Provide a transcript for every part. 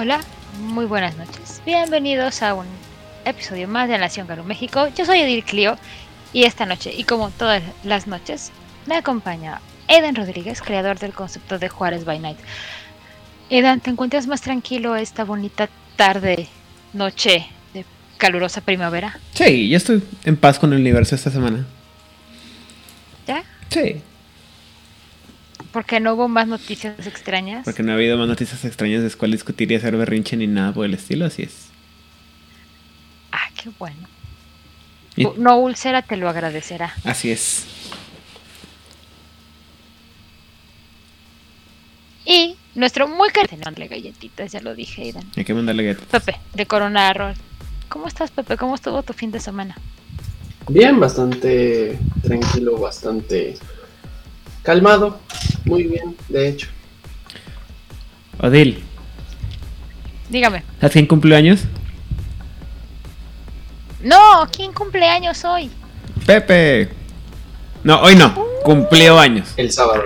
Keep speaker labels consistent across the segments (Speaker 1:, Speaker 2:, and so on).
Speaker 1: Hola, muy buenas noches. Bienvenidos a un episodio más de Nación Garo México. Yo soy Edil Clio y esta noche, y como todas las noches, me acompaña Eden Rodríguez, creador del concepto de Juárez by Night. Eden, ¿te encuentras más tranquilo esta bonita tarde, noche de calurosa primavera?
Speaker 2: Sí, yo estoy en paz con el universo esta semana.
Speaker 1: ¿Ya?
Speaker 2: Sí.
Speaker 1: Porque no hubo más noticias extrañas.
Speaker 2: Porque no ha habido más noticias extrañas de cuál discutir y hacer berrinche ni nada por el estilo, así es.
Speaker 1: Ah, qué bueno.
Speaker 2: Y-
Speaker 1: No úlcera te lo agradecerá.
Speaker 2: Así es.
Speaker 1: Y nuestro muy cariñoso dándole galletitas, ya lo dije, Eden.
Speaker 2: Hay que mandarle galletas.
Speaker 1: Pepe, de Corona Roll. ¿Cómo estás, Pepe? ¿Cómo estuvo tu fin de semana?
Speaker 3: Bien, bastante tranquilo, bastante calmado. Muy bien, de hecho.
Speaker 2: Odil,
Speaker 1: Dígame.
Speaker 2: ¿sabes quién cumplió años?
Speaker 1: No, ¿quién cumpleaños hoy?
Speaker 2: Pepe. No, hoy no. Cumplió años.
Speaker 3: El sábado,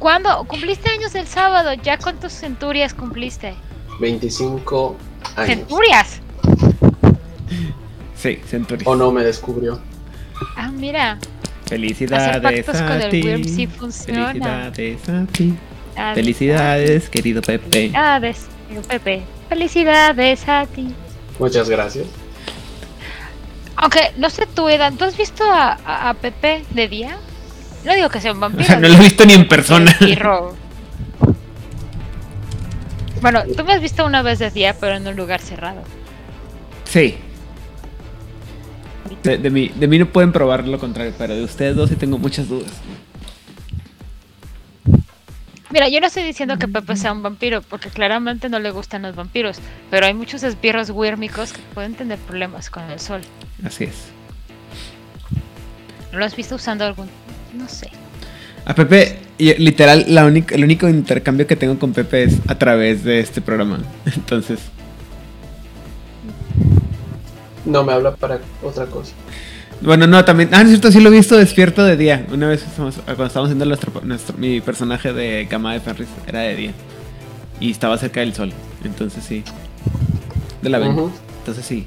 Speaker 1: ¿Cuándo? ¿Cumpliste años el sábado? ¿Ya cuántos centurias cumpliste?
Speaker 3: 25 años.
Speaker 1: ¿Centurias?
Speaker 2: Sí, Century.
Speaker 3: O no me descubrió.
Speaker 1: Ah, mira.
Speaker 2: Felicidades
Speaker 1: con
Speaker 2: a
Speaker 1: el
Speaker 2: ti.
Speaker 1: Wyrm sí funciona.
Speaker 2: Felicidades a ti. Felicidades, querido Pepe.
Speaker 1: Felicidades, Pepe. Felicidades a ti.
Speaker 3: Muchas gracias.
Speaker 1: Aunque, no sé tú, Edan, ¿tú has visto a, a- a Pepe de día? No digo que sea un
Speaker 2: O
Speaker 1: vampiro.
Speaker 2: sea, no lo he visto ni en persona.
Speaker 1: Bueno, tú me has visto una vez de día, pero en un lugar cerrado.
Speaker 2: Sí. De, de mí, de mí no pueden probar lo contrario, pero de ustedes dos sí tengo muchas dudas.
Speaker 1: Mira, yo no estoy diciendo que Pepe sea un vampiro, porque claramente no le gustan los vampiros, pero hay muchos esbirros huírmicos que pueden tener problemas con el sol.
Speaker 2: Así es.
Speaker 1: ¿Lo has visto usando algún...? no sé.
Speaker 2: A Pepe, literal, la única, el único intercambio que tengo con Pepe es a través de este programa. Entonces,
Speaker 3: No me habla para otra cosa.
Speaker 2: bueno, no, también. Ah, es cierto, sí lo he visto despierto de día. Una vez estamos- cuando estábamos haciendo nuestro, nuestro- mi personaje de Gama de Fenris era de día. Y estaba cerca del sol. Entonces sí. De la ventana. Entonces sí.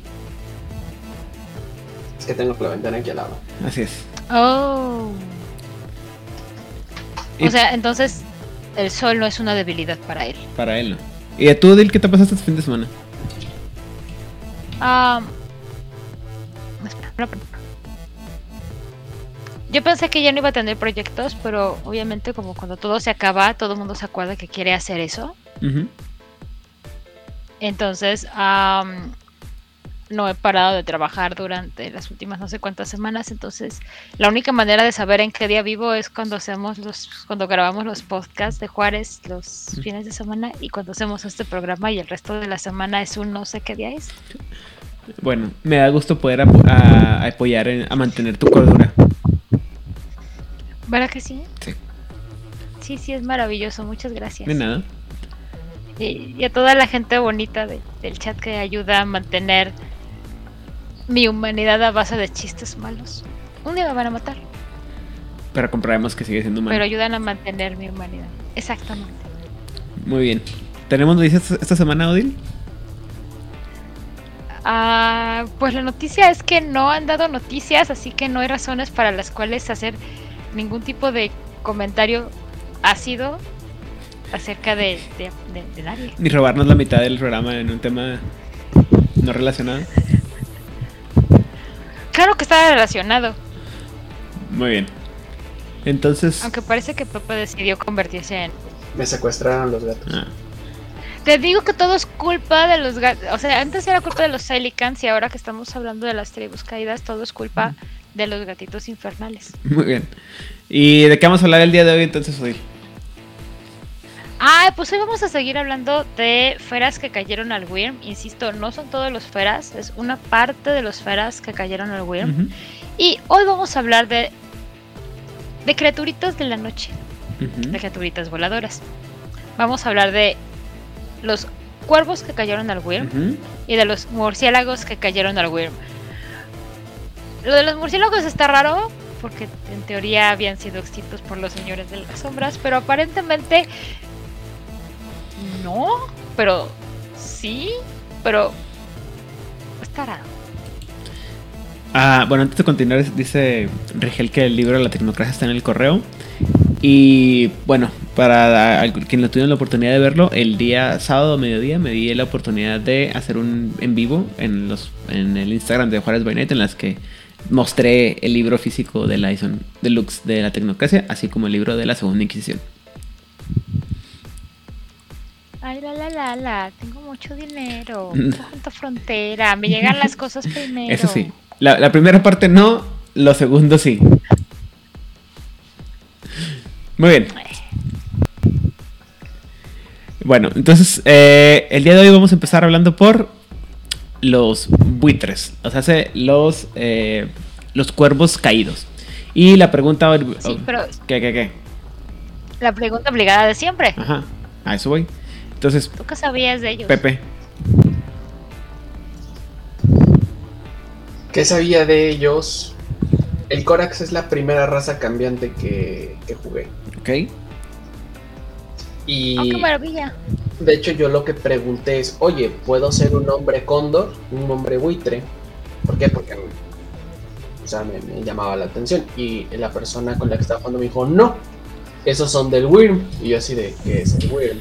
Speaker 3: Es que tengo la ventana aquí al lado.
Speaker 2: Así es.
Speaker 1: Oh.
Speaker 2: Y-
Speaker 1: O sea, entonces el sol no es una debilidad para él.
Speaker 2: Para él, ¿no? ¿Y a tú, Dil, qué te pasaste este fin de semana?
Speaker 1: Ah, pregunta. Yo pensé que ya no iba a tener proyectos, pero obviamente como cuando todo se acaba, todo el mundo se acuerda que quiere hacer eso. Entonces, am, no he parado de trabajar durante las últimas no sé cuántas semanas. Entonces, la única manera de saber en qué día vivo es cuando hacemos los, cuando grabamos los podcasts de Juárez los fines de semana y cuando hacemos este programa y el resto de la semana es un no sé qué día es.
Speaker 2: Bueno, me da gusto poder a- apoyar en- a mantener tu cordura.
Speaker 1: ¿Verdad que sí?
Speaker 2: Sí.
Speaker 1: Sí, sí, es maravilloso. Muchas gracias.
Speaker 2: De nada.
Speaker 1: Y, y a toda la gente bonita de- del chat que ayuda a mantener mi humanidad a base de chistes malos. Un día me van a matar,
Speaker 2: Pero comprobemos que sigue siendo humano.
Speaker 1: pero ayudan a mantener mi humanidad. Exactamente.
Speaker 2: Muy bien. ¿Tenemos noticias esta semana, Odil?
Speaker 1: Ah, pues la noticia es que no han dado noticias, así que no hay razones para las cuales hacer ningún tipo de comentario ácido acerca de, de, de- de nadie.
Speaker 2: Ni robarnos la mitad del programa en un tema no relacionado.
Speaker 1: Claro que está relacionado,
Speaker 2: Muy bien. Entonces.
Speaker 1: aunque parece que Pepe decidió convertirse en
Speaker 3: Me secuestraron los gatos.
Speaker 2: Ah,
Speaker 1: Te digo que todo es culpa de los gatos. O sea, antes era culpa de los Silicans y ahora que estamos hablando de las tribus caídas, todo es culpa de los gatitos infernales.
Speaker 2: muy bien. ¿Y de qué vamos a hablar el día de hoy entonces, Odil?
Speaker 1: Ah, pues hoy vamos a seguir hablando de feras que cayeron al Wyrm. Insisto, no son todos los feras, es una parte de los feras que cayeron al Wyrm. Y hoy vamos a hablar de, de criaturitas de la noche, de criaturitas voladoras. Vamos a hablar de los cuervos que cayeron al Wyrm. Y de los murciélagos que cayeron al Wyrm. Lo de los murciélagos está raro, porque en teoría habían sido extintos por los señores de las sombras, pero aparentemente no, pero sí, pero está raro.
Speaker 2: Ah, bueno, antes de continuar, dice Rigel que el libro de la tecnocracia está en el correo. Y bueno, para quien no tuvieron la oportunidad de verlo, el día sábado mediodía me di la oportunidad de hacer un en vivo en los en el Instagram de Juárez by Night en las que mostré el libro físico de la edición deluxe de la tecnocracia, así como el libro de la segunda inquisición.
Speaker 1: Ay, la, la, la, la, tengo mucho dinero. Junto frontera, me llegan las cosas primero.
Speaker 2: Eso sí. La, la primera parte no, lo segundo sí. Muy bien. Bueno, entonces eh, el día de hoy vamos a empezar hablando por los buitres, o sea, hace los, eh, los cuervos caídos. Y la pregunta...
Speaker 1: Sí, pero
Speaker 2: ¿Qué, qué, qué?
Speaker 1: la pregunta obligada de siempre.
Speaker 2: Ajá, a eso voy. Entonces,
Speaker 1: ¿Tú qué sabías de ellos?
Speaker 2: Pepe,
Speaker 3: ¿Qué sabía de ellos? El Corax es la primera raza cambiante que, que jugué.
Speaker 2: ¿Ok?
Speaker 3: Y
Speaker 1: Oh, qué maravilla.
Speaker 3: de hecho yo lo que pregunté es, oye, ¿puedo ser un hombre cóndor? Un hombre buitre. ¿Por qué? Porque o sea, me, me llamaba la atención. Y la persona con la que estaba jugando me dijo, no, esos son del Wyrm. Y yo así de, ¿qué es el Wyrm?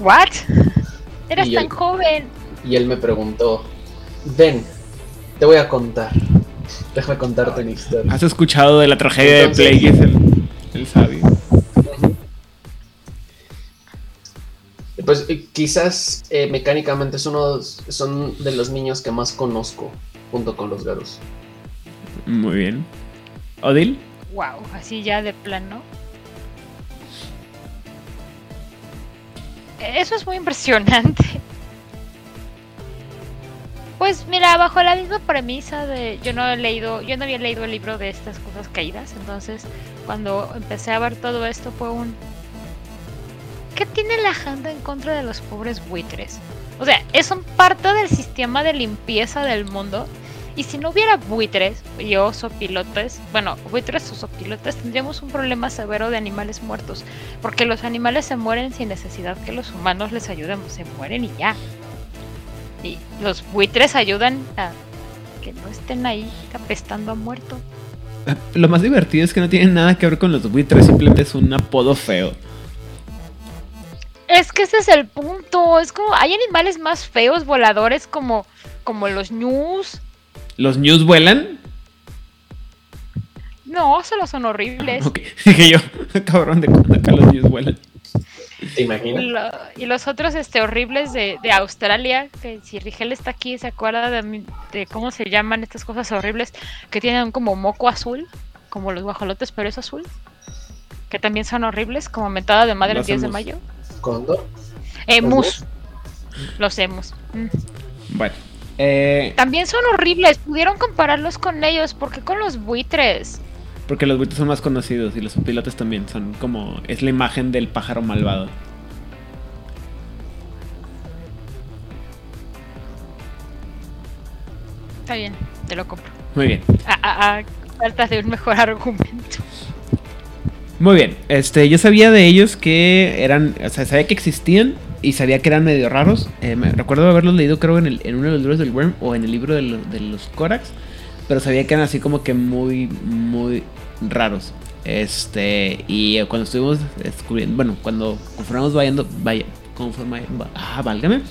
Speaker 1: ¿What? Eras
Speaker 3: Y
Speaker 1: tan joven.
Speaker 3: Y él me preguntó, ven, te voy a contar. Déjame contarte una historia.
Speaker 2: ¿Has escuchado de la tragedia
Speaker 3: Entonces-
Speaker 2: de Plagueis, el, sabio?
Speaker 3: Pues eh, quizás eh, mecánicamente es uno, son de los niños que más conozco junto con los Garus.
Speaker 2: Muy bien. ¿Odil?
Speaker 1: Wow, así ya de plano. Eso es muy impresionante. Pues mira, bajo la misma premisa de yo no he leído, yo no había leído el libro de estas cosas caídas, entonces cuando empecé a ver todo esto fue un ¿Qué tiene la gente en contra de los pobres buitres? O sea, es un parte del sistema de limpieza del mundo y si no hubiera buitres y osopilotes, bueno, buitres o osopilotes, tendríamos un problema severo de animales muertos. Porque los animales se mueren sin necesidad que los humanos les ayudemos, se mueren y ya. Y los buitres ayudan a que no estén ahí apestando a muerto.
Speaker 2: Lo más divertido es que no tiene nada que ver con los buitres, simplemente es un apodo feo.
Speaker 1: Es que ese es el punto. Es como, hay animales más feos voladores como, como los ñus.
Speaker 2: ¿Los news vuelan?
Speaker 1: No, solo son horribles.
Speaker 2: Ok, dije yo, cabrón, de cuando acá los news vuelan.
Speaker 3: ¿Te imaginas?
Speaker 1: Lo- y los otros este horribles de, de Australia, que si Rigel está aquí se acuerda de, cómo se llaman estas cosas horribles que tienen como moco azul, como los guajolotes, pero es azul. Que también son horribles, como mentada de madre el
Speaker 2: Los
Speaker 1: 10 de mayo.
Speaker 3: ¿Cóndor?
Speaker 1: Emus. Los emus. Mm.
Speaker 2: Bueno, eh,
Speaker 1: También son horribles. Pudieron compararlos con ellos. porque con los buitres?
Speaker 2: Porque los buitres son más conocidos y los pilotos también son como. Es la imagen del pájaro malvado.
Speaker 1: Está bien, te lo compro.
Speaker 2: Muy bien.
Speaker 1: A, a- a falta de un mejor argumento.
Speaker 2: Muy bien, este, yo sabía de ellos que eran, o sea, sabía que existían y sabía que eran medio raros. Eh, me recuerdo haberlos leído creo en, el- en uno de los libros del Worm o en el libro de, lo- de los Corax, pero sabía que eran así como que muy, muy raros. Este, y cuando estuvimos descubriendo, bueno, cuando conforme vamos vayando, vaya, conforme, ah, válgame,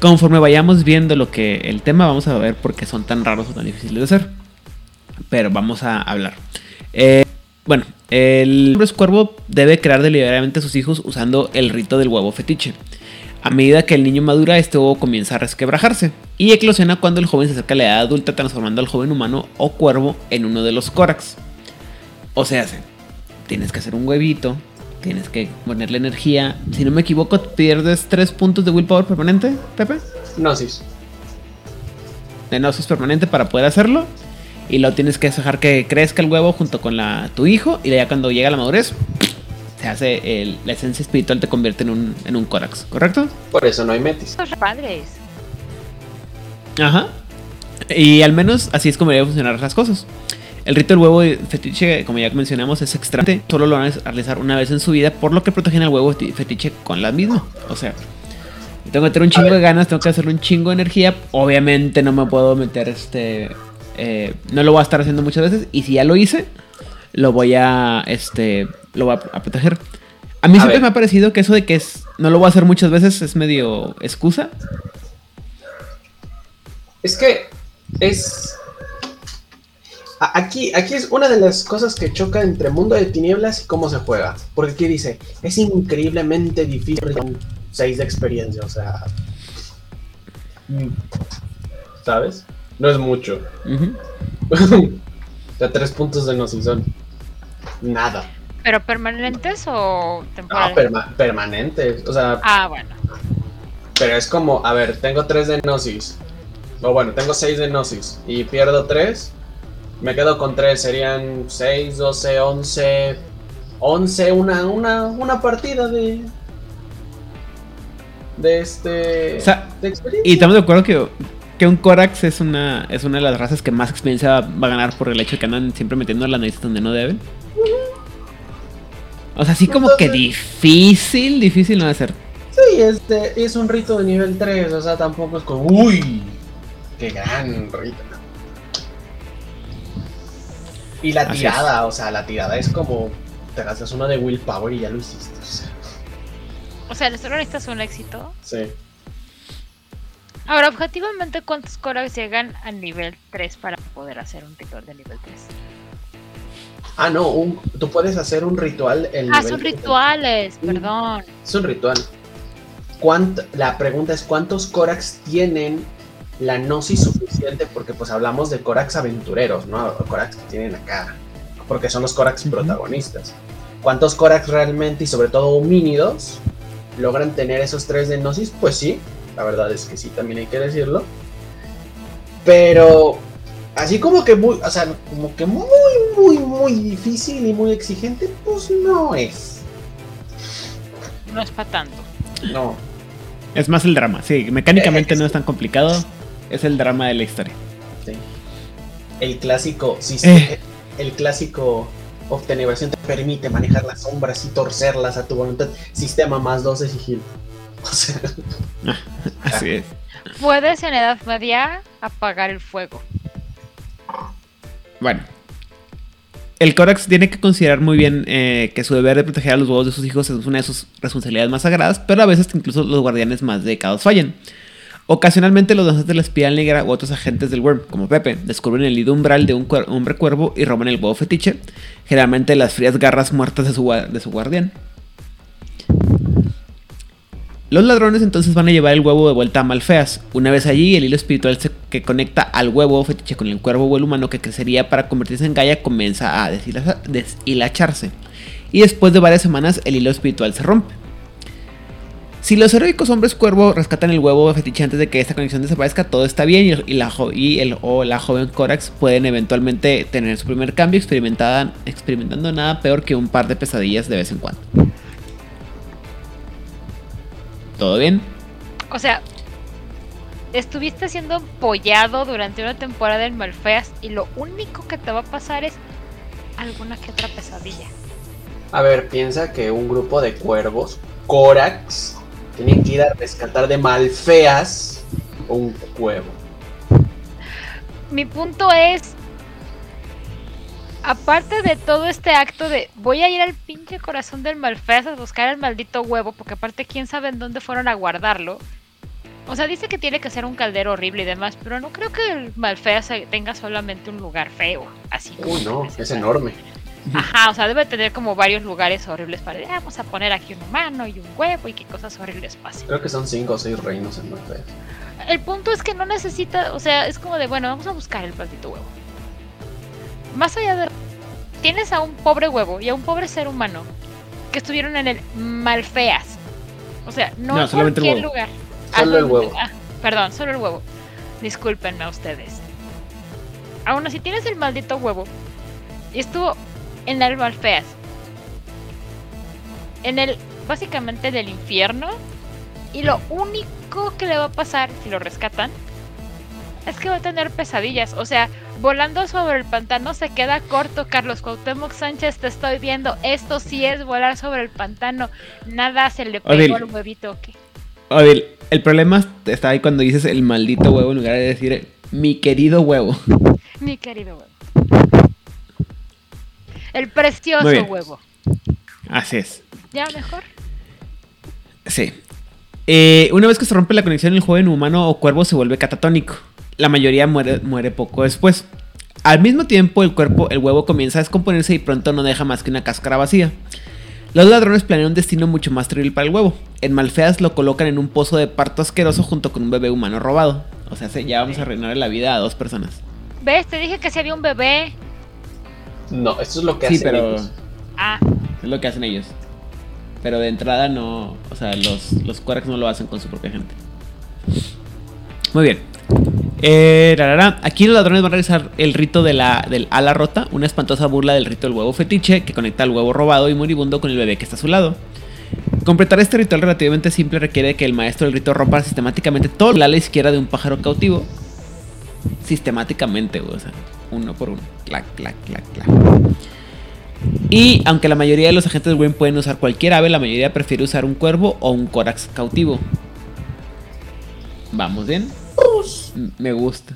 Speaker 2: conforme vayamos viendo lo que el tema, vamos a ver por qué son tan raros o tan difíciles de hacer. Pero vamos a hablar. Eh, bueno, el hombre cuervo debe crear deliberadamente a sus hijos usando el rito del huevo fetiche. A medida que el niño madura, este huevo comienza a resquebrajarse y eclosiona cuando el joven se acerca a la edad adulta, transformando al joven humano o cuervo en uno de los Corax. O sea, se- tienes que hacer un huevito, tienes que ponerle energía. Si no me equivoco, pierdes 3 puntos de willpower permanente, Pepe.
Speaker 3: Gnosis.
Speaker 2: de gnosis permanente para poder hacerlo. Y lo tienes que dejar que crezca el huevo junto con la, tu hijo. Y ya cuando llega a la madurez, se hace el- la esencia espiritual te convierte en un, en un Corax, ¿correcto?
Speaker 3: Por eso no hay Metis.
Speaker 1: Los padres.
Speaker 2: Ajá. Y al menos así es como deberían funcionar las cosas. El rito del huevo fetiche, como ya mencionamos, es extravagante. Solo lo van a realizar una vez en su vida, por lo que protegen al huevo feti- fetiche con la misma. O sea, Tengo que tener un chingo de ganas, tengo que hacerle un chingo de energía. Obviamente no me puedo meter este. Eh, no lo voy a estar haciendo muchas veces. Y si ya lo hice, lo voy a. Este. Lo voy a, a proteger. A mí
Speaker 4: A
Speaker 2: siempre
Speaker 4: ver.
Speaker 2: me ha parecido que eso de que es, no lo voy a hacer muchas veces es medio excusa.
Speaker 4: Es que es. Aquí, aquí es una de las cosas que choca entre mundo de tinieblas y cómo se juega. Porque aquí dice, es increíblemente difícil con 6 de experiencia, o sea. mm, ¿Sabes? No es mucho. O sea, 3 puntos de gnosis son nada.
Speaker 1: ¿Pero permanentes o
Speaker 4: No,
Speaker 1: temporales?
Speaker 4: perma- permanente. O sea,
Speaker 1: Ah, bueno.
Speaker 4: Pero es como, a ver, tengo 3 de Gnosis. O bueno, tengo 6 de Gnosis. Y pierdo 3. Me quedo con 3. Serían 6, 12, 11. 11, una, una, una partida de. De este.
Speaker 2: O sea,
Speaker 4: de experiencia.
Speaker 2: Y estamos de acuerdo que, que un Corax es una, es una de las razas que más experiencia va, a ganar por el hecho de que andan siempre metiendo las narices donde no deben. O sea, así como que difícil, difícil no va a ser.
Speaker 4: Sí, este, es un rito de nivel 3. O sea, tampoco es como. ¡Uy! ¡Qué gran rito! Y la
Speaker 2: Así
Speaker 4: tirada, o sea, la tirada es como. Te gastas una de willpower y ya lo hiciste. o sea.
Speaker 1: O sea, ¿los terroristas son un éxito?
Speaker 4: Sí.
Speaker 1: Ahora, objetivamente, ¿cuántos Korax llegan al nivel 3 para poder hacer un ritual de nivel 3?
Speaker 4: Ah, no, un- tú puedes hacer un ritual. El
Speaker 1: Ah,
Speaker 4: nivel
Speaker 1: son
Speaker 4: tres.
Speaker 1: rituales, perdón.
Speaker 4: Es un ritual. ¿Cuánt- la pregunta es: ¿cuántos Korax tienen la gnosis suficiente? Porque, pues, hablamos de Korax aventureros, ¿no? Korax que tienen acá. Porque son los Korax
Speaker 2: Ujú.
Speaker 4: protagonistas. ¿Cuántos Korax realmente, y sobre todo homínidos, logran tener esos tres de gnosis? Pues sí, la verdad es que sí, también hay que decirlo. Pero así como que muy, o sea, como que muy, muy, muy difícil y muy exigente, pues no es.
Speaker 1: No es para tanto.
Speaker 4: No.
Speaker 2: Es más el drama, sí. Mecánicamente
Speaker 4: Eh,
Speaker 2: no es tan complicado. Es el drama de la historia.
Speaker 4: Sí. El clásico, sí,
Speaker 2: Eh.
Speaker 4: el clásico obtenebración te permite manejar las sombras y torcerlas a tu voluntad. Sistema más 12 sigilo. O sea,
Speaker 2: Así es.
Speaker 1: Puedes en Edad Media apagar el fuego.
Speaker 2: Bueno. El Corax tiene que considerar muy bien eh, que su deber de proteger a los huevos de sus hijos es una de sus responsabilidades más sagradas, pero a veces incluso los guardianes más dedicados fallan. Ocasionalmente los danzantes de la espiral negra u otros agentes del Worm, como Pepe, descubren el nido umbral de un cuer- hombre cuervo y roban el huevo fetiche, generalmente las frías garras muertas de su, gua- de su guardián. Los ladrones entonces van a llevar el huevo de vuelta a Malfeas. Una vez allí, el hilo espiritual que conecta al huevo fetiche con el cuervo o el humano que crecería para convertirse en Gaia comienza a deshila- deshilacharse. Y después de varias semanas, el hilo espiritual se rompe. Si los heroicos hombres cuervo rescatan el huevo fetiche antes de que esta conexión desaparezca, todo está bien y, la, y la joven Corax pueden eventualmente tener su primer cambio experimentando nada peor que un par de pesadillas de vez en cuando. ¿Todo bien?
Speaker 1: O sea, estuviste siendo empollado durante una temporada en Malfeas y lo único que te va a pasar es alguna que otra pesadilla.
Speaker 4: a ver, piensa que un grupo de cuervos, Corax, tienen que ir a rescatar de malfeas un huevo.
Speaker 1: Mi punto es, aparte de todo este acto de voy a ir al pinche corazón del Malfeas a buscar el maldito huevo, porque aparte quién sabe en dónde fueron a guardarlo. O sea, dice que tiene que ser un caldero horrible y demás, pero no creo que el Malfeas tenga solamente un lugar feo, así.
Speaker 4: Uy, no, es enorme.
Speaker 1: Ajá, o sea, debe tener como varios lugares horribles para, "Ah, vamos a poner aquí un humano y un huevo y que cosas horribles pasen.
Speaker 4: Creo que son cinco o seis reinos en malfeas.
Speaker 1: El punto es que no necesita, o sea, es como de, bueno, vamos a buscar el maldito huevo. Más allá de... Tienes a un pobre huevo y a un pobre ser humano que estuvieron en el Malfeas. O sea, no,
Speaker 2: No,
Speaker 1: en
Speaker 2: solamente el
Speaker 1: cualquier
Speaker 2: huevo.
Speaker 1: lugar.
Speaker 4: Solo el
Speaker 1: solamente-
Speaker 4: huevo.
Speaker 1: ah, perdón, solo el huevo. Discúlpenme a ustedes. Aún así, tienes el maldito huevo y estuvo en el Malfeas. En el, básicamente en el infierno. Y lo único que le va a pasar si lo rescatan es que va a tener pesadillas. O sea, volando sobre el pantano se queda corto, Carlos Cuauhtémoc Sánchez. Te estoy viendo. Esto sí es volar sobre el pantano. Nada se le pegó
Speaker 2: Odil.
Speaker 1: al huevito. ¿qué?
Speaker 2: Odil, el problema está ahí cuando dices el maldito huevo en lugar de decir mi querido huevo.
Speaker 1: Mi querido huevo. El precioso huevo.
Speaker 2: Así es.
Speaker 1: ¿Ya mejor?
Speaker 2: Sí. Eh, una vez que se rompe la conexión, el joven humano o cuervo se vuelve catatónico. La mayoría muere, muere poco después. Al mismo tiempo, el cuerpo, el huevo comienza a descomponerse y pronto no deja más que una cáscara vacía. Los ladrones planean un destino mucho más terrible para el huevo. En Malfeas lo colocan en un pozo de parto asqueroso junto con un bebé humano robado. O sea, se- ya vamos a arruinarle la vida a dos personas.
Speaker 1: ¿Ves? Te dije que si había un bebé.
Speaker 3: No, esto es lo que
Speaker 2: Sí,
Speaker 3: hacen
Speaker 2: pero
Speaker 3: ellos.
Speaker 1: Ah,
Speaker 2: es lo que hacen ellos. Pero de entrada no, o sea, los, los Quarks no lo hacen con su propia gente. Muy bien. Eh. Aquí los ladrones van a realizar el rito de la, del ala rota, una espantosa burla del rito del huevo fetiche que conecta al huevo robado y moribundo con el bebé que está a su lado. Completar este ritual relativamente simple requiere que el maestro del rito rompa sistemáticamente todo el ala izquierda de un pájaro cautivo. Sistemáticamente, o sea, uno por uno. Clac, clac, clac, clac. Y aunque la mayoría de los agentes Wayne pueden usar cualquier ave, la mayoría prefiere usar un cuervo o un corax cautivo. Vamos bien. Me gusta.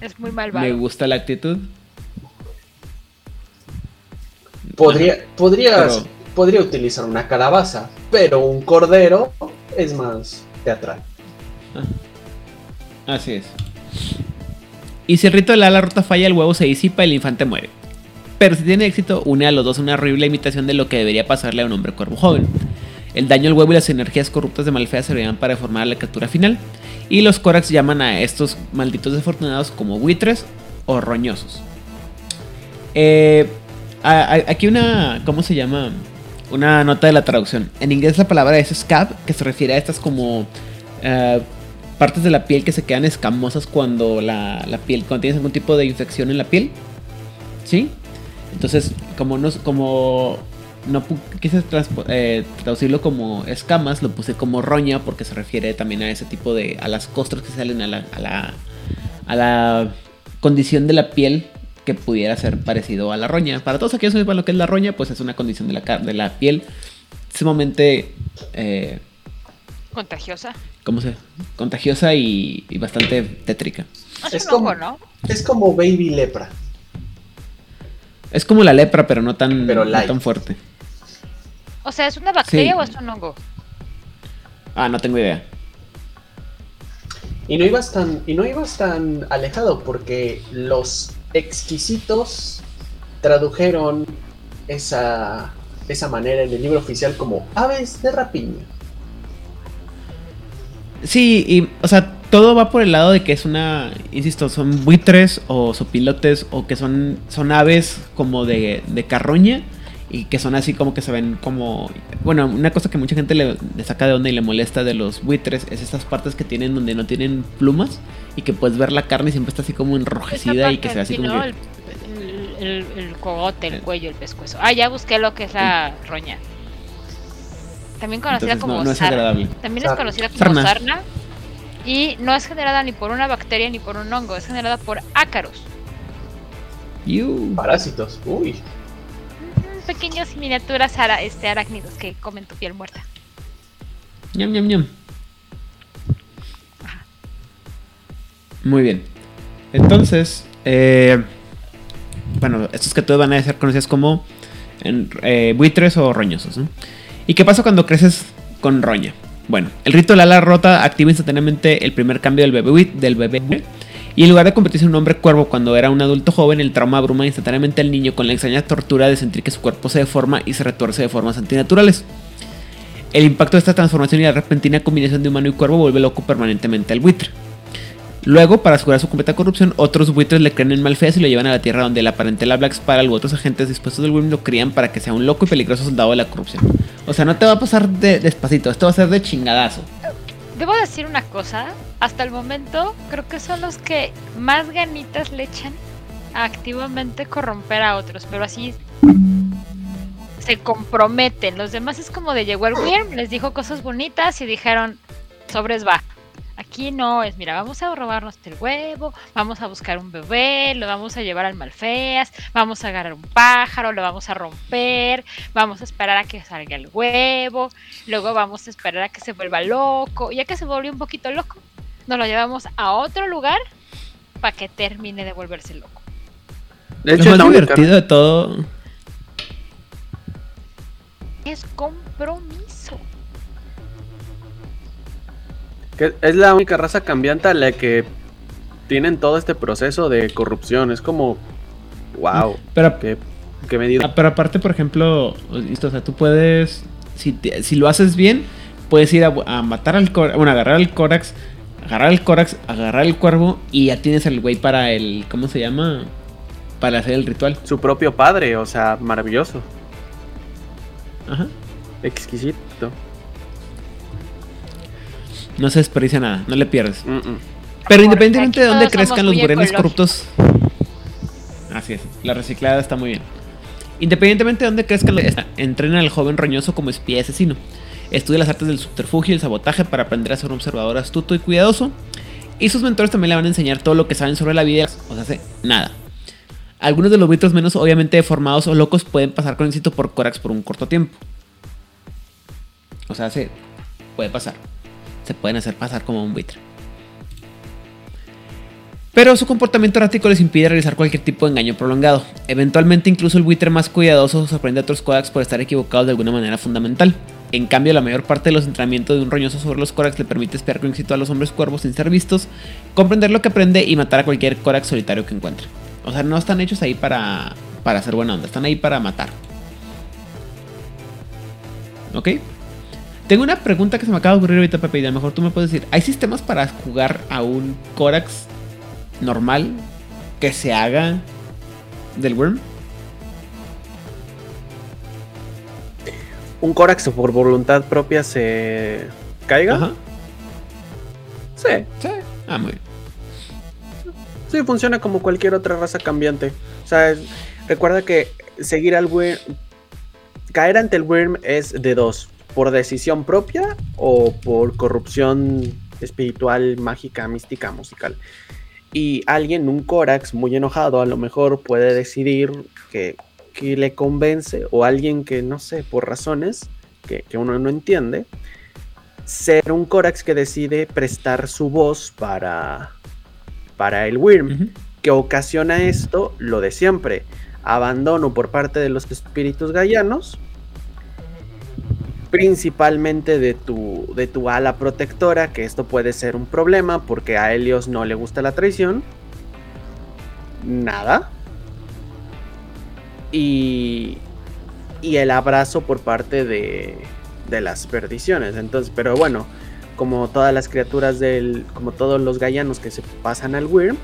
Speaker 1: es muy
Speaker 2: Me
Speaker 1: malvado.
Speaker 2: gusta la actitud.
Speaker 3: Podría, podría,
Speaker 2: Pero-
Speaker 3: podría utilizar una calabaza, pero un cordero es más teatral.
Speaker 2: Así es. Y si el rito del ala rota falla, el huevo se disipa y el infante muere. Pero si tiene éxito, une a los dos una horrible imitación de lo que debería pasarle a un hombre cuervo joven. El daño al huevo y las energías corruptas de Malfea servirán para deformar a la criatura final. Y los Corax llaman a estos malditos desafortunados como buitres o roñosos. Eh, aquí una. ¿Cómo se llama? Una nota de la traducción. En inglés la palabra es scab, que se refiere a estas como. eh, partes de la piel que se quedan escamosas cuando la, la piel. Cuando tienes algún tipo de infección en la piel. ¿Sí? Entonces, como no, como no quise eh, traducirlo como escamas, lo puse como roña porque se refiere también a ese tipo de, a las costras que salen a la, a la, a la condición de la piel que pudiera ser parecido a la roña. Para todos aquellos que sepan lo que es la roña, pues es una condición de la, car- de la piel sumamente, eh,
Speaker 1: Contagiosa.
Speaker 2: ¿cómo se? Contagiosa y, y bastante tétrica.
Speaker 1: Es,
Speaker 3: como-
Speaker 1: ¿no?
Speaker 3: Es como baby lepra.
Speaker 2: Es como la lepra, pero no tan,
Speaker 3: Pero
Speaker 2: no tan fuerte.
Speaker 1: O sea, ¿es una bacteria
Speaker 2: Sí.
Speaker 1: o es un hongo?
Speaker 2: Ah, no tengo idea.
Speaker 3: Y no ibas tan, y no ibas tan alejado porque los exquisitos tradujeron esa, esa manera en el libro oficial como aves de rapiña.
Speaker 2: Sí, y, o sea, todo va por el lado de que es una, insisto, son buitres o sopilotes o que son, son aves como de, de carroña y que son así como que se ven como, bueno, una cosa que mucha gente le, le saca de onda y le molesta de los buitres es estas partes que tienen donde no tienen plumas y que puedes ver la carne y siempre está así como enrojecida y que se ve así
Speaker 1: Sí,
Speaker 2: como
Speaker 1: ¿no?
Speaker 2: que...
Speaker 1: El, el- cogote, el cuello, el pescuezo. Ah, ya busqué lo que es la roña. También conocida
Speaker 2: Entonces
Speaker 1: como
Speaker 2: no, no es
Speaker 1: sarna.
Speaker 2: agradable.
Speaker 1: También es conocida como
Speaker 2: Sarna.
Speaker 1: sarna. Y no es generada ni por una bacteria ni por un hongo, es generada por ácaros.
Speaker 3: Parásitos. Uy.
Speaker 1: Pequeños miniaturas ara- este, arácnidos que comen tu piel muerta.
Speaker 2: Ñam, ñam, ñam. Muy bien. Entonces, eh, bueno, estos que todos van a ser conocidos como en- eh, buitres o roñosos. ¿no? ¿Y qué pasa cuando creces con roña? Bueno, el rito del ala rota activa instantáneamente el primer cambio del bebé, buit- del bebé y en lugar de convertirse en un hombre cuervo cuando era un adulto joven, el trauma abruma instantáneamente al niño con la extraña tortura de sentir que su cuerpo se deforma y se retuerce de formas antinaturales. El impacto de esta transformación y la repentina combinación de humano y cuervo vuelve loco permanentemente al buitre. Luego, para asegurar su completa corrupción, otros buitres le creen en Malfeas y lo llevan a la tierra donde la parentela Black Spiral u otros agentes dispuestos del Wyrm lo crían para que sea un loco y peligroso soldado de la corrupción. O sea, no te va a pasar de despacito, esto va a ser de chingadazo.
Speaker 1: Debo decir una cosa, hasta el momento creo que son los que más ganitas le echan a activamente corromper a otros, pero así se comprometen. Los demás es como de llegó el les dijo cosas bonitas y dijeron, sobres va. Aquí no es, mira, vamos a robarnos el huevo, vamos a buscar un bebé, lo vamos a llevar al malfeas, vamos a agarrar un pájaro, lo vamos a romper, vamos a esperar a que salga el huevo, luego vamos a esperar a que se vuelva loco, ya que se volvió un poquito loco, nos lo llevamos a otro lugar para que termine de volverse loco.
Speaker 2: De hecho, lo más divertido de todo
Speaker 1: es compromiso.
Speaker 4: Que es la única raza cambiante a la que tienen todo este proceso de corrupción. Es como, wow.
Speaker 2: Pero,
Speaker 4: qué, qué medida.
Speaker 2: Ah, pero aparte, por ejemplo, o sea, tú puedes, si, si lo haces bien, puedes ir a, a matar al Corax, bueno, agarrar al Corax, agarrar al Corax, agarrar el cuervo y ya tienes el güey para el, ¿cómo se llama? Para hacer el ritual.
Speaker 4: Su propio padre, o sea, maravilloso.
Speaker 2: Ajá.
Speaker 4: Exquisito.
Speaker 2: No se desperdicia nada, no le pierdes.
Speaker 4: Mm, mm.
Speaker 2: Pero independientemente de dónde crezcan los burenes corruptos. Así es, la reciclada está muy bien. Independientemente de dónde crezcan, los- entrena al joven roñoso como espía y asesino. Estudia las artes del subterfugio y el sabotaje para aprender a ser un observador astuto y cuidadoso. Y sus mentores también le van a enseñar todo lo que saben sobre la vida. O sea, hace nada. Algunos de los buitres menos obviamente deformados o locos pueden pasar con éxito por Corax por un corto tiempo. O sea, se puede pasar. Se pueden hacer pasar como un buitre. Pero su comportamiento errático les impide realizar cualquier tipo de engaño prolongado. Eventualmente, incluso el buitre más cuidadoso sorprende a otros Korax por estar equivocados de alguna manera fundamental. En cambio, la mayor parte de los entrenamientos de un roñoso sobre los Korax le permite espiar con éxito a los hombres cuervos sin ser vistos, comprender lo que aprende y matar a cualquier Korax solitario que encuentre. O sea, no están hechos ahí para, para hacer buena onda, están ahí para matar. ¿Ok? Tengo una pregunta que se me acaba de ocurrir ahorita, Pepe, y a lo mejor tú me puedes decir, ¿hay sistemas para jugar a un Korax normal que se haga del Worm?
Speaker 4: ¿Un Corax por voluntad propia se caiga?
Speaker 2: Ajá.
Speaker 4: Sí,
Speaker 2: Sí. Ah, muy bien.
Speaker 4: sí, funciona como cualquier otra raza cambiante. O sea, es- recuerda que seguir al Wyrm, caer ante el Wyrm es de dos, por decisión propia o por corrupción espiritual, mágica, mística, musical. Y alguien, un Corax muy enojado, a lo mejor puede decidir que, que le convence, o alguien que, no sé, por razones que, que uno no entiende, ser un Corax que decide prestar su voz para, para el Wyrm.
Speaker 2: Ujú.
Speaker 4: que ocasiona esto, lo de siempre, abandono por parte de los espíritus gallanos, principalmente de tu, de tu ala protectora, que esto puede ser un problema porque a Helios no le gusta la traición. Nada. Y, y el abrazo por parte de, de las perdiciones. Entonces, pero bueno, como todas las criaturas del, como todos los gallanos que se pasan al Wyrm,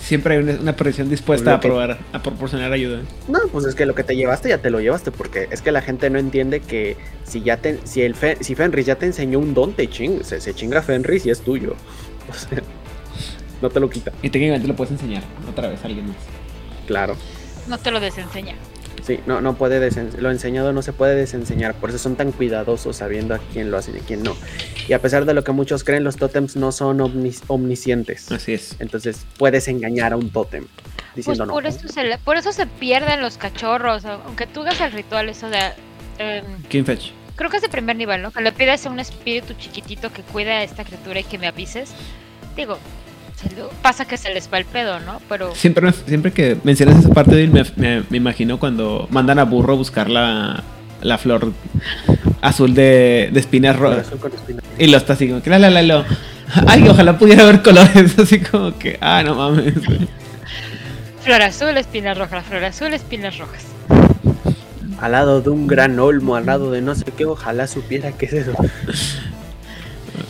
Speaker 2: Siempre hay una, una presión dispuesta a
Speaker 4: que-
Speaker 2: probar, a proporcionar ayuda.
Speaker 4: No, pues es que lo que te llevaste ya te lo llevaste, porque es que la gente no entiende que si ya te, si el Fe- si Fenris ya te enseñó un don, te ching, se, se chinga Fenris y es tuyo. O sea, no te lo quita.
Speaker 2: Y técnicamente lo puedes enseñar otra vez a alguien más.
Speaker 4: Claro.
Speaker 1: No te lo desenseña.
Speaker 4: Sí, no, no puede desen- lo enseñado no se puede desenseñar, por eso son tan cuidadosos sabiendo a quién lo hacen y a quién no. Y a pesar de lo que muchos creen, los tótems no son omnis- omniscientes.
Speaker 2: Así es.
Speaker 4: Entonces puedes engañar a un tótem
Speaker 1: Pues
Speaker 4: diciendo no.
Speaker 1: por eso, se le- por eso se pierden los cachorros. Aunque tú hagas el ritual, eso de. em,
Speaker 2: King Fetch.
Speaker 1: creo que es de primer nivel, ¿no? Que le pides a un espíritu chiquitito que cuide a esta criatura y que me avises. Digo, pasa que se les va el pedo, ¿no? Pero.
Speaker 2: Siempre, siempre que mencionas esa parte, me, me, me imagino cuando mandan a Burro a buscar la, la flor azul de, de espinas rojas. Y lo está así como que la la la lo. Ay, ojalá pudiera ver colores. Así como que, ah, no mames.
Speaker 1: Flor azul, espinas rojas, flor azul, espinas rojas.
Speaker 4: Al lado de un gran olmo, al lado de no sé qué, ojalá supiera qué es eso.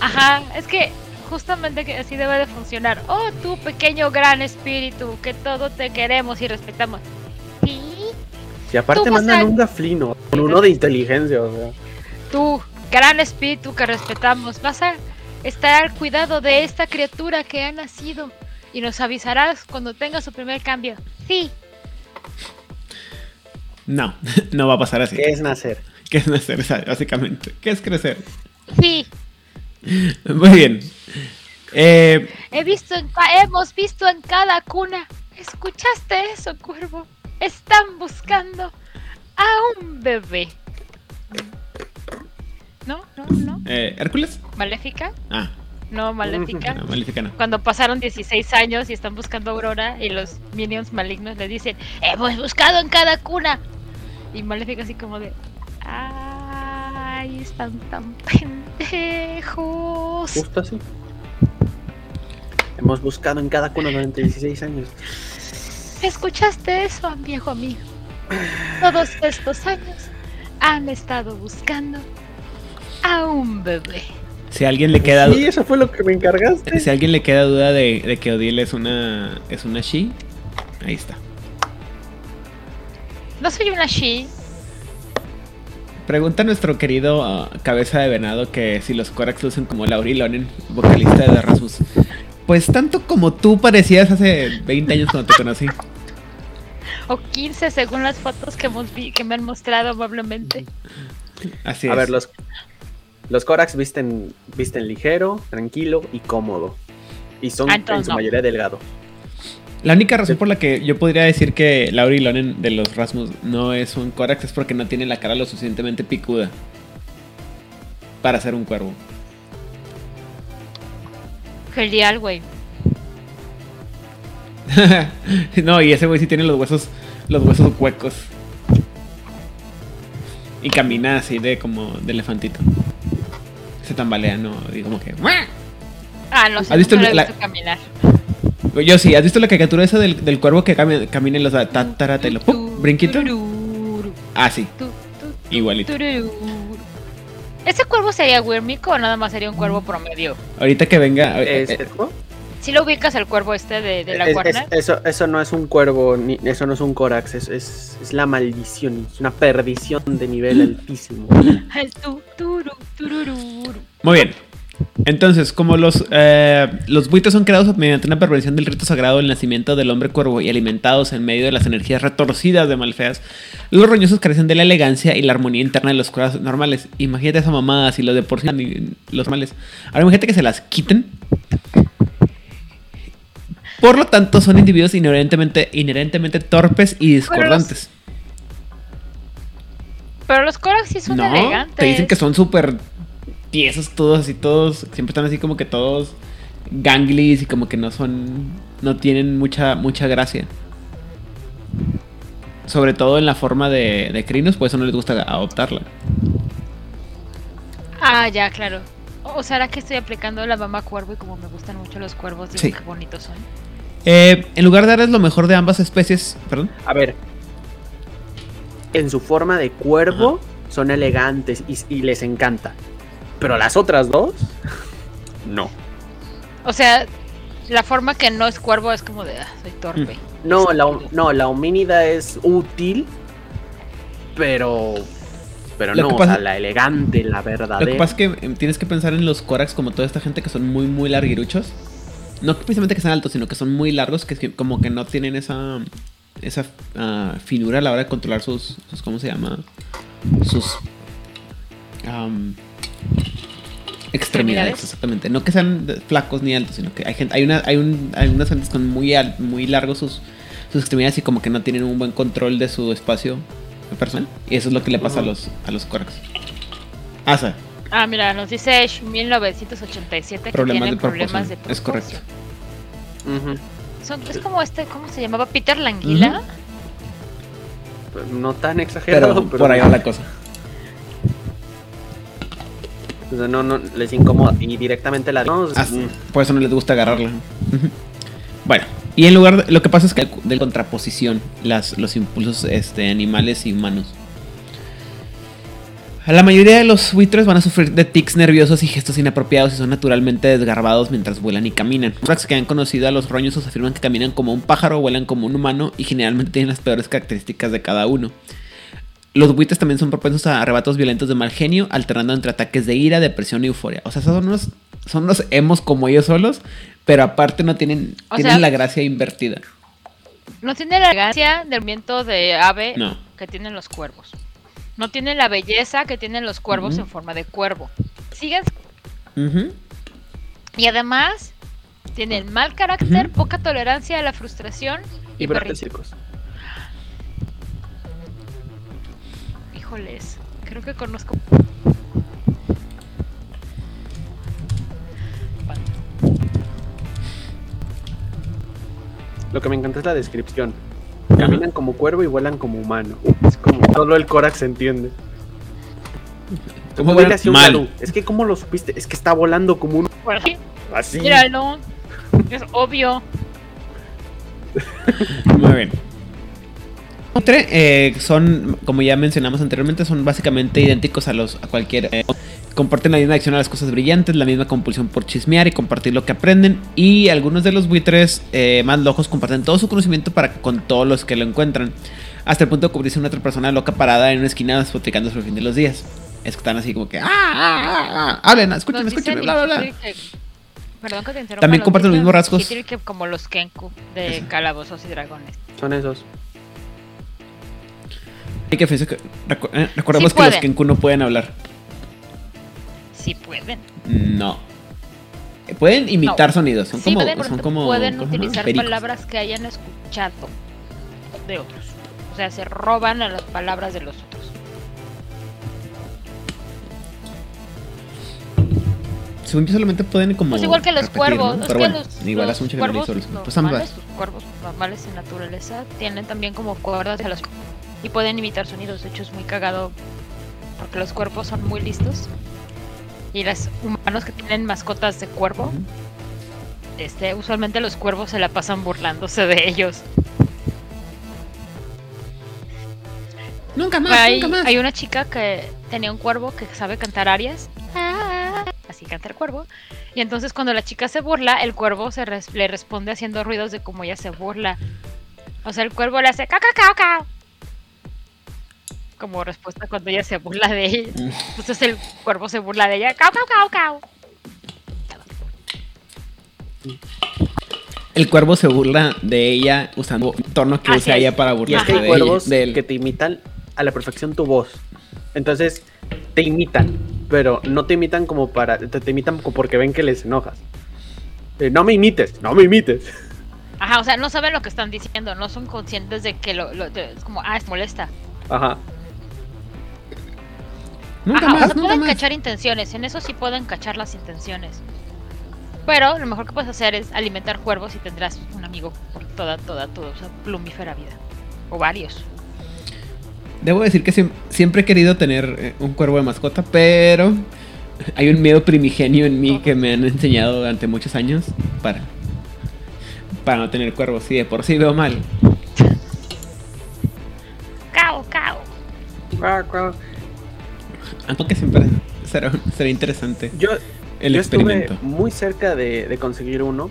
Speaker 1: Ajá, es que justamente que así debe de funcionar. Oh, tú pequeño gran espíritu, que todo te queremos y respetamos. Sí,
Speaker 4: Y aparte mandan
Speaker 1: a-
Speaker 4: un gaflino, con uno de inteligencia, o sea.
Speaker 1: tú, gran espíritu que respetamos, vas a estar al cuidado de esta criatura que ha nacido y nos avisarás cuando tenga su primer cambio. Sí,
Speaker 2: No, no va a pasar así.
Speaker 4: ¿Qué es nacer?
Speaker 2: ¿Qué es nacer, básicamente? ¿Qué es crecer?
Speaker 1: sí.
Speaker 2: Muy bien. Eh,
Speaker 1: He visto en hemos visto en cada cuna. ¿Escuchaste eso, cuervo? Están buscando a un bebé. ¿No? ¿No? ¿No?
Speaker 2: eh, ¿Hércules?
Speaker 1: ¿Maléfica?
Speaker 2: Ah,
Speaker 1: No, Maléfica.
Speaker 2: no, Maléfica no.
Speaker 1: Cuando pasaron 16 años y están buscando a Aurora y los minions malignos le dicen, hemos buscado en cada cuna. Y Maléfica así como de, ay, están tan pendejos.
Speaker 4: Justo así. Hemos buscado en cada cuna durante 16 años.
Speaker 1: ¿Escuchaste eso, viejo amigo? Todos estos años han estado buscando a un bebé.
Speaker 2: Si a alguien le queda,
Speaker 4: Sí, eso fue lo que me encargaste.
Speaker 2: si a alguien le queda duda de, de que Odile es una, es una she, ahí está.
Speaker 1: No soy una she.
Speaker 2: Pregunta nuestro querido ah, cabeza de venado que si los Korax lucen como Lauri Lonen, vocalista de The Rasmus. Pues tanto como tú parecías hace 20 años cuando te conocí.
Speaker 1: O 15 según las fotos que, hemos vi- que me han mostrado amablemente.
Speaker 2: Así
Speaker 4: A
Speaker 2: es.
Speaker 4: ver, los, los Korax visten, visten ligero, tranquilo y cómodo. Y son
Speaker 1: Ah,
Speaker 4: en su
Speaker 1: no.
Speaker 4: mayoría delgado.
Speaker 2: La única razón por la que yo podría decir que Lauri Lonen de los Rasmus no es un Korax es porque no tiene la cara lo suficientemente picuda para ser un cuervo.
Speaker 1: Genial, güey.
Speaker 2: no, y ese güey sí tiene los huesos, los huesos huecos. Y camina así de como de elefantito. Se tambalea, ¿no? Y como que.
Speaker 1: Ah, no sé,
Speaker 2: ¿Has visto
Speaker 1: nunca lo he
Speaker 2: la-
Speaker 1: visto caminar.
Speaker 2: Yo sí, ¿has visto la caricatura esa del, del cuervo que cami- camina y los da tatarata y lo ¡pum! brinquito? Ah, sí, igualito.
Speaker 1: ¿Ese cuervo sería Wyrmico o nada más sería un cuervo promedio?
Speaker 2: Ahorita que venga. eh,
Speaker 4: Es-
Speaker 2: eh,
Speaker 1: Si lo ubicas al cuervo este de, de la
Speaker 4: es- eso, eso no es un cuervo, ni, eso no es un Korax, es, es, es la maldición, es una perdición de nivel altísimo.
Speaker 1: El.
Speaker 2: Muy bien. Entonces, como los, eh, los buitres son creados mediante una perversión del rito sagrado del nacimiento del hombre cuervo y alimentados en medio de las energías retorcidas de Malfeas, los roñosos carecen de la elegancia y la armonía interna de los cuervos normales. Imagínate esa mamada, si los de por sí los normales. Ahora imagínate que se las quiten. Por lo tanto, son individuos inherentemente, inherentemente torpes y discordantes.
Speaker 1: Pero los Korax sí son
Speaker 2: no,
Speaker 1: elegantes.
Speaker 2: te dicen que son súper tiesos todos así, todos, siempre están así como que todos ganglis y como que no son, no tienen mucha, mucha gracia. Sobre todo en la forma de, de Crinos, por eso no les gusta adoptarla.
Speaker 1: Ah, ya, claro. O será que estoy aplicando la mamá cuervo y como me gustan mucho los cuervos, digo
Speaker 2: Sí.
Speaker 1: qué bonitos son.
Speaker 2: Eh, en lugar de darles lo mejor de ambas especies, perdón,
Speaker 4: A ver, en su forma de cuervo son elegantes y, y les encanta. Pero las otras dos, no.
Speaker 1: O sea, la forma que no es cuervo es como de, ah, soy torpe.
Speaker 4: No, la, no, la homínida es útil, pero. Pero
Speaker 2: Lo
Speaker 4: no,
Speaker 2: que
Speaker 4: o
Speaker 2: pasa-
Speaker 4: sea, la elegante, la
Speaker 2: Lo que
Speaker 4: verdadera.
Speaker 2: pasa es que eh, tienes que pensar en los Korax como toda esta gente que son muy, muy larguiruchos. No precisamente que sean altos, sino que son muy largos, que, es que como que no tienen esa esa ah, finura a la hora de controlar sus, sus ¿cómo se llama? Sus am, extremidades,
Speaker 1: Extremidades.
Speaker 2: exactamente. No que sean flacos ni altos, sino que hay gente, hay una, hay un, hay unas gentes con muy al- muy largos sus, sus extremidades y como que no tienen un buen control de su espacio personal. Y eso es lo que le pasa a los, a los Korax. Asa.
Speaker 1: Ah, mira, nos dice Ash 1987 que
Speaker 2: Problemas
Speaker 1: tienen
Speaker 2: de
Speaker 1: problemas de
Speaker 2: proporción. Es correcto.
Speaker 1: Son- es como este, ¿cómo se llamaba? Peter Languila.
Speaker 4: Pues No tan exagerado,
Speaker 2: Pero
Speaker 4: pero,
Speaker 2: por ahí va la cosa.
Speaker 4: O sea, no, no, les incomoda. Y directamente la. No,
Speaker 2: Ah,
Speaker 4: mm,
Speaker 2: por eso no les gusta agarrarla. Bueno, y en lugar de, lo que pasa es que de contraposición las, los impulsos este, animales y humanos. La mayoría de los buitres van a sufrir de tics nerviosos y gestos inapropiados y son naturalmente desgarbados mientras vuelan y caminan. Los que han conocido a los roñosos afirman que caminan como un pájaro, vuelan como un humano y generalmente tienen las peores características de cada uno. Los buitres también son propensos a arrebatos violentos de mal genio, alternando entre ataques de ira, depresión y euforia. O sea, son unos, son unos emos como ellos solos, pero aparte no tienen,
Speaker 1: O
Speaker 2: tienen
Speaker 1: sea-
Speaker 2: la gracia invertida.
Speaker 1: No tiene la elegancia del viento de ave
Speaker 2: No.
Speaker 1: que tienen los cuervos. No tiene la belleza que tienen los cuervos en forma de cuervo.
Speaker 2: Ujú.
Speaker 1: y además Tienen mal carácter, poca tolerancia a la frustración y,
Speaker 4: Y
Speaker 1: Híjoles, creo que conozco.
Speaker 4: Lo que me encanta es la descripción. Caminan como cuervo y vuelan como humano. Es como solo el Korak se entiende.
Speaker 2: ¿Cómo Mal.
Speaker 4: Es que cómo lo supiste, es que está volando como un así.
Speaker 1: Míralo. Es obvio.
Speaker 2: Muy bien. Entre, eh, son, como ya mencionamos anteriormente, son básicamente idénticos a los a cualquier. eh, comparten la misma adicción a las cosas brillantes, la misma compulsión por chismear y compartir lo que aprenden. Y algunos de los buitres eh, más locos comparten todo su conocimiento para con todos los que lo encuentran. Hasta el punto de convertirse en otra persona loca parada en una esquina despotricando sobre el fin de los días. Es que están así como que. ¡Ah! ah, ah, ah! Hablen, escúchenme, escúchenme, bla, bla, bla.
Speaker 1: Hitler que- Perdón que te interrumpa.
Speaker 2: También comparten los mismos rasgos.
Speaker 1: Como los Kenku de Calabozos y Dragones.
Speaker 4: Son esos.
Speaker 2: Hay que recu- eh, recordemos
Speaker 1: Sí
Speaker 2: que los. Kenku no pueden hablar.
Speaker 1: Sí pueden.
Speaker 2: No. Eh, Pueden imitar
Speaker 1: No.
Speaker 2: sonidos. Son
Speaker 1: sí
Speaker 2: como.
Speaker 1: pueden,
Speaker 2: son como
Speaker 1: pueden
Speaker 2: ¿cómo se llama?
Speaker 1: utilizar
Speaker 2: Pericos.
Speaker 1: palabras que hayan escuchado de otros. O sea, se roban a las palabras de los otros.
Speaker 2: Según yo solamente pueden como.
Speaker 1: Pues igual que los
Speaker 2: repetir,
Speaker 1: cuervos.
Speaker 2: ¿no? Pero bueno,
Speaker 1: los,
Speaker 2: igual
Speaker 1: los
Speaker 2: no
Speaker 1: cuervos.
Speaker 2: Pues ambas.
Speaker 1: normales, los cuervos normales en naturaleza tienen también como cuerdas de los y pueden imitar sonidos. De hecho, es muy cagado porque los cuervos son muy listos. Y los humanos que tienen mascotas de cuervo, este, usualmente los cuervos se la pasan burlándose de ellos.
Speaker 2: Nunca más,
Speaker 1: Hay,
Speaker 2: nunca más.
Speaker 1: hay una chica que tenía un cuervo que sabe cantar arias. Así canta el cuervo. Y entonces cuando la chica se burla, el cuervo se res- le responde haciendo ruidos de cómo ella se burla. O sea, el cuervo le hace ca ca ca ca. Como respuesta cuando ella se burla de ella.
Speaker 2: Mm.
Speaker 1: Entonces el cuervo se burla de ella. Cau, cau, cau, cau.
Speaker 2: El cuervo se burla de ella usando un tono que
Speaker 1: Así
Speaker 2: usa
Speaker 1: es.
Speaker 2: ella para
Speaker 4: Y es
Speaker 2: burlarse
Speaker 4: que hay
Speaker 2: de
Speaker 4: cuervos
Speaker 2: de él.
Speaker 4: que te imitan a la perfección tu voz. Entonces, te imitan, pero no te imitan como para. Te, te imitan como porque ven que les enojas. Eh, no me imites, no me imites.
Speaker 1: Ajá, o sea, no saben lo que están diciendo. No son conscientes de que lo, lo- de- es como, ah, es molesta.
Speaker 4: Ajá.
Speaker 2: Nunca
Speaker 1: Ajá, o
Speaker 2: más,
Speaker 1: sea,
Speaker 2: nunca
Speaker 1: pueden
Speaker 2: más.
Speaker 1: cachar intenciones, en eso sí pueden cachar las intenciones. Pero lo mejor que puedes hacer es alimentar cuervos y tendrás un amigo por toda, toda, toda esa plumífera vida. O varios.
Speaker 2: Debo decir que siem- siempre he querido tener eh, un cuervo de mascota, pero hay un miedo primigenio en mí que me han enseñado durante muchos años para, para no tener cuervos. Sí, de por sí veo mal.
Speaker 1: ¡Cao, cao!
Speaker 2: Aunque siempre será, será interesante
Speaker 4: Yo,
Speaker 2: el
Speaker 4: yo estuve
Speaker 2: experimento.
Speaker 4: muy cerca de, de conseguir uno.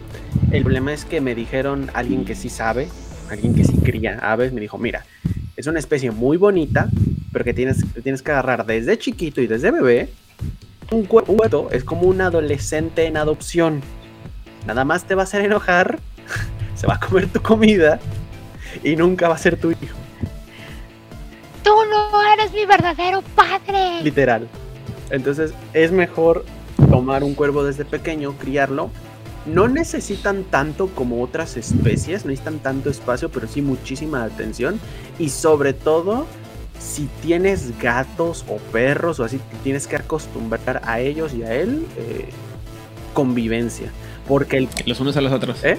Speaker 4: El problema es que me dijeron alguien que sí sabe, alguien que sí cría aves, me dijo, mira, es una especie muy bonita, pero que tienes, tienes que agarrar desde chiquito y desde bebé. Un cue- un cuervo es como un adolescente en adopción. Nada más te va a hacer enojar, se va a comer tu comida y nunca va a ser tu hijo,
Speaker 1: ¡Tú no eres mi verdadero padre!
Speaker 4: literal. Entonces es mejor tomar un cuervo desde pequeño, criarlo. No necesitan tanto como otras especies, no necesitan tanto espacio, pero sí muchísima atención. Y sobre todo, si tienes gatos o perros o así, tienes que acostumbrar a ellos y a él eh, convivencia. Porque el,
Speaker 2: Los unos a los otros.
Speaker 4: ¿eh?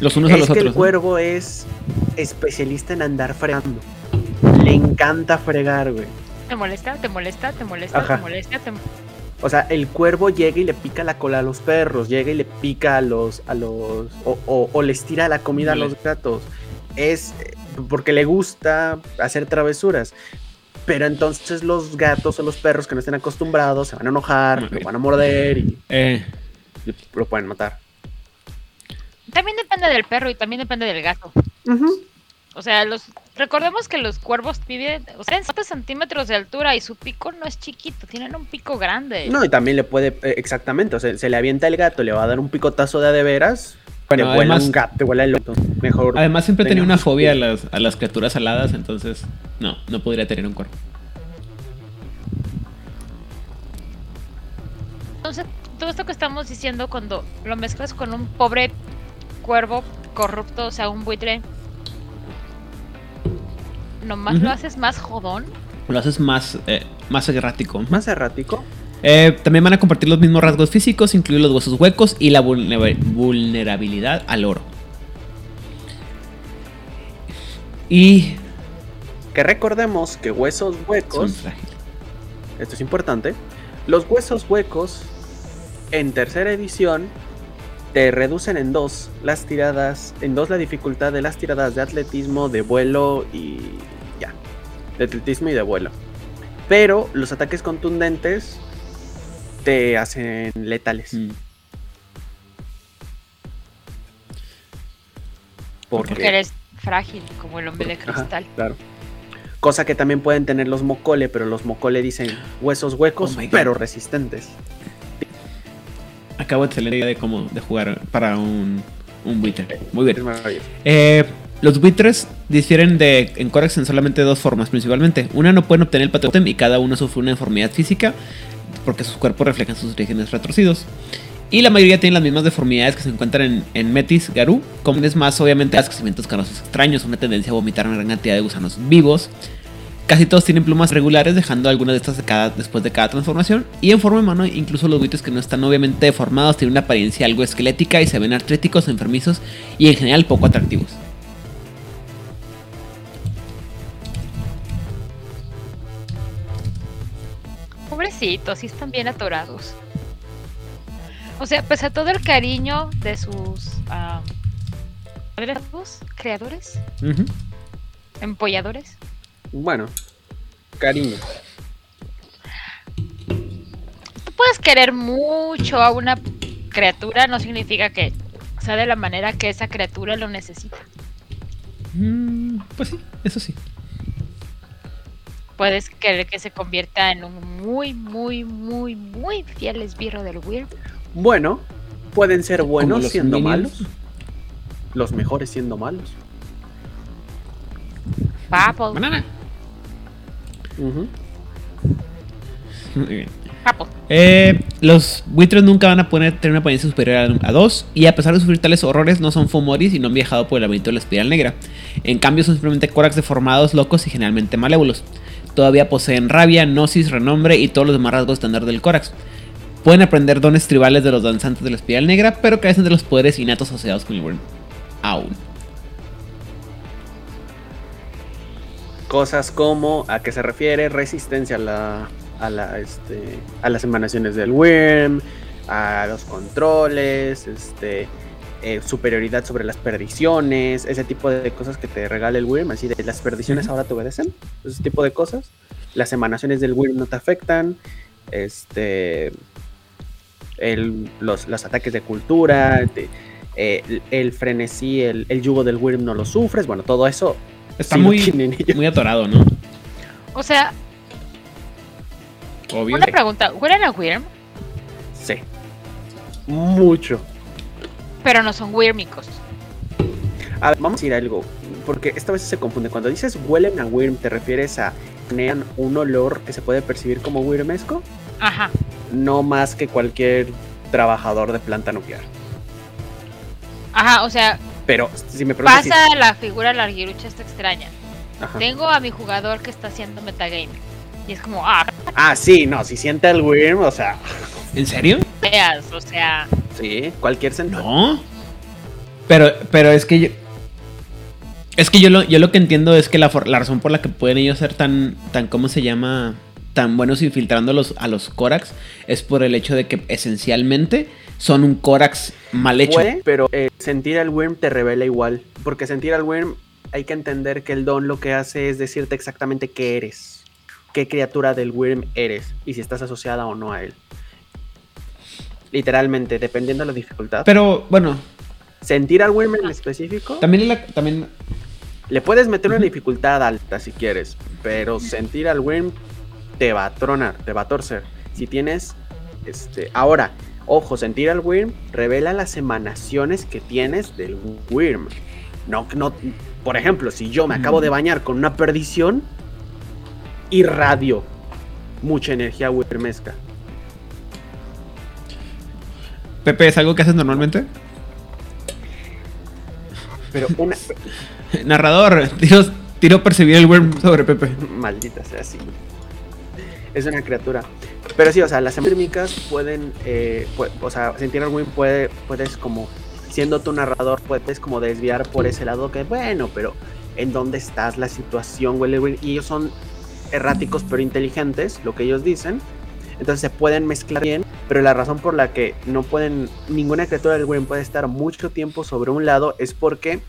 Speaker 2: Los unos a
Speaker 4: es
Speaker 2: los
Speaker 4: que
Speaker 2: otros.
Speaker 4: el
Speaker 2: ¿no?
Speaker 4: cuervo es especialista en andar fregando. Le encanta fregar, güey.
Speaker 1: ¿Te molesta? ¿Te molesta? ¿Te molesta?
Speaker 4: Ajá.
Speaker 1: ¿Te molesta? ¿Te...
Speaker 4: O sea, el cuervo llega y le pica la cola a los perros, llega y le pica a los, a los, o, o- o les tira la comida a los gatos. Es porque le gusta hacer travesuras. Pero entonces los gatos o los perros que no estén acostumbrados se van a enojar, lo van a morder y,
Speaker 2: Eh,
Speaker 4: y lo pueden matar.
Speaker 1: También depende del perro y también depende del gato. O sea, los recordemos que los cuervos viven, o sea, en 7 centímetros de altura y su pico no es chiquito, tienen un pico grande.
Speaker 4: No, y también le puede, eh, exactamente, o sea, se le avienta el gato, le va a dar un picotazo de de veras,
Speaker 2: Bueno,
Speaker 4: te vuela
Speaker 2: además-
Speaker 4: un gato, te vuela el otro. Mejor.
Speaker 2: además siempre tenido una fobia a las, a las criaturas aladas, entonces no, no podría tener un cuervo.
Speaker 1: Entonces, todo esto que estamos diciendo cuando lo mezclas con un pobre cuervo corrupto, o sea, un buitre, nomás lo haces más jodón.
Speaker 2: Lo haces más, eh, más errático.
Speaker 4: Más errático.
Speaker 2: Eh, también van a compartir los mismos rasgos físicos, incluidos los huesos huecos y la vulne- vulnerabilidad al oro. Y
Speaker 4: Que recordemos que huesos
Speaker 2: son
Speaker 4: huecos,
Speaker 2: frágiles.
Speaker 4: esto es importante, los huesos huecos en tercera edición te reducen en dos las tiradas, en dos la dificultad de las tiradas de atletismo, de vuelo y ya, de atletismo y de vuelo. Pero los ataques contundentes te hacen letales.
Speaker 2: Mm.
Speaker 4: Porque,
Speaker 1: Porque eres frágil, como el hombre de
Speaker 4: Ajá,
Speaker 1: cristal.
Speaker 4: claro. Cosa que también pueden tener los mocole, pero los mocole dicen huesos huecos,
Speaker 2: Oh
Speaker 4: pero resistentes.
Speaker 2: Acabo de tener la idea de cómo de jugar para un, un buitre. Muy
Speaker 4: Es
Speaker 2: bien. Eh, los buitres difieren de en Corax en solamente dos formas principalmente. Una no pueden obtener el patrón y cada uno sufre una deformidad física porque sus cuerpos reflejan sus orígenes retorcidos. Y la mayoría tienen las mismas deformidades que se encuentran en, en Metis Garú, comunes más obviamente las crecimientos canosos extraños, una tendencia a vomitar una gran cantidad de gusanos vivos. Casi todos tienen plumas regulares, dejando algunas de estas de cada- después de cada transformación. Y en forma de mano, incluso los buitres que no están obviamente deformados tienen una apariencia algo esquelética y se ven artríticos, enfermizos y en general poco atractivos.
Speaker 1: Pobrecitos, sí están bien atorados. O sea, pese a todo el cariño de sus ah, creadores, empolladores,
Speaker 4: Bueno, cariño.
Speaker 1: tú puedes querer mucho a una criatura, no significa que sea de la manera que esa criatura lo necesita.
Speaker 2: Mm, pues sí, eso sí.
Speaker 1: Puedes querer que se convierta en un muy, muy, muy, muy fiel esbirro del Weird.
Speaker 4: Bueno, pueden ser buenos siendo
Speaker 2: minions.
Speaker 4: malos. Los mejores siendo malos.
Speaker 1: Papo,
Speaker 2: Banana. Muy bien. Eh, los buitres nunca van a poder tener una apariencia superior a 2 y a pesar de sufrir tales horrores no son fumoris y no han viajado por el laberinto de la espiral negra. En cambio son simplemente corax deformados, locos y generalmente malévolos. Todavía poseen rabia, gnosis, renombre y todos los demás rasgos estándar del corax. Pueden aprender dones tribales de los danzantes de la espiral negra, pero carecen de los poderes innatos asociados con el. Aún.
Speaker 4: Cosas como a qué se refiere resistencia a la, a la este, a las emanaciones del worm, a los controles, este eh, superioridad sobre las perdiciones, ese tipo de cosas que te regala el worm, así de las perdiciones ahora te obedecen, ese tipo de cosas. Las emanaciones del worm no te afectan, este el- los, los ataques de cultura, te- eh, el, el frenesí, el, el yugo del worm no lo sufres, bueno, todo eso
Speaker 2: Está
Speaker 4: sí
Speaker 2: muy, muy atorado, ¿no?
Speaker 1: O sea,
Speaker 2: Obvio.
Speaker 1: una pregunta. ¿Huelen a Wyrm?
Speaker 4: Sí. Mucho.
Speaker 1: Pero no son Wyrmicos.
Speaker 4: A ver, vamos a decir algo, porque esta vez se confunde. Cuando dices huelen a Wyrm, ¿te refieres a tener un olor que se puede percibir como Wyrmesco?
Speaker 1: Ajá.
Speaker 4: No más que cualquier trabajador de planta nuclear.
Speaker 1: Ajá, o sea,
Speaker 4: Pero si me preguntas si-
Speaker 1: pasa la figura larguirucha esta extraña.
Speaker 4: Ajá.
Speaker 1: Tengo a mi jugador que está haciendo metagame. Y es como, ah,
Speaker 4: Ah, sí, no, si siente el Wyrm, o sea,
Speaker 2: ¿En serio?
Speaker 1: veas, o sea,
Speaker 4: sí, cualquier sentido.
Speaker 2: No. Pero, pero es que yo. Es que yo lo, yo lo que entiendo es que la, for- la razón por la que pueden ellos ser tan, tan, ¿cómo se llama? Tan buenos infiltrando a los, a los Corax es por el hecho de que esencialmente son un Corax mal hecho.
Speaker 4: Puede, pero eh, sentir al Wyrm te revela igual. Porque sentir al Wyrm hay que entender que el don lo que hace es decirte exactamente qué eres. Qué criatura del Wyrm eres. Y si estás asociada o no a él. Literalmente, dependiendo de la dificultad.
Speaker 2: Pero bueno,
Speaker 4: sentir al Wyrm en específico,
Speaker 2: también, la, también
Speaker 4: le puedes meter una dificultad alta si quieres. Pero sentir al Wyrm te va a tronar, te va a torcer. Si tienes. Este. Ahora, ojo, sentir al Wyrm revela las emanaciones que tienes del Wyrm. No, no. Por ejemplo, si yo me acabo de bañar con una perdición, irradio mucha energía wyrmesca.
Speaker 2: Pepe, ¿es algo que haces normalmente?
Speaker 4: Pero una.
Speaker 2: Narrador, tiro, tiro percibir el worm sobre Pepe.
Speaker 4: Maldita sea así. Es una criatura. Pero sí, o sea, las térmicas pueden. eh, o sea, sentir win puede, puedes como. Siendo tu narrador, puedes como desviar por ese lado que, bueno, pero ¿en dónde estás? La situación, huele. Y ellos son erráticos pero inteligentes, lo que ellos dicen. Entonces se pueden mezclar bien, pero la razón por la que no pueden, ninguna criatura del Wyrm puede estar mucho tiempo sobre un lado es porque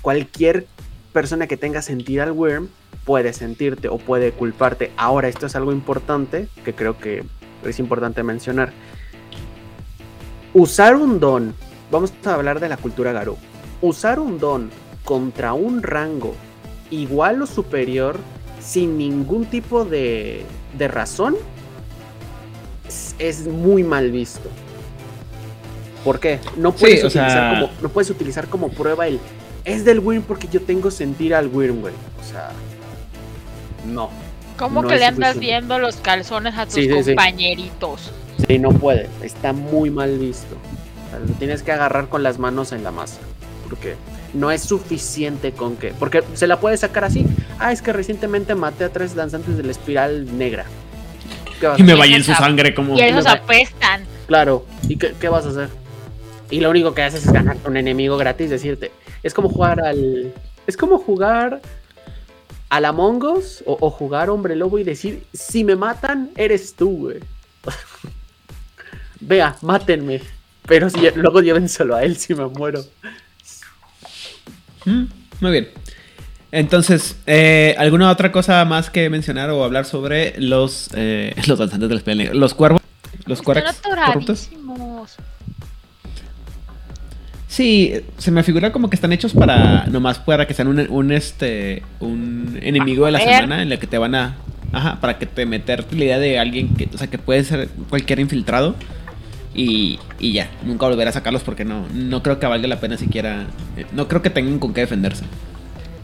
Speaker 4: cualquier persona que tenga sentir al Wyrm puede sentirte o puede culparte. Ahora, esto es algo importante que creo que es importante mencionar. Usar un don, vamos a hablar de la cultura Garou. Usar un don contra un rango igual o superior sin ningún tipo de, de razón es, es muy mal visto. ¿Por qué? No puedes, utilizar,
Speaker 2: sea-
Speaker 4: como, no puedes utilizar como prueba el es del Wyrm porque yo tengo sentir al Wyrm, güey. O sea, no.
Speaker 1: ¿Cómo
Speaker 4: No
Speaker 1: que le andas
Speaker 4: suficiente.
Speaker 1: viendo los calzones a tus
Speaker 4: Sí, sí, sí.
Speaker 1: compañeritos?
Speaker 4: Sí, no puede. Está muy mal visto. O sea, lo tienes que agarrar con las manos en la masa. Porque no es suficiente con que. Porque se la puede sacar así. Ah, es que recientemente maté a tres danzantes de la espiral negra. ¿Qué vas a
Speaker 2: Y me bañé en su sangre como...
Speaker 1: Y
Speaker 4: va-
Speaker 1: apestan.
Speaker 4: Claro. ¿Y qué, qué vas a hacer? Y lo único que haces es ganar un enemigo gratis, decirte. Es como jugar al. Es como jugar Among Us o, o jugar Hombre Lobo y decir: Si me matan, eres tú, güey. Vea, mátenme. Pero si, luego llévenselo a él si me muero.
Speaker 2: Mm, Muy bien. Entonces, eh, ¿alguna otra cosa más que mencionar o hablar sobre los, eh, los danzantes de la espiral negra? Los cuervos, los corax corruptos. Sí, se me figura como que están hechos para nomás para que sean un, un, este un enemigo de la semana en la que te van a ajá, para que te meterte la idea de alguien que, o sea, que puede ser cualquier infiltrado y, y ya, nunca volver a sacarlos porque no no creo que valga la pena siquiera eh, no creo que tengan con qué defenderse.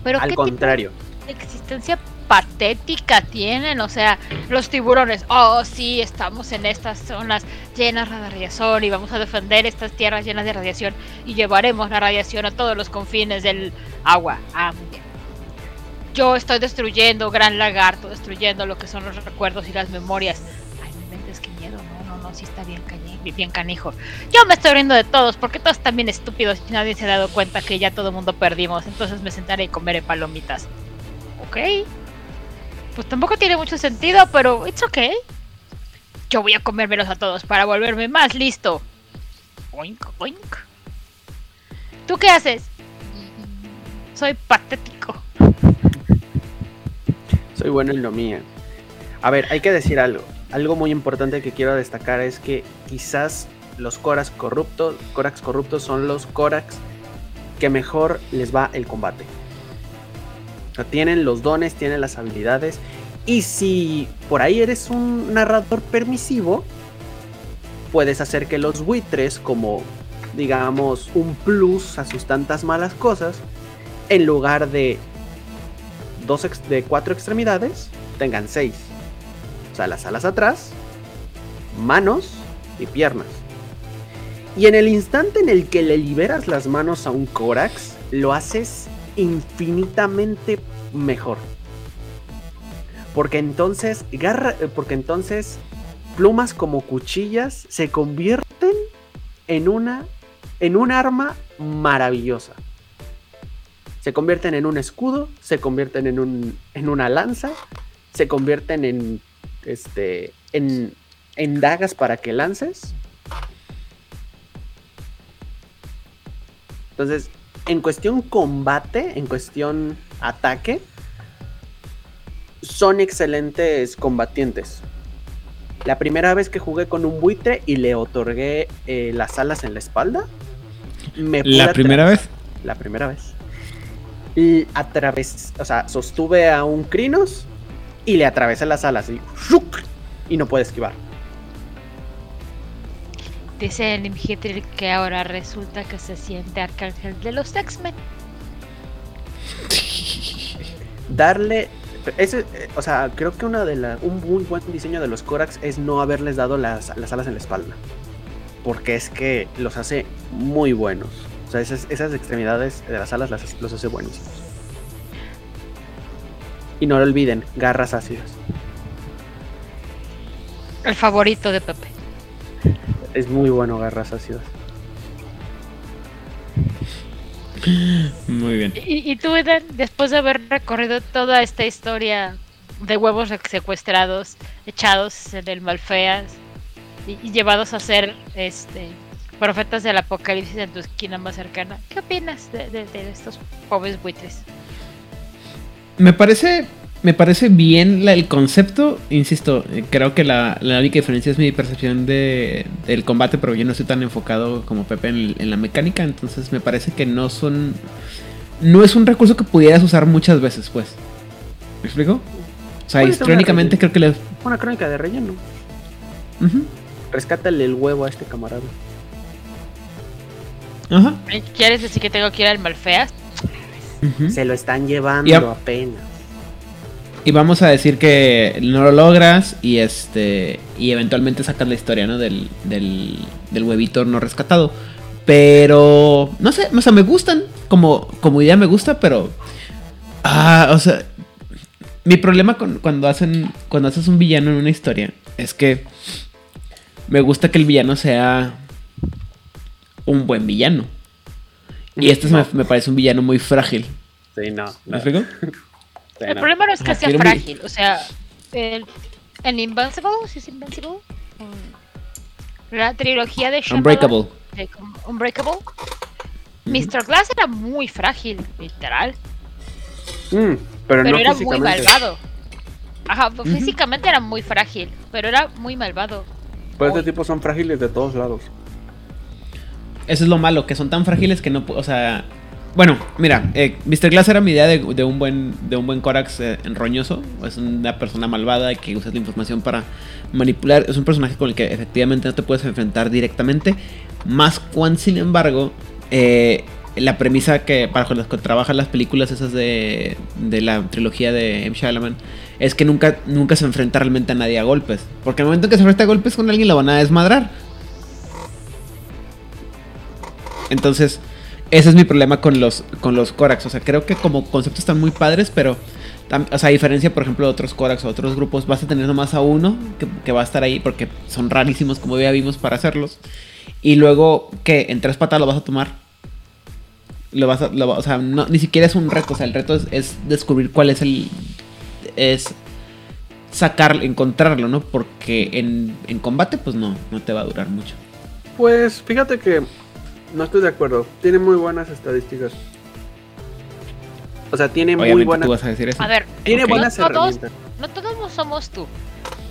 Speaker 1: Pero
Speaker 4: Al
Speaker 1: ¿qué
Speaker 4: contrario.
Speaker 1: tipo de existencia patética tienen? O sea, los tiburones, oh sí, estamos en estas zonas llenas de radiación y vamos a defender estas tierras llenas de radiación y llevaremos la radiación a todos los confines del agua. Ah. Yo estoy destruyendo Gran Lagarto, destruyendo lo que son los recuerdos y las memorias. Ay, no inventes, qué miedo, no, no, no, sí está bien, bien canijo. Yo me estoy riendo de todos porque todos están bien estúpidos y nadie se ha dado cuenta que ya todo el mundo perdimos. Entonces me sentaré y comeré palomitas. Ok. Pues tampoco tiene mucho sentido, pero it's okay. Yo voy a comérmelos a todos para volverme más listo. Oink, oink. ¿Tú qué haces? Soy patético.
Speaker 4: Soy bueno en lo mío. A ver, hay que decir algo. Algo muy importante que quiero destacar es que quizás los Corax corruptos, Corax corruptos son los Corax que mejor les va el combate. Sea, tienen los dones, tienen las habilidades. Y si por ahí eres un narrador permisivo, puedes hacer que los buitres, como digamos un plus a sus tantas malas cosas, en lugar de dos de cuatro extremidades, tengan seis. O sea, las alas atrás, manos y piernas. Y en el instante en el que le liberas las manos a un Corax, lo haces infinitamente mejor. Porque entonces, garra, eh, porque entonces plumas como cuchillas se convierten en una en un arma maravillosa. Se convierten en un escudo, se convierten en un en una lanza, se convierten en este en en dagas para que lances. Entonces, en cuestión combate, en cuestión ataque, son excelentes combatientes. La primera vez que jugué con un buitre y le otorgué eh, las alas en la espalda, me
Speaker 2: La primera vez.
Speaker 4: La primera vez. Y o sea, sostuve a un Crinos y le atravesé las alas y, y no puede esquivar.
Speaker 1: Dice el Invigitril que ahora resulta que se siente arcángel de los X-Men.
Speaker 4: darle ese, o sea, creo que una de la, un muy buen diseño de los Corax es no haberles dado las, las alas en la espalda. porque es que los hace muy buenos. O sea, esas, esas extremidades de las alas las, los hace buenísimos. Y no lo olviden, garras ácidas.
Speaker 1: El favorito de Pepe.
Speaker 4: Es muy bueno garras ácidas.
Speaker 2: Muy bien.
Speaker 1: Y, y tú, Eden, después de haber recorrido toda esta historia de huevos secuestrados, echados en el Malfeas y, y llevados a ser este profetas del apocalipsis en tu esquina más cercana, ¿qué opinas de, de- de estos pobres buitres?
Speaker 2: Me parece, me parece bien la- el concepto. Insisto, eh, creo que la, la única diferencia es mi percepción de, del combate, pero yo no estoy tan enfocado como Pepe en, en la mecánica. Entonces me parece que no son. No es un recurso que pudieras usar muchas veces, pues. ¿Me explico? O sea, históricamente creo que le.
Speaker 4: Una crónica de relleno.
Speaker 2: Ujú,
Speaker 4: Rescátale el huevo a este camarada.
Speaker 2: Ajá.
Speaker 1: ¿Quieres decir que tengo que ir al Malfeas?
Speaker 4: Se lo están llevando apenas.
Speaker 2: Y vamos a decir que no lo logras y este y eventualmente sacas la historia, ¿no? Del, del, del huevito no rescatado. Pero no sé, o sea, me gustan como como idea me gusta, pero ah, o sea, mi problema con cuando hacen cuando haces un villano en una historia es que me gusta que el villano sea un buen villano. Y este
Speaker 4: No.
Speaker 2: me, me parece un villano muy frágil.
Speaker 4: Sí, no.
Speaker 2: ¿Me
Speaker 4: no,
Speaker 2: explico?
Speaker 1: El problema no es que sea
Speaker 2: mi-
Speaker 1: frágil, o sea, el, en Invincible, ¿sí es Invincible? La trilogía de Shyamalan,
Speaker 2: Unbreakable.
Speaker 1: de Unbreakable. Mr. Glass era muy frágil, literal,
Speaker 4: Mm, pero,
Speaker 1: pero
Speaker 4: no
Speaker 1: era muy malvado. Ajá, físicamente era muy frágil, pero era muy malvado.
Speaker 4: Pero este tipo son frágiles de todos lados.
Speaker 2: Eso es lo malo, que son tan frágiles que no, o sea, bueno, mira, eh, Mr. Glass era mi idea de, un buen de un buen Corax eh, enroñoso, es una persona malvada que usa la información para manipular, es un personaje con el que efectivamente no te puedes enfrentar directamente, más cuando sin embargo eh, la premisa que para los que trabajan las películas esas de, de la trilogía de M. Shyamalan es que nunca, nunca se enfrenta realmente a nadie a golpes, porque al momento en que se enfrenta a golpes con alguien lo van a desmadrar. Entonces, ese es mi problema con los, con los Korax. O sea, creo que como conceptos están muy padres, pero, o sea, a diferencia, por ejemplo, de otros Korax o otros grupos, vas a tener nomás a uno que, va a estar ahí porque son rarísimos, como ya vimos, para hacerlos. Y luego, que en tres patas lo vas a tomar. Lo vas a, o sea, ni siquiera es un reto. O sea, el reto es, es descubrir cuál es el. Es sacar, encontrarlo, ¿no? Porque en, en combate, pues no, no te va a durar mucho.
Speaker 4: Pues fíjate que no estoy de acuerdo. Tiene muy buenas estadísticas. O sea, tiene muy buenas.
Speaker 2: tú vas a decir eso.
Speaker 1: A ver,
Speaker 4: Tiene buenas
Speaker 1: No todos-
Speaker 4: herramientas.
Speaker 1: no todos somos tú.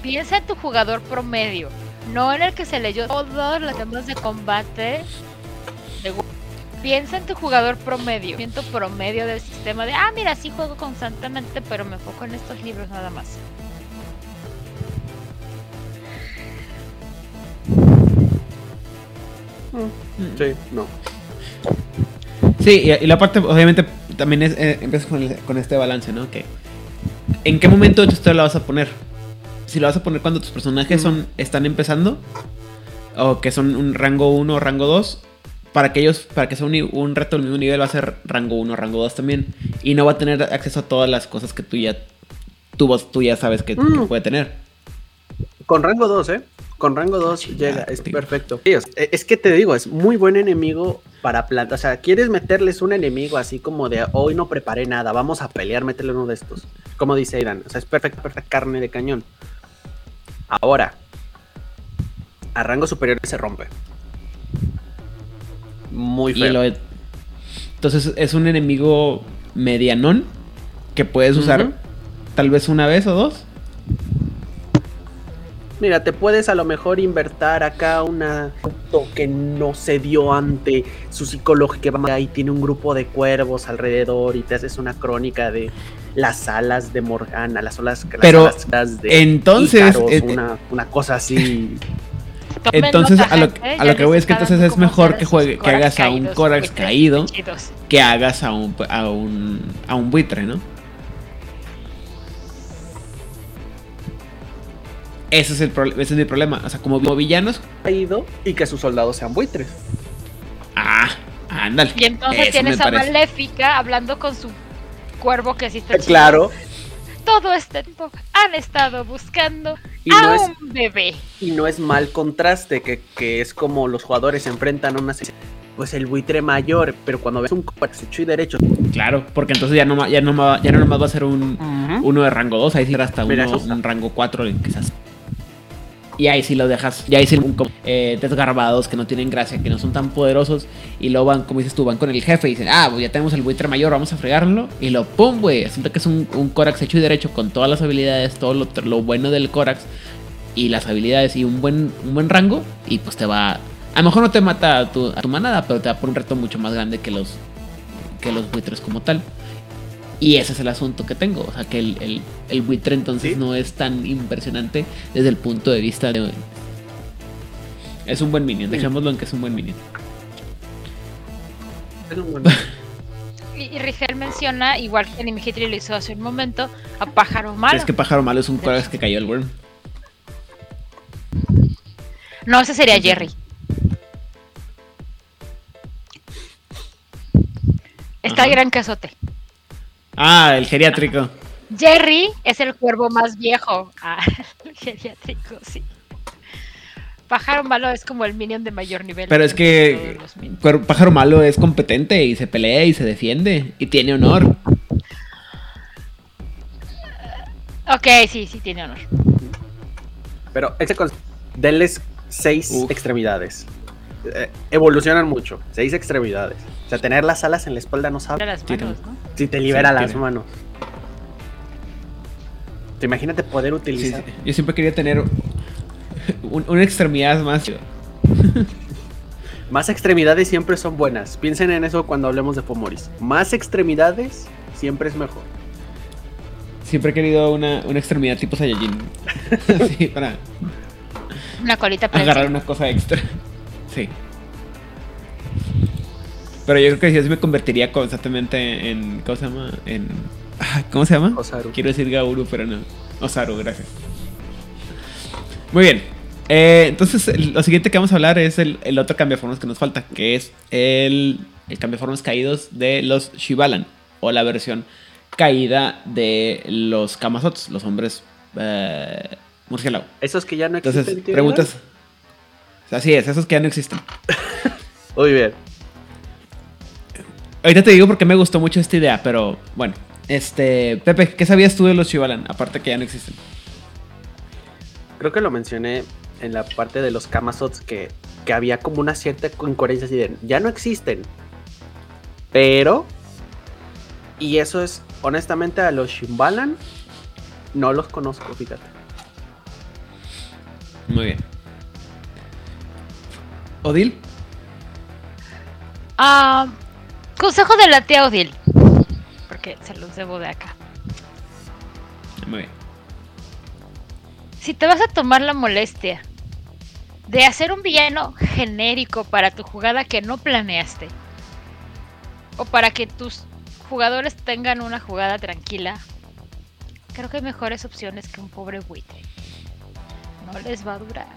Speaker 1: Piensa en tu jugador promedio, no en el que se leyó todos los temas de combate. de Piensa en tu jugador promedio, en tu promedio del sistema de, ah, mira, sí juego constantemente, pero me enfoco en estos libros nada más.
Speaker 4: Sí, no.
Speaker 2: Sí, y, y la parte, obviamente, también es, eh, empieza con, el- con este balance, ¿no? Que, ¿En qué momento de tu historia la vas a poner? Si la vas a poner cuando tus personajes son están empezando, o que son un rango 1 o rango 2, para que ellos, para que sea un, reto del mismo nivel, va a ser rango 1 o rango 2 también. Y no va a tener acceso a todas las cosas que tú ya, tú, tú ya sabes que, que
Speaker 4: Mm.
Speaker 2: puede tener.
Speaker 4: Con rango 2, ¿eh? Con rango 2 llega, es perfecto. Es, que te digo, es muy buen enemigo para planta. O sea, quieres meterles un enemigo así como de hoy no preparé nada, vamos a pelear, métele uno de estos. Como dice Aidan, o sea, es perfecta, perfecta carne de cañón. Ahora, a rango superior se rompe. Muy
Speaker 2: Y
Speaker 4: feo.
Speaker 2: lo- entonces es un enemigo medianón que puedes usar tal vez una vez o dos.
Speaker 4: Mira, te puedes a lo mejor invertir acá una que no se dio ante su psicología que va ahí tiene un grupo de cuervos alrededor y te haces una crónica de las alas de Morgana, las olas las
Speaker 2: Pero,
Speaker 4: alas de
Speaker 2: entonces, eh,
Speaker 4: una, una cosa así.
Speaker 2: Entonces,
Speaker 1: nota,
Speaker 2: a lo,
Speaker 1: gente,
Speaker 2: a lo que voy es que entonces es mejor que juegue, que hagas a un Corax caído
Speaker 1: chidos.
Speaker 2: que hagas a un a un a un buitre, ¿no? Ese es, el pro- ese es mi problema. O sea, como vi- villanos.
Speaker 4: Caído y que sus soldados sean buitres.
Speaker 2: Ah, ándale.
Speaker 1: Y entonces
Speaker 2: Eso
Speaker 1: tienes a
Speaker 2: parece.
Speaker 1: Maléfica hablando con su cuervo que sí está chido.
Speaker 4: Claro.
Speaker 1: Todo este tiempo han estado buscando
Speaker 4: Y
Speaker 1: a
Speaker 4: no es-
Speaker 1: un bebé.
Speaker 4: Y no es mal contraste, que, que es como los jugadores se enfrentan a una pues el buitre mayor, pero cuando ves un corax hecho y derecho,
Speaker 2: Claro, porque entonces ya no, ya no, ya no nomás va a ser un, uno de rango 2, ahí sí será hasta
Speaker 4: Mira,
Speaker 2: uno, un rango 4 quizás. Y ahí sí lo dejas, y ahí sí eh, desgarbados que no tienen gracia, que no son tan poderosos, y luego van, como dices tú, van con el jefe y dicen, ah, pues ya tenemos el buitre mayor, vamos a fregarlo, y lo pum, güey, siento que es un, un Corax hecho y derecho con todas las habilidades, todo lo, lo bueno del Corax, y las habilidades y un buen, un buen rango, y pues te va, a lo mejor no te mata a tu, a tu manada, pero te va por un reto mucho más grande que los, que los buitres como tal. Y ese es el asunto que tengo. O sea, que el, el, el buitre entonces
Speaker 4: Sí.
Speaker 2: no es tan impresionante desde el punto de vista de. Es un buen minion, dejémoslo en que es un buen minion.
Speaker 4: es un buen-
Speaker 1: Y, y Rigel menciona, igual que Anime Hitler lo hizo hace un momento, a Pájaro Malo.
Speaker 2: Es que pájaro malo es un corax que cayó el worm.
Speaker 1: No, ese sería Jerry. Está
Speaker 2: Ajá.
Speaker 1: el gran casote.
Speaker 2: Ah, el geriátrico.
Speaker 1: Jerry es el cuervo más viejo. Ah, el geriátrico, sí. Pájaro malo es como el minion de mayor nivel.
Speaker 2: Pero es que pájaro malo es competente y se pelea y se defiende y tiene honor.
Speaker 1: Ok, sí, sí, tiene honor.
Speaker 4: Pero ese con- denles seis
Speaker 2: Uf.
Speaker 4: extremidades. Eh, evolucionan mucho, seis extremidades. O sea, tener las alas en la espalda no
Speaker 1: Para
Speaker 4: sabe
Speaker 1: las manos, ¿no?
Speaker 4: si te libera
Speaker 2: Sí,
Speaker 4: las
Speaker 2: tiene.
Speaker 4: manos. Te imagínate poder utilizar.
Speaker 2: sí. Yo siempre quería tener un- una extremidad más.
Speaker 4: Más extremidades siempre son buenas. Piensen en eso cuando hablemos de Pomoris. Más extremidades siempre es mejor.
Speaker 2: Siempre he querido una, una extremidad tipo Saiyajin. sí, para
Speaker 1: Una colita prensa.
Speaker 2: agarrar una cosa extra. Sí. Pero yo creo que sí me convertiría constantemente en. ¿Cómo se llama? En. ah, ¿Cómo se llama?
Speaker 4: Osaru.
Speaker 2: Quiero decir Gauru, pero no. Osaru, gracias. Muy bien. Eh, entonces, lo siguiente que vamos a hablar es el, el otro cambiaformas que nos falta, que es el, el cambiaformas caídos de los Shibalan, o la versión caída de los Kamazots, los hombres eh, murciélago.
Speaker 4: Esos que ya no existen.
Speaker 2: Entonces, preguntas. Así es, esos que ya no existen.
Speaker 4: Muy bien.
Speaker 2: Ahorita te digo porque me gustó mucho esta idea, pero bueno. Este, Pepe, ¿qué sabías tú de los Shibalan? Aparte que ya no existen.
Speaker 4: Creo que lo mencioné en la parte de los Kamazots que, que había como una cierta incoherencia así de ya no existen. Pero. Y eso es, honestamente, a los Shimbalan no los conozco, fíjate.
Speaker 2: Muy bien. Odil,
Speaker 1: Ah, consejo de la tía Odil. Porque se los debo de acá.
Speaker 2: muy bien.
Speaker 1: Si te vas a tomar la molestia de hacer un villano genérico para tu jugada que no planeaste, o para que tus jugadores tengan una jugada tranquila, creo que hay mejores opciones que un pobre buitre. No les va a durar.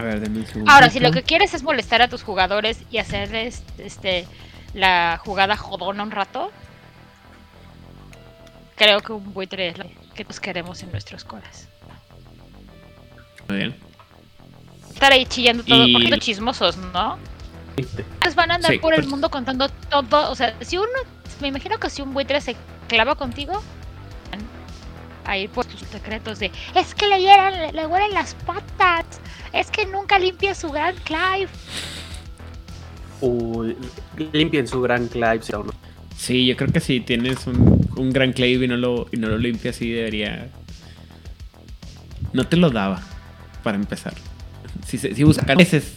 Speaker 2: A ver, denme un segundo.
Speaker 1: Ahora, si lo que quieres es molestar a tus jugadores y hacerles este la jugada jodona un rato, creo que un buitre es lo que nos queremos en nuestros colas.
Speaker 2: Muy bien.
Speaker 1: Estar ahí chillando todo,
Speaker 2: Y-
Speaker 1: poniendo chismosos, ¿no? Pues van a andar
Speaker 2: Sí,
Speaker 1: por el
Speaker 2: pero-
Speaker 1: mundo contando todo, o sea, si uno, me imagino que si un buitre se clava contigo, a ir por tus secretos de, es que le hieran, le huelen las patas, es que nunca limpia su gran Clive.
Speaker 4: Uy, limpien su gran Clive, si aún no.
Speaker 2: Sí, yo creo que si tienes un, un gran clave y no lo, y no lo limpias, sí debería. No te lo daba, para empezar. Si, se- si buscas veces.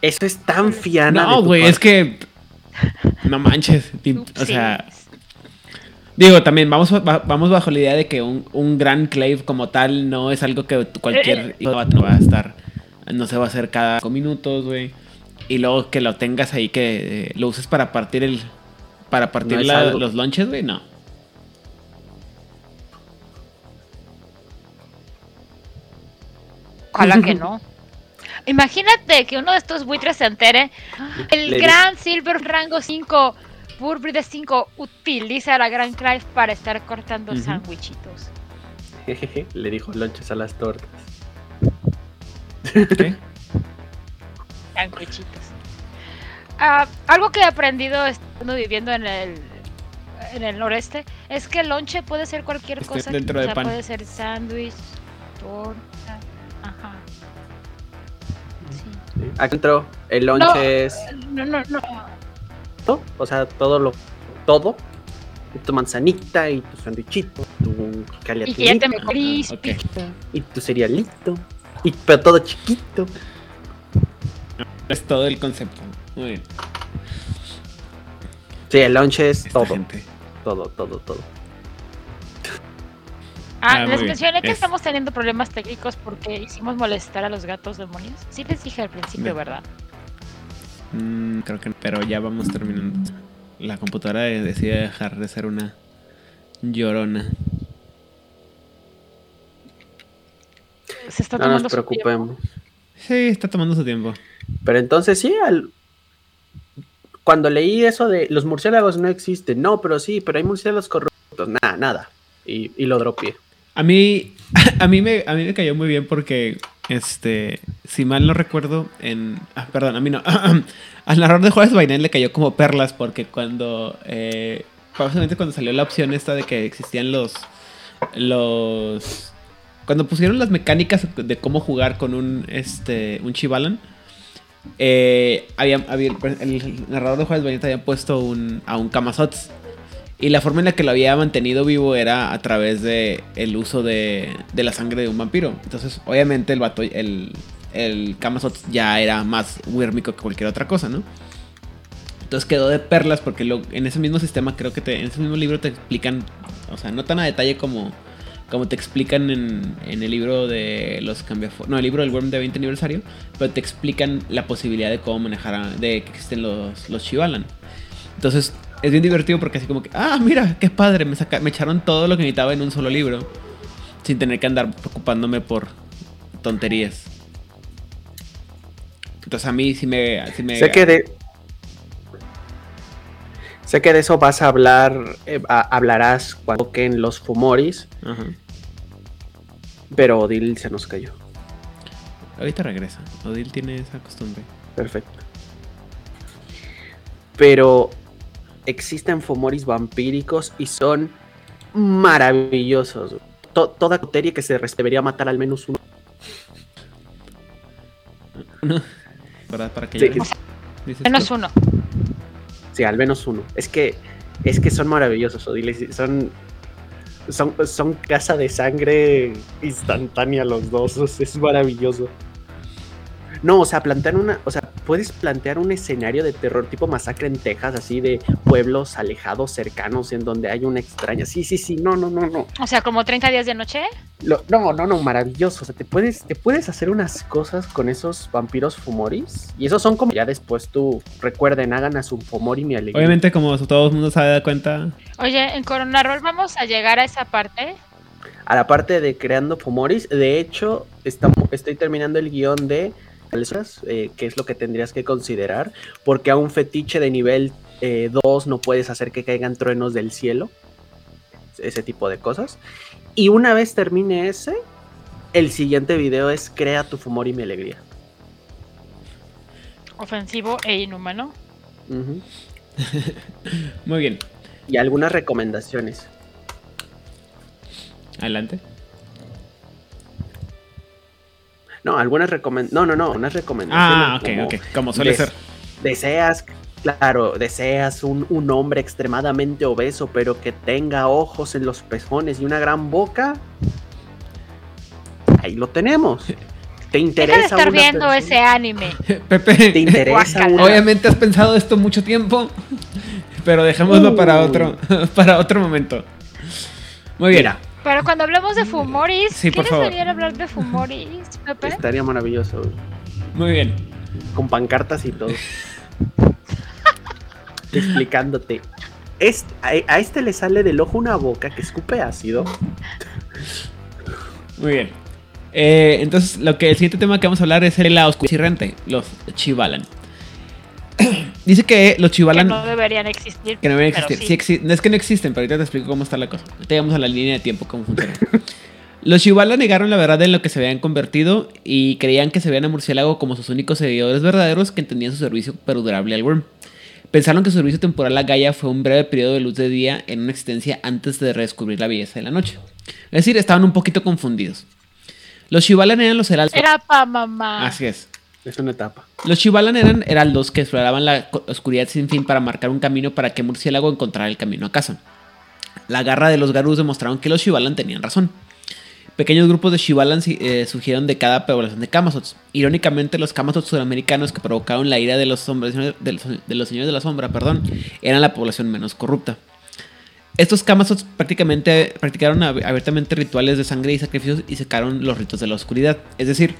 Speaker 4: Eso es tan fiana.
Speaker 2: No, güey, es que. No manches. O sea, digo, también vamos, vamos bajo la idea de que un, un gran clave como tal no es algo que cualquier no va a estar. No se va a hacer cada cinco minutos, güey. Y luego que lo tengas ahí, que eh, lo uses para partir el. para partir
Speaker 4: No
Speaker 2: la- los lonches, güey, no.
Speaker 1: Ojalá que no. Imagínate que uno de estos buitres se entere. El
Speaker 4: Le
Speaker 1: gran Silver Rango 5, Burbride 5, utiliza la gran Clive para estar cortando
Speaker 2: Ujú.
Speaker 1: sándwichitos.
Speaker 4: Jejeje, Le dijo lonches a las tortas.
Speaker 2: ¿Qué?
Speaker 1: Sándwichitos. Ah, algo que he aprendido estando viviendo en el en el noreste es que el lonche puede ser cualquier cosa.
Speaker 2: dentro
Speaker 1: o
Speaker 2: de
Speaker 1: sea,
Speaker 2: pan.
Speaker 1: puede ser sándwich, torta.
Speaker 4: Aquí entró, el lonche
Speaker 1: No.
Speaker 4: es
Speaker 1: No, no, no.
Speaker 4: todo, o sea, todo lo, todo. Y tu manzanita y tu sandwichito, tu
Speaker 1: Y me
Speaker 4: caliatito,
Speaker 1: crispy.
Speaker 2: ok.
Speaker 4: y tu cerealito, y pero todo chiquito.
Speaker 2: Es todo el concepto. Muy bien.
Speaker 4: Sí, el lonche es
Speaker 2: Esta
Speaker 4: todo,
Speaker 2: gente.
Speaker 4: todo, todo, todo.
Speaker 1: Ah,
Speaker 2: Ah,
Speaker 1: les
Speaker 2: bien.
Speaker 1: mencioné que
Speaker 2: Es-
Speaker 1: estamos teniendo problemas técnicos porque hicimos molestar a los gatos demonios. Sí les dije al principio. ¿verdad?
Speaker 2: Mm, creo que no, pero ya vamos terminando. La computadora de- decide dejar de ser una llorona.
Speaker 1: Se está
Speaker 4: No
Speaker 1: tomando
Speaker 4: nos
Speaker 1: su tiempo.
Speaker 4: preocupemos.
Speaker 2: Sí, está tomando su tiempo.
Speaker 4: Pero entonces sí, al- cuando leí eso de los murciélagos no existen, no, pero sí, pero hay murciélagos corruptos, nada, nada. Y, y lo dropié.
Speaker 2: A mí, a mí me, a mí me cayó muy bien porque, este, si mal no recuerdo, en, ah, perdón, a mí no, al narrador de Juárez Bainén le cayó como perlas porque cuando, eh, cuando salió la opción esta de que existían los, los, cuando pusieron las mecánicas de cómo jugar con un, este, un Chivalan, eh, había, el narrador de Juárez Bainén había puesto un, a un Kamazots. Y la forma en la que lo había mantenido vivo era a través de el uso de, de la sangre de un vampiro. Entonces, obviamente, el vato, el, el Kamazot ya era más wírmico que cualquier otra cosa, ¿no? Entonces quedó de perlas porque lo- en ese mismo sistema creo que te, en ese mismo libro te explican, o sea, no tan a detalle como, como te explican en, en el libro de los cambiafor no, el libro del Worm de 20 aniversario, pero te explican la posibilidad de cómo manejar, de que existen los, los Shivalan. Entonces es bien divertido porque así como que, ah, mira, qué padre, me, saca- me echaron todo lo que necesitaba en un solo libro, sin tener que andar preocupándome por tonterías. Entonces a mí sí me... sí me-
Speaker 4: Sé que de. Sé que de eso vas a hablar, eh, a- hablarás cuando toquen los Fumoris,
Speaker 2: Ajá.
Speaker 4: pero Odil se nos cayó.
Speaker 2: Ahorita regresa. Odil tiene esa costumbre.
Speaker 4: Perfecto. Pero existen Fumoris vampíricos y son maravillosos. To- toda bacteria que se debería matar al menos uno.
Speaker 2: ¿Verdad? Para que
Speaker 4: Sí,
Speaker 2: ya-
Speaker 4: es-
Speaker 1: Menos uno.
Speaker 4: Sí, al menos uno. Es que, es que son maravillosos, Odil. Son, son, son casa de sangre instantánea los dos. Es maravilloso. No, o sea, plantear una. O sea, puedes plantear un escenario de terror tipo masacre en Texas, así de pueblos alejados, cercanos, en donde hay una extraña. Sí, sí, sí. No, no, no, no.
Speaker 1: O sea, como 30 días de noche.
Speaker 4: Lo- no, no, no, maravilloso. O sea, te puedes, te puedes hacer unas cosas con esos vampiros fumoris. Y esos son como ya después tú recuerden, hagan a su fumori mi alegría.
Speaker 2: Obviamente, como todo el mundo se da cuenta,
Speaker 1: Oye, en Corona Roll vamos a llegar a esa parte.
Speaker 4: A la parte de creando fumoris, de hecho, estamos, estoy terminando el guion de eh, qué es lo que tendrías que considerar, porque a un fetiche de nivel 2 no puedes hacer que caigan truenos del cielo, ese tipo de cosas. Y una vez termine ese, el siguiente video es crea tu fumori mi alegría.
Speaker 1: Ofensivo e inhumano.
Speaker 4: Ujú.
Speaker 2: muy bien.
Speaker 4: Y algunas recomendaciones.
Speaker 2: Adelante.
Speaker 4: No, algunas recomendaciones. No, no, no, unas recomendaciones.
Speaker 2: Ah, ok,
Speaker 4: como-
Speaker 2: ok. Como suele ser.
Speaker 4: Deseas, claro, deseas un, un hombre extremadamente obeso, pero que tenga ojos en los pezones y una gran boca. Ahí lo tenemos. ¿Te
Speaker 1: Deja
Speaker 4: interesa
Speaker 1: de estar
Speaker 4: una
Speaker 1: viendo
Speaker 4: persona?
Speaker 1: ese anime.
Speaker 2: Pepe,
Speaker 4: ¿Te interesa una-
Speaker 2: obviamente has pensado esto mucho tiempo, pero dejémoslo para
Speaker 4: Uh.
Speaker 2: otro, para otro momento. Muy bien.
Speaker 4: Mira,
Speaker 1: Pero cuando hablamos de Fumoris,
Speaker 2: Sí,
Speaker 1: ¿quieres venir a hablar de Fumoris, Pepe?
Speaker 4: estaría maravilloso.
Speaker 2: Muy bien.
Speaker 4: Con pancartas y todo. Explicándote. Este, a, a este le sale del ojo una boca que escupe ácido.
Speaker 2: Muy bien. Eh, entonces, lo que el siguiente tema que vamos a hablar es el la oscuridad los Chivalan. Dice que los
Speaker 1: Que
Speaker 2: Chivalan
Speaker 1: no deberían existir.
Speaker 2: que no deberían existir.
Speaker 1: sí.
Speaker 2: Sí exi- no es que no existen, pero ahorita te explico cómo está la cosa. Ahorita llegamos a la línea de tiempo, cómo funciona. Los Chivala negaron la verdad en lo que se habían convertido y creían que se veían a Murciélago como sus únicos seguidores verdaderos que entendían su servicio perdurable al Worm. Pensaron que su servicio temporal a Gaia fue un breve periodo de luz de día en una existencia antes de redescubrir la belleza de la noche. Es decir, estaban un poquito confundidos. Los Chivalan eran los heraldos.
Speaker 1: Era pa' mamá.
Speaker 2: Así es.
Speaker 4: Es una etapa.
Speaker 2: Los Chivalan eran heraldos que exploraban la oscuridad sin fin para marcar un camino para que Murciélago encontrara el camino a casa. La garra de los Garus demostraron que los Shivalan tenían razón. Pequeños grupos de Shivalan eh, surgieron de cada población de Kamazots. Irónicamente, los Kamazots sudamericanos que provocaron la ira de los, hombres, de los, señores de la sombra perdón, eran la población menos corrupta. Estos Kamazots prácticamente practicaron ab- abiertamente rituales de sangre y sacrificios y secaron los ritos de la oscuridad. Es decir,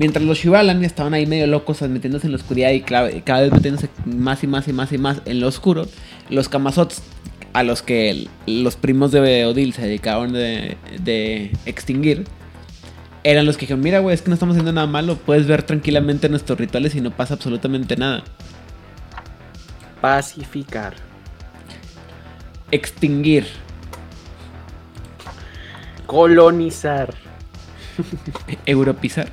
Speaker 2: mientras los Shivalan estaban ahí medio locos metiéndose en la oscuridad y cada vez metiéndose más y más y más y más en lo oscuro, los Kamazots a los que los primos de Odil se dedicaron de, de extinguir, eran los que dijeron, mira, güey, es que no estamos haciendo nada malo, puedes ver tranquilamente nuestros rituales y no pasa absolutamente nada.
Speaker 4: Pacificar.
Speaker 2: Extinguir.
Speaker 4: Colonizar.
Speaker 2: Europizar.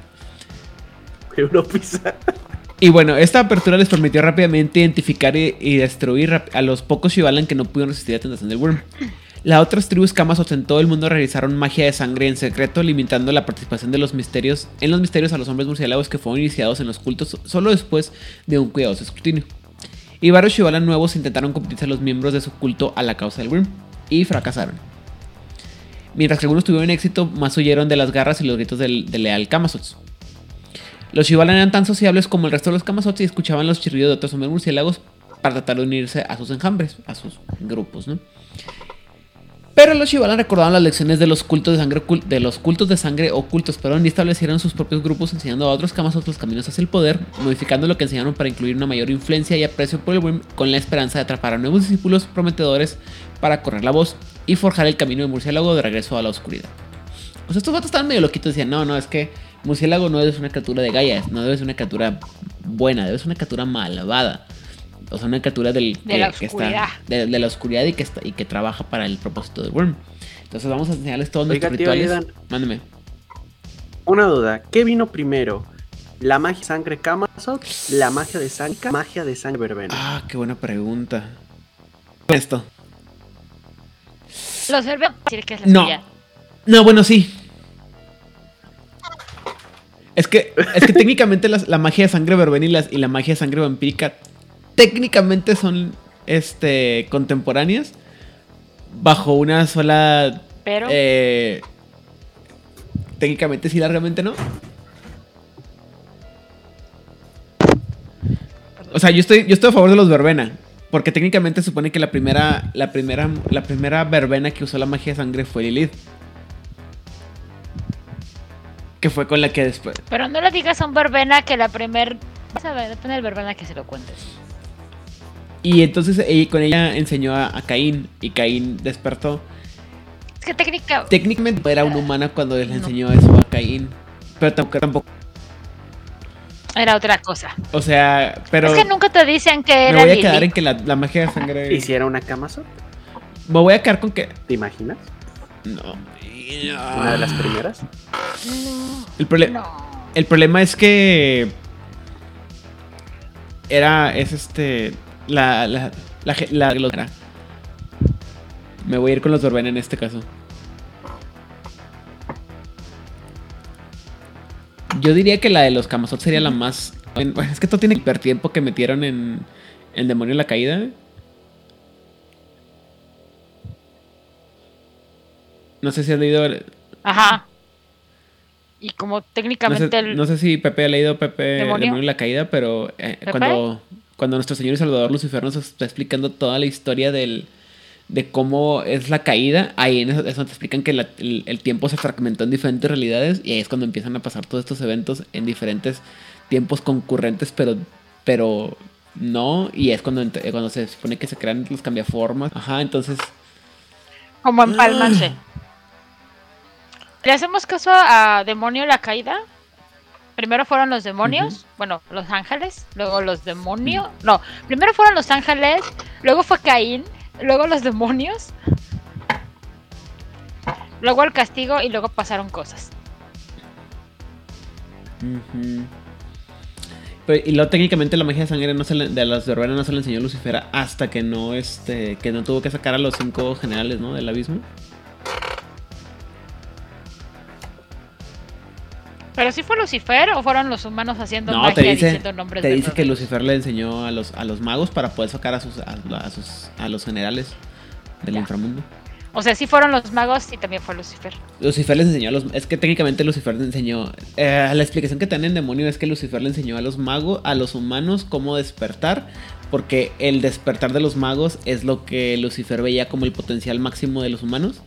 Speaker 2: Y bueno, esta apertura les permitió rápidamente identificar y, destruir a los pocos Shivalan que no pudieron resistir la tentación del Worm. Las otras tribus Kamazots en todo el mundo realizaron magia de sangre en secreto, limitando la participación de los misterios en los misterios a los hombres murciélagos que fueron iniciados en los cultos solo después de un cuidadoso escrutinio. Y varios Shivalan nuevos intentaron competirse a los miembros de su culto a la causa del Worm y fracasaron. Mientras que algunos tuvieron éxito, más huyeron de las garras y los gritos del, del leal Kamazots. Los Shivalan eran tan sociables como el resto de los Kamazots y escuchaban los chirridos de otros hombres murciélagos para tratar de unirse a sus enjambres, a sus grupos, ¿no? Pero los Shivalan recordaban las lecciones de los cultos de sangre de los cultos de sangre ocultos, perdón, y establecieron sus propios grupos enseñando a otros Kamazots los caminos hacia el poder, modificando lo que enseñaron para incluir una mayor influencia y aprecio por el Worm con la esperanza de atrapar a nuevos discípulos prometedores para correr la voz y forjar el camino de murciélago de regreso a la oscuridad. Sea, estos vatos estaban medio loquitos. Decían, no, no, es que murciélago no es una criatura de Gaia. No debe ser una criatura buena. Debe ser una criatura malvada. O sea, una criatura del,
Speaker 1: De la oscuridad.
Speaker 2: de, de la oscuridad y que, está, y que trabaja para el propósito del Worm. Entonces vamos a enseñarles todos
Speaker 4: Oiga,
Speaker 2: nuestros
Speaker 4: tío,
Speaker 2: rituales. Mándeme.
Speaker 4: Una duda. ¿Qué vino primero? ¿La magia de sangre Kamazot? ¿La magia de sangre? ¿Magia de sangre verbena?
Speaker 2: Ah, qué buena pregunta. Esto.
Speaker 1: Los verbos decir que es la
Speaker 2: No.
Speaker 1: suya.
Speaker 2: No, bueno, sí. Es que, es que técnicamente las- la magia de sangre verbena y, la magia de sangre vampírica técnicamente son este, contemporáneas bajo una sola...
Speaker 1: Pero
Speaker 2: eh, técnicamente sí, largamente no. O sea, yo estoy, yo estoy a favor de los verbena. Porque técnicamente se supone que la primera, la primera, la primera verbena que usó la magia de sangre fue Lilith. Que fue con la que después.
Speaker 1: Pero no le digas a un verbena que la primer. Vas a ver, depende del verbena que se lo cuentes.
Speaker 2: Y entonces ella, con ella enseñó a, a Caín. Y Caín despertó.
Speaker 1: Es que técnica.
Speaker 2: Técnicamente era una humana cuando le
Speaker 1: No.
Speaker 2: enseñó eso a Caín. Pero tampoco, tampoco.
Speaker 1: Era otra cosa.
Speaker 2: O sea, pero.
Speaker 1: es que nunca te dicen que
Speaker 2: me
Speaker 1: era
Speaker 2: voy a
Speaker 1: Lili.
Speaker 2: quedar en que la, la magia de sangre.
Speaker 4: ¿Y si era una Kamazot?
Speaker 2: Me voy a quedar con que.
Speaker 4: ¿Te imaginas?
Speaker 2: No.
Speaker 4: Una de las primeras.
Speaker 2: El,
Speaker 1: No.
Speaker 2: el problema es que. Era. Es este. La. La. La. la- la- me voy a ir con los verbena en este caso. Yo diría que la de los Kamazot sería la más. bueno, es que todo tiene el tiempo que metieron en. El demonio de la caída. No sé si has leído.
Speaker 1: Ajá. Y como
Speaker 2: No sé,
Speaker 1: técnicamente el.
Speaker 2: no sé si Pepe ha leído Pepe
Speaker 1: ¿Demonio?
Speaker 2: el demonio de la caída, pero eh, cuando, cuando nuestro Señor y Salvador Lucifer nos está explicando toda la historia del, de cómo es la caída, ahí en eso, eso te explican que la- el, el tiempo se fragmentó en diferentes realidades y ahí es cuando empiezan a pasar todos estos eventos en diferentes tiempos concurrentes, pero, pero no, y es cuando, cuando se supone que se crean los cambiaformas. Ajá, entonces.
Speaker 1: Como en Palmache. ¿Le hacemos caso a Demonio la Caída? Primero fueron los demonios, bueno, los ángeles, luego los demonios. No, primero fueron los ángeles, luego fue Caín, luego los demonios, luego el castigo y luego pasaron cosas.
Speaker 2: Pero, y luego técnicamente la magia de sangre no se le- de las verbenas no se le enseñó Lucifer hasta que no este que no tuvo que sacar a los cinco generales, ¿no? Del abismo.
Speaker 1: ¿Pero sí fue Lucifer o fueron los humanos haciendo
Speaker 2: No,
Speaker 1: magia
Speaker 2: te dice,
Speaker 1: diciendo nombres
Speaker 2: te
Speaker 1: de
Speaker 2: dice que? Lucifer le enseñó a los, a los magos para poder sacar a sus, a, a sus a los generales del
Speaker 1: Ya.
Speaker 2: inframundo.
Speaker 1: O sea, sí fueron los magos y también fue Lucifer.
Speaker 2: Lucifer les enseñó a los. Es que técnicamente Lucifer le enseñó. eh, la explicación que tiene en demonio es que Lucifer le enseñó a los magos, a los humanos, cómo despertar. Porque el despertar de los magos es lo que Lucifer veía como el potencial máximo de los humanos.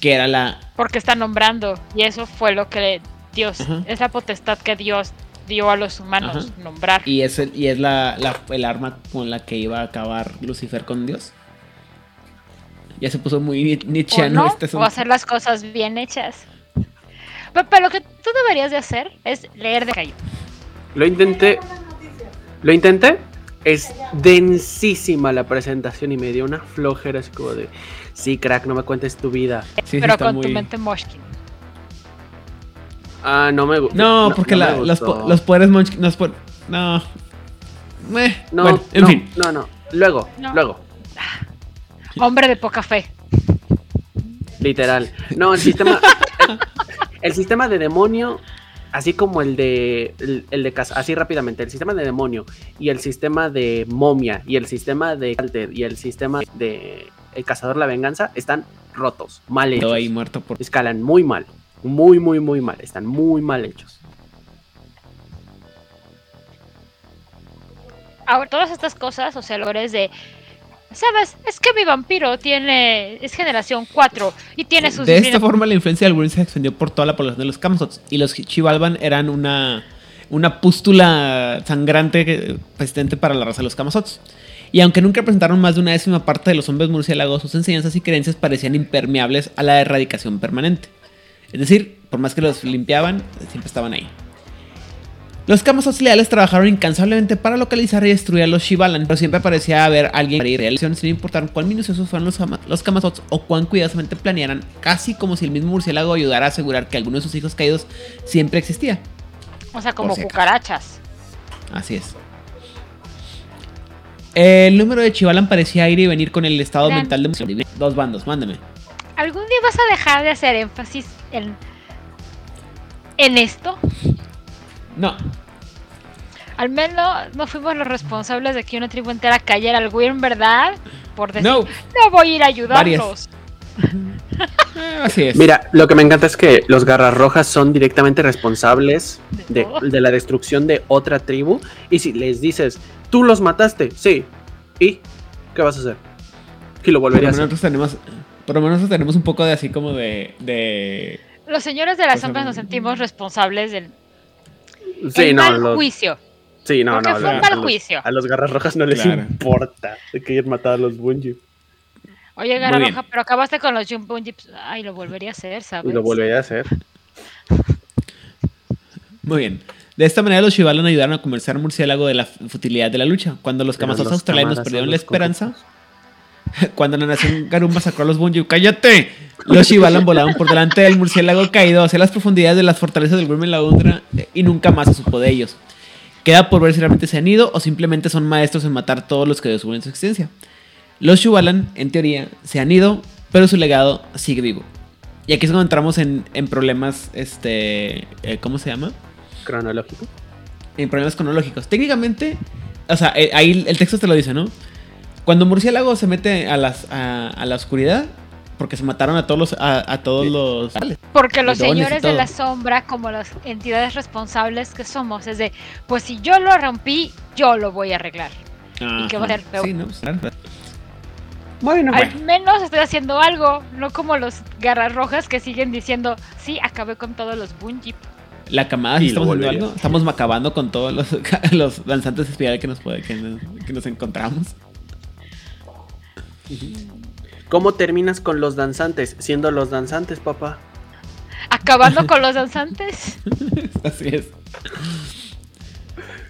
Speaker 2: Que era la.
Speaker 1: Porque está nombrando. Y eso fue lo que Dios.
Speaker 2: Ajá.
Speaker 1: Es la potestad que Dios dio a los humanos.
Speaker 2: Ajá.
Speaker 1: Nombrar.
Speaker 2: Y es, el, y es la, la- el arma con la que iba a acabar Lucifer con Dios. Ya se puso muy
Speaker 1: o
Speaker 2: nietzscheano
Speaker 1: no,
Speaker 2: este
Speaker 1: o hacer las cosas bien hechas. Pero, lo que tú deberías de hacer es leer de caído.
Speaker 4: Lo intenté. Lo intenté. Es densísima la presentación y me dio una flojera así como de. Sí, crack, no me cuentes tu vida.
Speaker 2: Sí, sí
Speaker 1: pero
Speaker 2: está
Speaker 1: con tu mente moshkin.
Speaker 4: Ah, no me gusta.
Speaker 2: No, porque la- los,
Speaker 4: gustó.
Speaker 2: po- los poderes los po- No.
Speaker 4: No,
Speaker 2: bueno, en
Speaker 4: no,
Speaker 2: fin.
Speaker 4: no, no. Luego,
Speaker 1: No.
Speaker 4: luego.
Speaker 1: Hombre de poca fe.
Speaker 4: Literal. No, el sistema. el, el sistema de demonio, así como el de. El, el de casa, así rápidamente. El sistema de demonio y el sistema de momia y el sistema de Alter y el sistema de El cazador la venganza están rotos, mal hechos.
Speaker 2: ahí muerto por.
Speaker 4: Escalan muy mal. Muy, muy, muy mal. Están muy mal hechos.
Speaker 1: Ahora, todas estas cosas, o sea, logres de. ¿Sabes? Es que mi vampiro tiene. Es generación 4 y tiene sus.
Speaker 2: De esta forma, la influencia del Wolverine se extendió por toda la población de los Camsots. Y los Chivalban eran una, una pústula sangrante que- persistente para la raza de los Camsots. Y aunque nunca presentaron más de una décima parte de los hombres murciélagos, sus enseñanzas y creencias parecían impermeables a la erradicación permanente. Es decir, por más que los limpiaban, siempre estaban ahí. Los Camazotz leales trabajaron incansablemente para localizar y destruir a los Shivalan, pero siempre parecía haber alguien para ir a realización sin importar cuán minuciosos fueran los, los Camazotz o cuán cuidadosamente planearan, casi como si el mismo murciélago ayudara a asegurar que alguno de sus hijos caídos siempre existía.
Speaker 1: O sea, como
Speaker 2: si
Speaker 1: cucarachas.
Speaker 2: Así es. El número de Chivalan parecía ir y venir con el estado
Speaker 1: Gran-
Speaker 2: mental de. Dos bandos, mándame.
Speaker 1: ¿Algún día vas a dejar de hacer énfasis en. en esto?
Speaker 2: No,
Speaker 1: Al menos no fuimos los responsables de que una tribu entera cayera al Wyrm, ¿verdad? Por decir,
Speaker 2: no,
Speaker 1: no voy a ir a ayudarlos.
Speaker 2: así es.
Speaker 4: Mira, lo que me encanta es que los garras rojas son directamente responsables
Speaker 1: De
Speaker 4: de la destrucción de otra tribu. Y si les dices, tú los mataste, sí. ¿Y qué vas a hacer? Y lo volverías a hacer.
Speaker 2: nosotros tenemos, por lo menos nosotros tenemos un poco de así como de, de
Speaker 1: Los señores de las
Speaker 2: Pues,
Speaker 1: sombras nos sentimos responsables del
Speaker 4: Sí,
Speaker 1: el
Speaker 4: no,
Speaker 1: mal
Speaker 4: los-
Speaker 1: juicio.
Speaker 4: sí, no,
Speaker 1: porque
Speaker 4: no.
Speaker 1: fue
Speaker 4: la-
Speaker 1: un
Speaker 4: a
Speaker 1: mal
Speaker 4: los-
Speaker 1: juicio.
Speaker 4: A los garras rojas no les
Speaker 2: Claro.
Speaker 4: importa de que hayan matado a los Bungie.
Speaker 1: Oye,
Speaker 2: Muy
Speaker 1: Garra
Speaker 2: bien.
Speaker 1: Roja, pero acabaste con los Jumbo Jeeps. Ay, lo volvería a hacer, ¿sabes?
Speaker 4: Y lo volvería a hacer.
Speaker 2: Muy bien. De esta manera los Shivalan ayudaron a convencer al murciélago de la futilidad de la lucha. Cuando los Camazos australianos perdieron la esperanza, cuando la nación Garumba sacó a los Bunju, ¡cállate! Los Shivalan volaron por delante del murciélago caído hacia las profundidades de las fortalezas del Wyrm en la Undra eh, y nunca más se supo de ellos. Queda por ver si realmente se han ido o simplemente son maestros en matar todos los que descubren su existencia. Los Shuvalan, en teoría, se han ido, pero su legado sigue vivo. Y aquí es cuando entramos en, en problemas, este, eh, ¿cómo se llama?
Speaker 4: Cronológico.
Speaker 2: en problemas cronológicos. Técnicamente, o sea, eh, ahí el texto te lo dice, ¿no? Cuando Murciélago se mete a, las, a, a la oscuridad, porque se mataron a todos los... A, a todos los
Speaker 1: Porque los
Speaker 2: y
Speaker 1: señores de la sombra, como las entidades responsables que somos, es de, pues si yo lo rompí, yo lo voy a arreglar.
Speaker 2: Ajá.
Speaker 1: qué va a ser peor?
Speaker 2: Sí, ¿no? Claro.
Speaker 4: Bueno,
Speaker 1: Al menos estoy haciendo algo, no como los garras rojas que siguen diciendo, sí, acabé con todos los Bungie.
Speaker 2: La camada,
Speaker 4: lo
Speaker 2: estamos haciendo algo, estamos acabando con todos los, los danzantes espirales que nos, puede, que, nos, que nos encontramos.
Speaker 4: ¿Cómo terminas con los danzantes? Siendo los danzantes, papá.
Speaker 1: Acabando con los danzantes.
Speaker 2: Así es.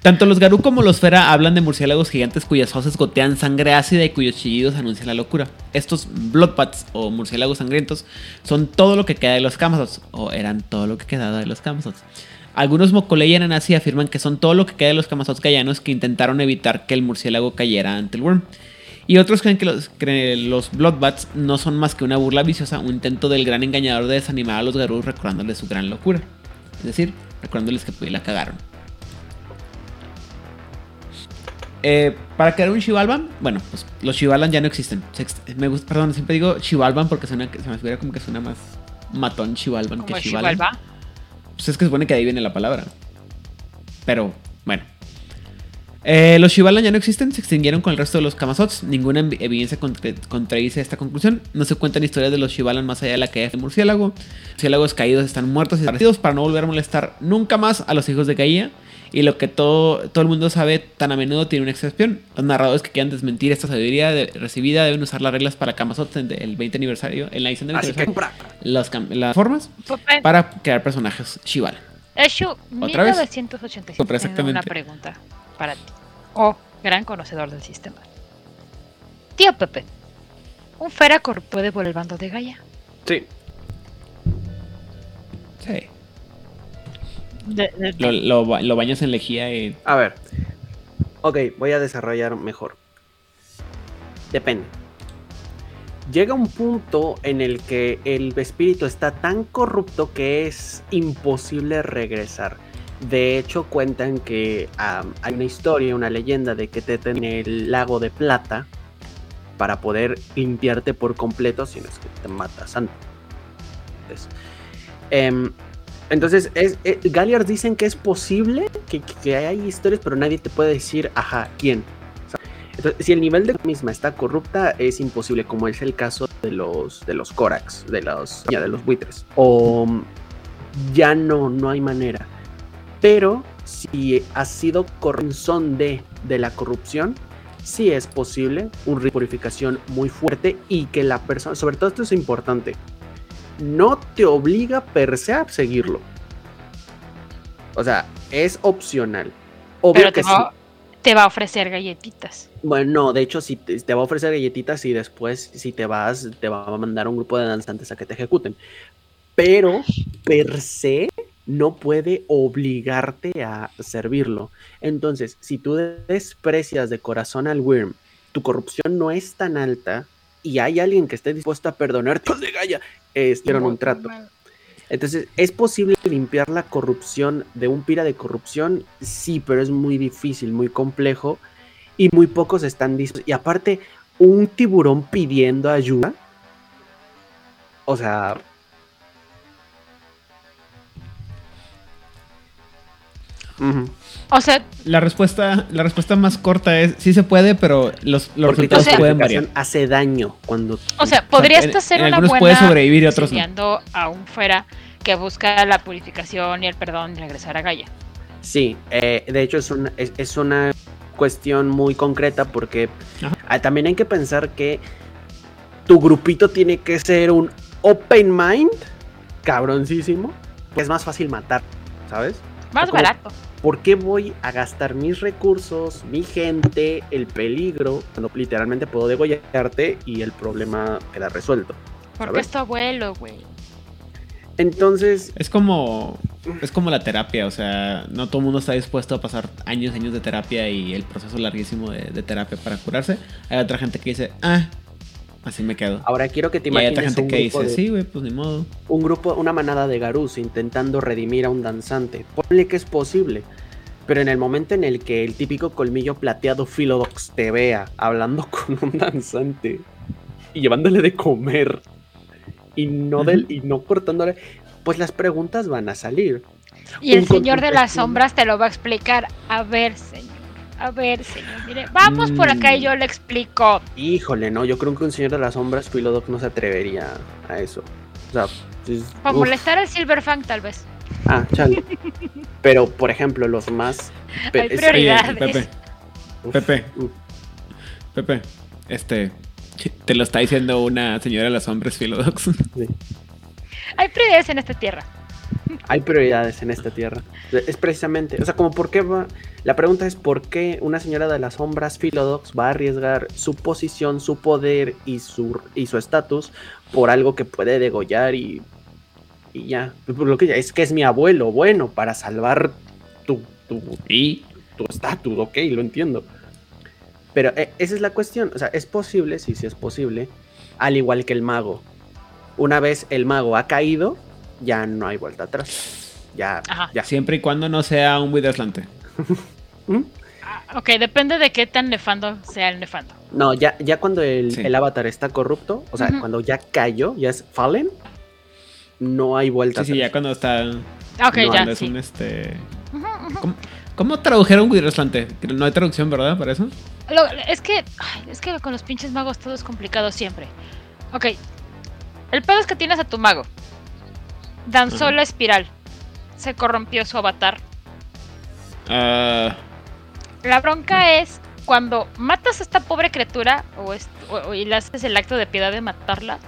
Speaker 2: Tanto los Garú como los Fera hablan de murciélagos gigantes cuyas fauces gotean sangre ácida y cuyos chillidos anuncian la locura. Estos Bloodbats o murciélagos sangrientos son todo lo que queda de los Camazots, o eran todo lo que quedaba de los Camazots. Algunos Mokolei Anasi afirman que son todo lo que queda de los Camazots gallanos que intentaron evitar que el murciélago cayera ante el Worm. Y otros creen que los, que los Bloodbats no son más que una burla viciosa, un intento del gran engañador de desanimar a los Garú recordándoles su gran locura. Es decir, recordándoles que pues, la cagaron. Eh, para crear un Shivalban, bueno, pues los Shivalban ya no existen. Me gusta, perdón, siempre digo Shivalban porque suena, se me figura como que suena más matón Shivalban que Shivalban. Pues es que supone que ahí viene la palabra. Pero, bueno. Eh, los Shivalan ya no existen, se extinguieron con el resto de los Kamazots. Ninguna ev- evidencia contra- contradice esta conclusión. No se cuentan historias de los Shivalan más allá de la caída del murciélago. Murciélagos caídos están muertos y desaparecidos para no volver a molestar nunca más a los hijos de Gaia. Y lo que todo, todo el mundo sabe tan a menudo tiene una excepción. Los narradores que quieran desmentir esta sabiduría de- recibida deben usar las reglas para Kamazots en el 20 aniversario, en la edición del
Speaker 4: Así que
Speaker 2: aniversario,
Speaker 4: compra.
Speaker 2: las, las formas para crear personajes Shivalan.
Speaker 1: Eshu,
Speaker 2: ¿Otra vez?
Speaker 1: 1985.
Speaker 2: Compra
Speaker 1: Tengo
Speaker 2: exactamente.
Speaker 1: una pregunta para ti. Oh, gran conocedor del sistema. Tío Pepe, ¿un Feracor puede por el bando de Gaia?
Speaker 4: Sí.
Speaker 2: Sí.
Speaker 1: De- de-
Speaker 2: Lo, lo lo bañas en lejía y.
Speaker 4: A ver. Ok, voy a desarrollar mejor. Depende. Llega un punto en el que el espíritu está tan corrupto que es imposible regresar. De hecho, cuentan que hay una historia, una leyenda de que te en el lago de plata para poder limpiarte por completo, si no es que te matas antes. Em, entonces, es, eh, Galliard dicen que es posible que, que hay historias, pero nadie te puede decir, ajá, quién. O sea, entonces, si el nivel de misma está corrupta, es imposible, como es el caso de los de los Korax, de los, ya, de los buitres. O ya no, no hay manera. Pero si ha sido corrupción de, de la corrupción, sí es posible una purificación muy fuerte y que la persona, sobre todo esto es importante, no te obliga per se a seguirlo. O sea, es opcional. Obvio
Speaker 1: Pero
Speaker 4: que
Speaker 1: te
Speaker 4: sí.
Speaker 1: va, te va a ofrecer galletitas.
Speaker 4: Bueno, no, de hecho, si te, te va a ofrecer galletitas y después, si te vas, te va a mandar un grupo de danzantes a que te ejecuten. Pero, per se, no puede obligarte a servirlo. Entonces, si tú desprecias de corazón al Worm, tu corrupción no es tan alta y hay alguien que esté dispuesto a perdonarte, de Gaia, eh, hicieron un trato. Entonces, ¿es posible limpiar la corrupción de un pira de corrupción? Sí, pero es muy difícil, muy complejo y muy pocos están dispuestos. Y aparte, un tiburón pidiendo ayuda. O sea,
Speaker 1: O sea,
Speaker 2: La respuesta, la respuesta más corta es: sí se puede, pero los, los resultados
Speaker 1: o sea-
Speaker 2: pueden
Speaker 4: purificación
Speaker 2: variar.
Speaker 4: hace daño cuando
Speaker 1: o sea, podrías
Speaker 2: en-
Speaker 1: hacer
Speaker 2: en
Speaker 1: una
Speaker 2: algunos
Speaker 1: buena
Speaker 2: puede sobrevivir y otros no.
Speaker 1: enseñando a un fuera que busca la purificación y el perdón de regresar a Gaia.
Speaker 4: Sí, eh, de hecho es una, es, es una cuestión muy concreta porque
Speaker 2: Ajá.
Speaker 4: ah, también hay que pensar que tu grupito tiene que ser un open mind, cabroncísimo, que es más fácil matar, ¿sabes?
Speaker 1: Más
Speaker 4: Como-
Speaker 1: barato.
Speaker 4: ¿Por qué voy a gastar mis recursos, mi gente, el peligro, cuando literalmente puedo degollarte y el problema queda resuelto?
Speaker 1: Porque es tu abuelo, güey.
Speaker 4: Entonces,
Speaker 2: Es como, es como la terapia, o sea, no todo el mundo está dispuesto a pasar años y años de terapia y el proceso larguísimo de, de terapia para curarse. Hay otra gente que dice, ah, así me quedo.
Speaker 4: ahora quiero que te
Speaker 2: Y hay otra
Speaker 4: imagines
Speaker 2: gente
Speaker 4: un
Speaker 2: que
Speaker 4: grupo
Speaker 2: dice,
Speaker 4: de-
Speaker 2: sí, güey, pues ni modo.
Speaker 4: un grupo, una manada de garús intentando redimir a un danzante. Ponle que es posible. Pero en el momento en el que el típico colmillo plateado Philodox te vea hablando con un danzante y llevándole de comer y no, del, y no cortándole, pues las preguntas van a salir.
Speaker 1: Y el señor de las sombras te lo va a explicar. A ver, señor. A ver, señor. Mire, vamos por acá y yo le explico.
Speaker 4: Híjole, no, yo creo que un señor de las sombras Philodox no se atrevería a eso. O sea, es-
Speaker 1: Para molestar al Silverfang, tal vez.
Speaker 4: Ah, chale. Pero, por ejemplo, los más. pe-
Speaker 1: Hay
Speaker 4: es-
Speaker 1: prioridades.
Speaker 2: Oye, Pepe,
Speaker 4: Uf,
Speaker 2: Pepe.
Speaker 4: uf.
Speaker 2: Pepe, este, te lo está diciendo una señora de los hombres filodox.
Speaker 4: Sí.
Speaker 1: Hay prioridades en esta tierra.
Speaker 4: Hay prioridades en esta tierra. Es precisamente, o sea, como por qué va. La pregunta es por qué una señora de las sombras Philodox va a arriesgar su posición, su poder y su y su estatus por algo que puede degollar y. Y ya. Lo que es que es mi abuelo, bueno, para salvar tu, tu,
Speaker 2: Y
Speaker 4: tu estatus, ok, lo entiendo. Pero eh, esa es la cuestión. O sea, es posible, sí, sí es posible. Al igual que el mago. Una vez el mago ha caído, ya no hay vuelta atrás. Ya,
Speaker 1: Ajá.
Speaker 4: ya.
Speaker 2: siempre y cuando no sea un Widerslante.
Speaker 4: ¿Mm?
Speaker 1: Ah, ok, depende de qué tan nefando sea el nefando.
Speaker 4: No, ya, ya cuando el,
Speaker 2: Sí.
Speaker 4: el avatar está corrupto, o sea, cuando ya cayó, ya es fallen, no hay vuelta
Speaker 2: Sí, sí, ya
Speaker 4: atrás.
Speaker 2: cuando está.
Speaker 1: Ah, Ok,
Speaker 4: No,
Speaker 1: ya,
Speaker 2: Cuando es
Speaker 1: sí.
Speaker 2: un este. ¿Cómo, cómo tradujeron Widerslante? No hay traducción, ¿verdad? Para eso.
Speaker 1: Lo- es que ay, es que con los pinches magos todo es complicado siempre. Ok. El pedo es que tienes a tu mago. Danzó la espiral. Se corrompió su avatar.
Speaker 2: Ah,
Speaker 1: La bronca es cuando matas a esta pobre criatura o, es- o- o- y le haces el acto de piedad de matarla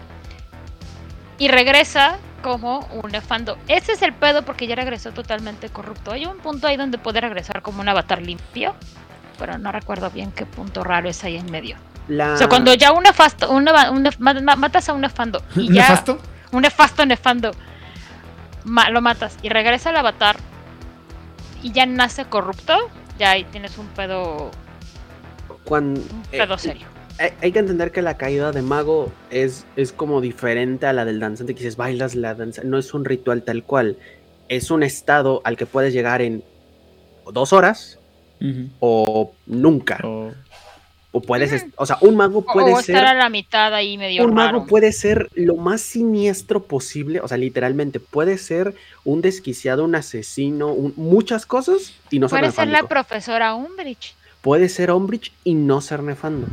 Speaker 1: y regresa como un nefando. Ese es el pedo porque ya regresó totalmente corrupto. Hay un punto ahí donde puede regresar como un avatar limpio, pero no recuerdo bien qué punto raro es ahí en medio.
Speaker 4: La-
Speaker 1: O sea, cuando ya un nefasto, un matas a un nefando y ya
Speaker 2: ¿Nefasto?
Speaker 1: un nefasto nefando ma- lo matas y regresa al avatar y ya nace corrupto, ya ahí tienes un pedo, un
Speaker 4: eh,
Speaker 1: pedo serio.
Speaker 4: hay, hay que entender que la caída de mago es, es como diferente a la del danzante que dices, bailas la danza. No es un ritual tal cual. Es un estado al que puedes llegar en dos horas o nunca.
Speaker 2: O-
Speaker 4: O puedes, o sea, un mago
Speaker 1: O-
Speaker 4: puede
Speaker 1: o
Speaker 4: ser...
Speaker 1: estar a la mitad ahí medio
Speaker 4: Un
Speaker 1: raro.
Speaker 4: mago puede ser lo más siniestro posible, o sea, literalmente puede ser un desquiciado, un asesino, un- muchas cosas y no ser
Speaker 1: Puede ser la profesora Umbridge.
Speaker 4: Puede ser Umbridge y no ser nefando.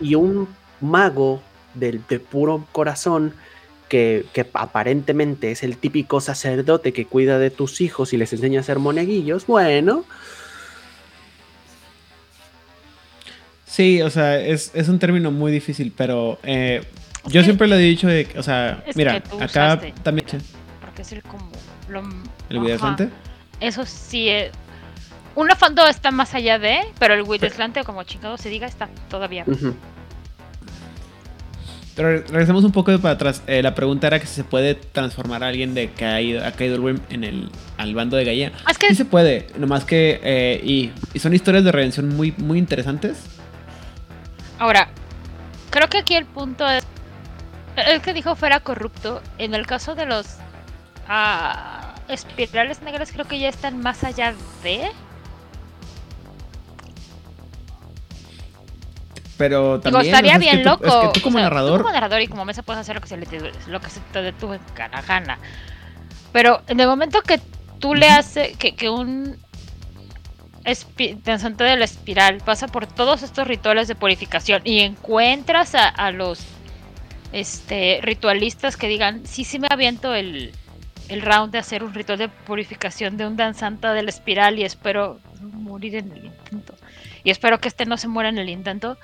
Speaker 4: Y un mago del, de puro corazón que, que aparentemente es el típico sacerdote que cuida de tus hijos y les enseña a ser moneguillos, bueno,
Speaker 2: Sí, o sea, es, es un término muy difícil, pero eh, yo siempre le he dicho de, que, o sea,
Speaker 1: Es
Speaker 2: mira, acá
Speaker 1: usaste.
Speaker 2: también
Speaker 1: Porque es el como... Lo,
Speaker 2: el.
Speaker 1: Eso sí es... Un nefando está más allá de, pero el Wideslante, como chingado se diga, está todavía.
Speaker 4: ujú.
Speaker 2: Pero re- regresemos un poco para atrás. Eh, la pregunta era que si se puede transformar a alguien de que ha, ido, ha caído el Wyrm en el, al bando de Gaia.
Speaker 1: Es que
Speaker 2: Sí se puede, nomás que... eh, y, y son historias de redención muy, muy interesantes.
Speaker 1: Ahora, creo que aquí el punto es. El que dijo fuera corrupto, en el caso de los ah, espirales negras, creo que ya están más allá de.
Speaker 2: Pero
Speaker 1: Digo,
Speaker 2: también...
Speaker 1: estaría
Speaker 2: o sea, es que
Speaker 1: bien
Speaker 2: tú-
Speaker 1: loco.
Speaker 2: Es que tú
Speaker 1: o
Speaker 2: como
Speaker 1: sea,
Speaker 2: narrador...
Speaker 1: Tú como narrador y como mesa puedes hacer lo que se, le, lo que se te dé tu gana- gana. Pero en el momento que tú le haces. Que, que un. Danzante de la espiral pasa por todos estos rituales de purificación y encuentras a, a los este ritualistas que digan sí sí me aviento el, el round de hacer un ritual de purificación de un danzante de la espiral y espero morir en el intento y espero que este no se muera en el intento.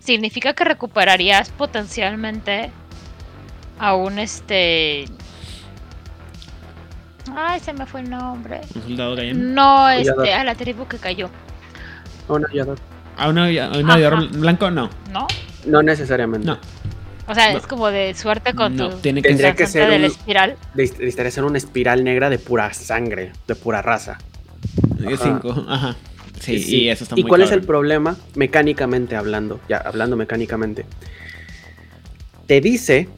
Speaker 1: Significa que recuperarías potencialmente a un este ay se me fue el nombre
Speaker 2: Un soldado Gaian.
Speaker 1: no este a la tribu que cayó
Speaker 4: no, ya no.
Speaker 2: ¿A una, a un aviador blanco? No.
Speaker 1: no
Speaker 4: No necesariamente.
Speaker 2: No.
Speaker 1: o sea
Speaker 2: No.
Speaker 1: es como de suerte con
Speaker 2: No,
Speaker 1: tu
Speaker 2: tiene que
Speaker 4: Tendría
Speaker 2: ser...
Speaker 4: que ser
Speaker 1: de la
Speaker 4: un-
Speaker 1: espiral
Speaker 4: Neces- Necesitaría ser una espiral negra de pura sangre, de pura raza. Ajá.
Speaker 2: Cinco, ajá. Sí,
Speaker 4: Sí.
Speaker 2: y eso está
Speaker 4: ¿Y
Speaker 2: muy
Speaker 4: cuál es el problema? Mecánicamente hablando, ya hablando mecánicamente. Te dice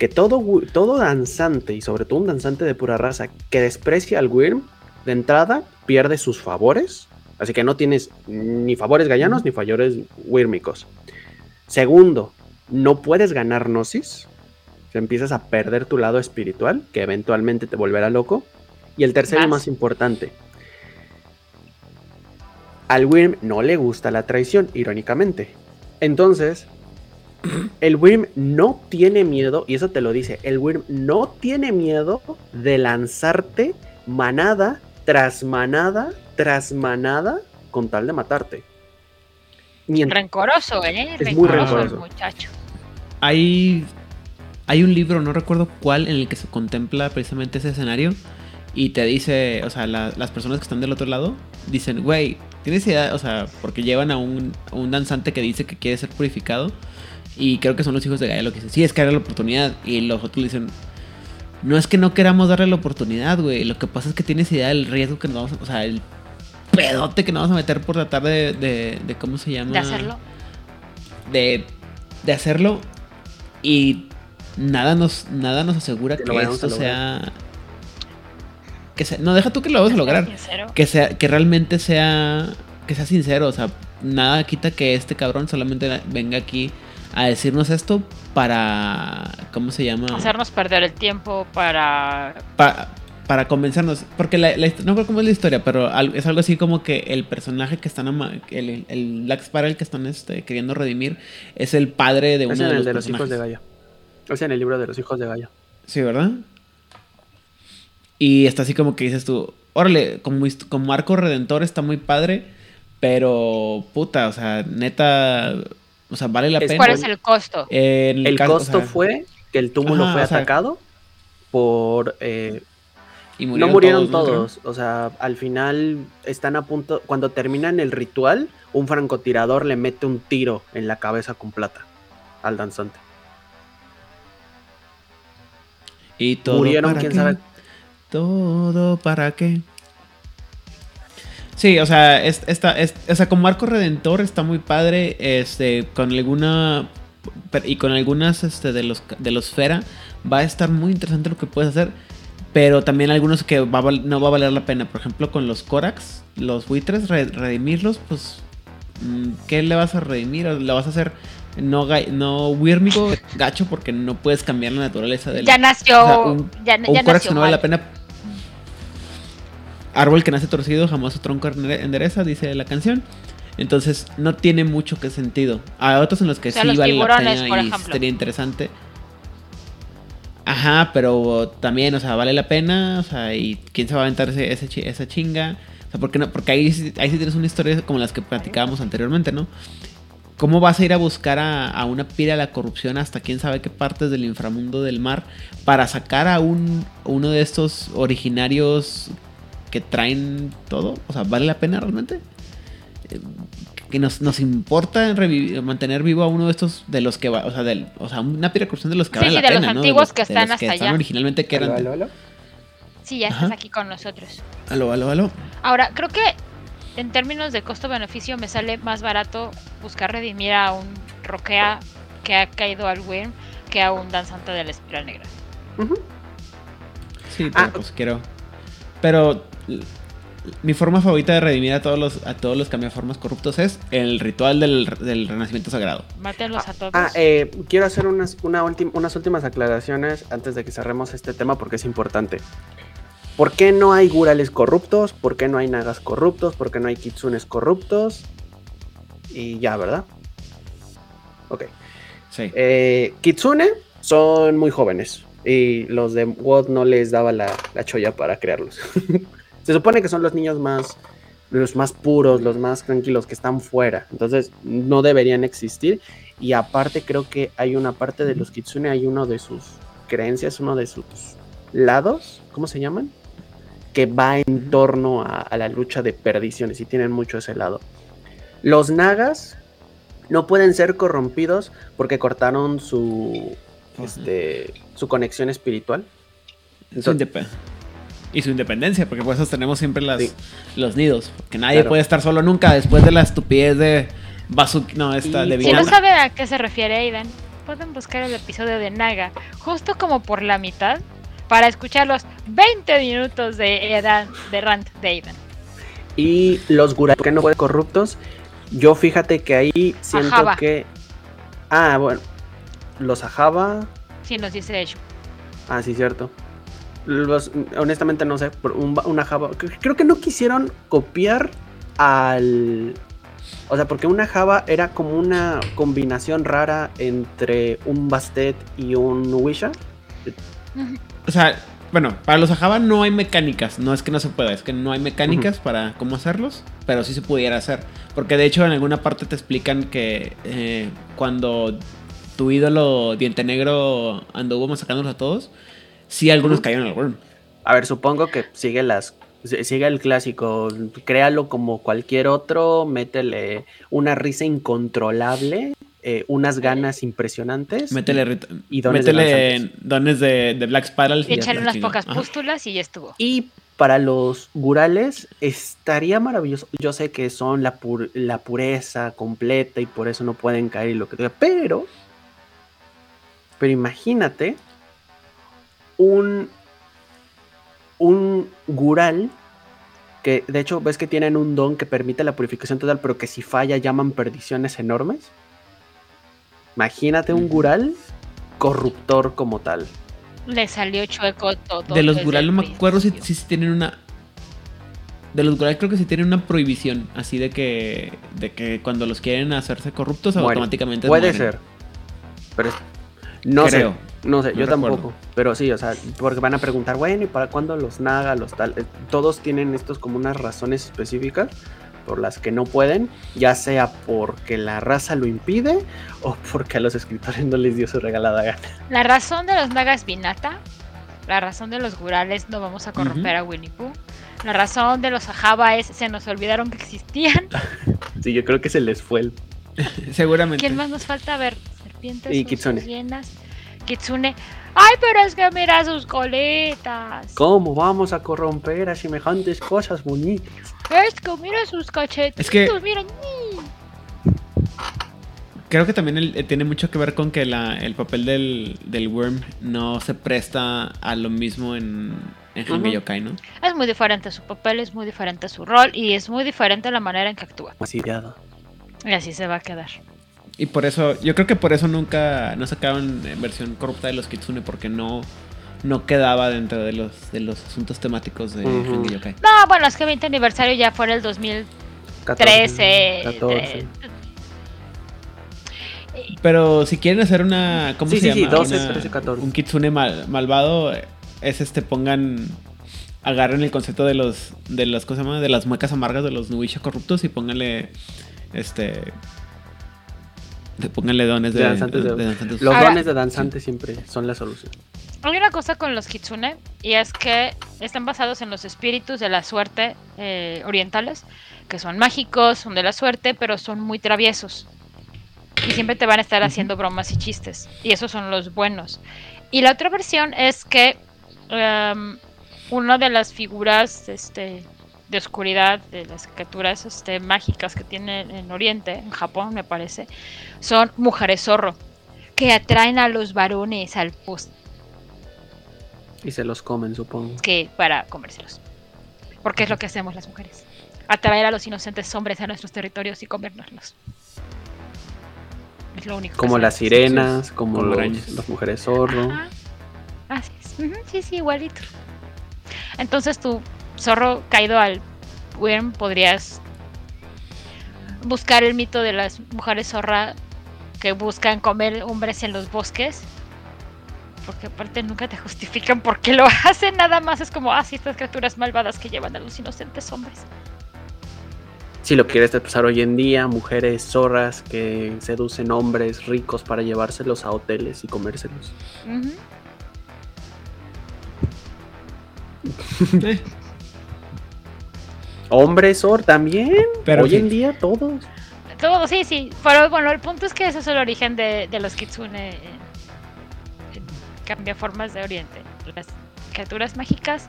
Speaker 4: que todo, todo danzante, y sobre todo un danzante de pura raza, que desprecia al Wyrm, de entrada pierde sus favores. Así que no tienes ni favores gallanos ni favores wírmicos. Segundo, no puedes ganar Gnosis. O sea, empiezas a perder tu lado espiritual, que eventualmente te volverá loco. Y el tercero
Speaker 1: Más.
Speaker 4: más importante. Al Wyrm no le gusta la traición, irónicamente. Entonces, el Wyrm no tiene miedo, y eso te lo dice, el Wyrm no tiene miedo de lanzarte manada tras manada tras manada con tal de matarte. Mient-
Speaker 1: Rencoroso, ¿eh?
Speaker 4: Es muy
Speaker 1: rencoroso el
Speaker 4: rencoroso.
Speaker 1: muchacho.
Speaker 2: Hay, hay un libro, no recuerdo cuál, en el que se contempla precisamente ese escenario. Y te dice, o sea, la- las personas que están del otro lado dicen, güey, ¿tienes idea? O sea, porque llevan a un, a un danzante que dice que quiere ser purificado. Y creo que son los hijos de Gaia lo que dicen, sí, es que era la oportunidad. Y los otros le dicen, no es que no queramos darle la oportunidad, güey. Lo que pasa es que tienes idea del riesgo que nos vamos a... O sea, el pedote que nos vamos a meter por tratar de... de, de ¿Cómo se llama?
Speaker 1: De hacerlo.
Speaker 2: de, de hacerlo y nada nos nada nos asegura
Speaker 4: Que
Speaker 2: esto sea que sea, no deja tú que lo vamos a lograr
Speaker 1: Sincero.
Speaker 2: que sea que realmente sea que sea sincero o sea nada quita que este cabrón solamente venga aquí a decirnos esto para cómo se llama
Speaker 1: Hacernos perder el tiempo para.
Speaker 2: Pa- para convencernos. Porque la, no recuerdo cómo es la historia, pero es algo así como que el personaje que están ama- el, el Black Sparrow que están este, queriendo redimir es el padre de uno
Speaker 4: Es en
Speaker 2: de
Speaker 4: el
Speaker 2: los
Speaker 4: de los hijos de. Gaia. Es en el libro de los hijos de Gaia.
Speaker 2: Sí, ¿verdad? Y está así como que dices tú, órale, como, como arco redentor está muy padre, pero puta, o sea, neta, o sea, vale la
Speaker 4: Es-
Speaker 2: pena.
Speaker 1: ¿Cuál es el costo?
Speaker 4: El
Speaker 2: caso- o
Speaker 4: costo
Speaker 2: sea,
Speaker 4: fue que el túmulo
Speaker 2: Ajá,
Speaker 4: fue
Speaker 2: sea-
Speaker 4: atacado por... eh,
Speaker 2: y
Speaker 4: no murieron todos. O sea, al final están a punto... Cuando terminan el ritual, un francotirador le mete un tiro en la cabeza con plata al danzante.
Speaker 2: Y todo
Speaker 4: Murieron,
Speaker 2: para
Speaker 4: quién
Speaker 2: qué?
Speaker 4: sabe.
Speaker 2: Todo para qué. Sí, o sea, es, esta, es- o sea, como arco redentor está muy padre, este, con alguna y con algunas este, de los de los Fera va a estar muy interesante lo que puedes hacer, pero también algunos que va a no va a valer la pena, por ejemplo, con los Korax, los buitres re- redimirlos, pues mm, ¿qué le vas a redimir? ¿O ¿Le vas a hacer no no Wyrmigo gacho porque no puedes cambiar la naturaleza del
Speaker 1: Ya nació.
Speaker 2: o sea, un-
Speaker 1: ya, nació
Speaker 2: que no vale la pena. Árbol que nace torcido, jamás su tronco endereza, dice la canción. Entonces, no tiene mucho que sentido. Hay otros en los que
Speaker 1: O sea,
Speaker 2: sí
Speaker 1: los
Speaker 2: vale la pena
Speaker 1: por
Speaker 2: y
Speaker 1: ejemplo.
Speaker 2: sería interesante. Ajá, pero también, o sea, vale la pena. O sea, y quién se va a aventar ese, esa chinga. O sea, porque no, porque ahí, sí- ahí sí tienes una historia como las que platicábamos anteriormente, ¿no? ¿Cómo vas a ir a buscar a, a una pira de la corrupción hasta quién sabe qué partes del inframundo del mar para sacar a un uno de estos originarios que traen todo? O sea, ¿vale la pena realmente? Eh, Que nos, nos importa mantener vivo a uno de estos de los que va, o sea, del, o sea, una pira de los que
Speaker 1: Sí,
Speaker 2: vale
Speaker 1: sí,
Speaker 2: la
Speaker 1: de los
Speaker 2: ¿no?
Speaker 1: antiguos que
Speaker 2: de
Speaker 1: están
Speaker 2: los
Speaker 1: hasta
Speaker 2: están
Speaker 1: allá.
Speaker 2: originalmente que eran.
Speaker 4: Aló, aló, aló.
Speaker 1: Sí, ya
Speaker 2: Ajá.
Speaker 1: estás aquí con nosotros.
Speaker 2: Aló, aló, aló.
Speaker 1: Ahora, creo que en términos de costo-beneficio me sale más barato buscar redimir a un roquea que ha caído al Wyrm que a un danzante de la espiral negra.
Speaker 2: Sí, pero
Speaker 4: Ah.
Speaker 2: pues quiero. Pero mi forma favorita de redimir a todos los a todos los cambiaformas corruptos es el ritual del, del renacimiento sagrado.
Speaker 1: Mátenlos a todos.
Speaker 4: Ah, eh, quiero hacer unas, una ultim- unas últimas aclaraciones antes de que cerremos este tema porque es importante. ¿Por qué no hay gurales corruptos? ¿Por qué no hay nagas corruptos? ¿Por qué no hay kitsunes corruptos? Y ya, ¿verdad? Ok.
Speaker 2: Sí.
Speaker 4: Eh, kitsune son muy jóvenes y los de WOD no les daba la, la cholla para crearlos. Se supone que son los niños más, los más puros, los más tranquilos que están fuera. Entonces no deberían existir. Y aparte creo que hay una parte de los kitsune, hay uno de sus creencias, uno de sus lados, ¿cómo se llaman? Que va en torno a, a la lucha de perdiciones y tienen mucho ese lado. Los nagas no pueden ser corrompidos porque cortaron su, este, su conexión espiritual.
Speaker 2: Indepe- y su independencia, porque por eso tenemos siempre las,
Speaker 4: Sí.
Speaker 2: los nidos. Porque nadie
Speaker 4: Claro.
Speaker 2: puede estar solo nunca después de la estupidez de Bazuki. No, esta de
Speaker 4: Sí,
Speaker 1: Si no saben a qué se refiere Aidan, pueden buscar el episodio de Naga, justo como por la mitad, para escuchar los 20 minutos de, Edan, de Rant de Aidan.
Speaker 4: Y los guray que no pueden corruptos. Yo fíjate que ahí siento
Speaker 1: Ajaba.
Speaker 4: que. Ah, bueno. Los Ajaba.
Speaker 1: Si nos dice Eshu.
Speaker 4: Ah, sí, cierto. Los, honestamente no sé. por un- una Java. cre- Creo que no quisieron copiar al. O sea, porque una Java era como una combinación rara entre un Bastet y un Wisha.
Speaker 2: O sea, bueno, para los Ajaba no hay mecánicas. No es que no se pueda, es que no hay mecánicas para cómo hacerlos. Pero sí se pudiera hacer. Porque de hecho en alguna parte te explican que eh, cuando tu ídolo Diente Negro anduvo masacrándolos a todos, sí algunos cayeron al Worm.
Speaker 4: A ver, supongo que sigue las si- sigue el clásico, créalo como cualquier otro, métele una risa incontrolable, eh, unas ganas impresionantes.
Speaker 2: Métele,
Speaker 4: y dones de
Speaker 2: métele dones de, de Black Spiral.
Speaker 1: Y echarle unas
Speaker 2: chido.
Speaker 1: pocas
Speaker 2: Ajá.
Speaker 1: pústulas y ya estuvo.
Speaker 4: Y para los gurales estaría maravilloso. Yo sé que son la, pur- la pureza completa y por eso no pueden caer y lo que sea, pero pero imagínate un un gural que de hecho ves que tienen un don que permite la purificación total, pero que si falla llaman perdiciones enormes. Imagínate un gural corruptor como tal.
Speaker 1: Le salió chueco todo.
Speaker 2: De los Gural no me acuerdo si, si tienen una. De los Gural creo que sí tienen una prohibición. Así de que. De que cuando los quieren hacerse corruptos, automáticamente
Speaker 4: Puede
Speaker 2: mueren.
Speaker 4: ser. Pero es- no
Speaker 2: Creo.
Speaker 4: sé, no sé,
Speaker 2: No
Speaker 4: yo
Speaker 2: recuerdo.
Speaker 4: tampoco. Pero sí, o sea, porque van a preguntar, bueno, ¿y para cuándo los naga, los tal? Eh, Todos tienen estos como unas razones específicas por las que no pueden, ya sea porque la raza lo impide o porque a los escritores no les dio su regalada gana.
Speaker 1: La razón de los Nagas Binata, la razón de los Gurales no vamos a corromper a Winnie Pooh. La razón de los Ajaba es se nos olvidaron que existían.
Speaker 4: Sí, yo creo que se les fue el...
Speaker 2: Seguramente.
Speaker 1: ¿Quién más nos falta? A ver, serpientes,
Speaker 4: Y Kitsune.
Speaker 1: hienas, Kitsune. Ay, pero es que mira sus coletas.
Speaker 4: ¿Cómo vamos a corromper a semejantes cosas bonitas?
Speaker 1: Es que mira sus cachetes.
Speaker 2: Es que-
Speaker 1: mira.
Speaker 2: Creo que también el- eh, tiene mucho que ver con que la- el papel del, del Worm no se presta a lo mismo en, en. Yokai, ¿no?
Speaker 1: Es muy diferente su papel, es muy diferente su rol y es muy diferente la manera en que actúa.
Speaker 4: Así ya.
Speaker 1: Y así se va a quedar.
Speaker 2: Y por eso, yo creo que por eso nunca no sacaron en versión corrupta de los Kitsune, porque no, no quedaba dentro de los, de los asuntos temáticos de. Hanga Yokai.
Speaker 1: No, bueno, es que 20 aniversario ya fue en el 2013.
Speaker 4: 14.
Speaker 1: tre-
Speaker 2: Pero si quieren hacer una. ¿Cómo
Speaker 4: Sí,
Speaker 2: se
Speaker 4: sí, sí,
Speaker 2: llama?
Speaker 4: 12,
Speaker 2: Una-
Speaker 4: 13, 14.
Speaker 2: Un kitsune mal- malvado. eh, Es este, pongan. Agarren el concepto de los. De las cosas llama? De las muecas amargas de los Nuisha corruptos y pónganle. Este. De- pónganle dones de,
Speaker 4: De danzantes de-
Speaker 2: de danzantes.
Speaker 4: Los
Speaker 1: Ahora-
Speaker 4: dones de danzante siempre son la solución.
Speaker 1: Hay una cosa con los kitsune y es que están basados en los espíritus de la suerte eh, orientales, que son mágicos, son de la suerte, pero son muy traviesos. Y siempre te van a estar haciendo bromas y chistes. Y esos son los buenos. Y la otra versión es que em, una de las figuras este, de oscuridad, de las criaturas este, mágicas que tiene en Oriente, en Japón me parece, son mujeres zorro, que atraen a los varones al post
Speaker 4: Y se los comen, supongo.
Speaker 1: que para comérselos. Porque es lo que hacemos las mujeres. Atraer a los inocentes hombres a nuestros territorios y comérnoslos. Es lo único. que
Speaker 4: Como las sirenas, como,
Speaker 2: Como
Speaker 4: los, las mujeres zorro.
Speaker 1: Ajá. Así es. Sí, sí, igualito. Entonces tu zorro caído al Wyrm podrías buscar el mito de las mujeres zorra que buscan comer hombres en los bosques. Porque aparte nunca te justifican por qué lo hacen, nada más es como, ah, sí, estas criaturas malvadas que llevan a los inocentes hombres.
Speaker 4: Si lo quieres pasar hoy en día, mujeres zorras que seducen hombres ricos para llevárselos a hoteles y comérselos. Hombres zor también.
Speaker 2: Pero
Speaker 4: hoy
Speaker 2: sí.
Speaker 4: en día todos.
Speaker 1: Todo, sí, sí. Pero bueno, el punto es que ese es el origen de, de los kitsune en, en cambiaformas de Oriente. Las criaturas mágicas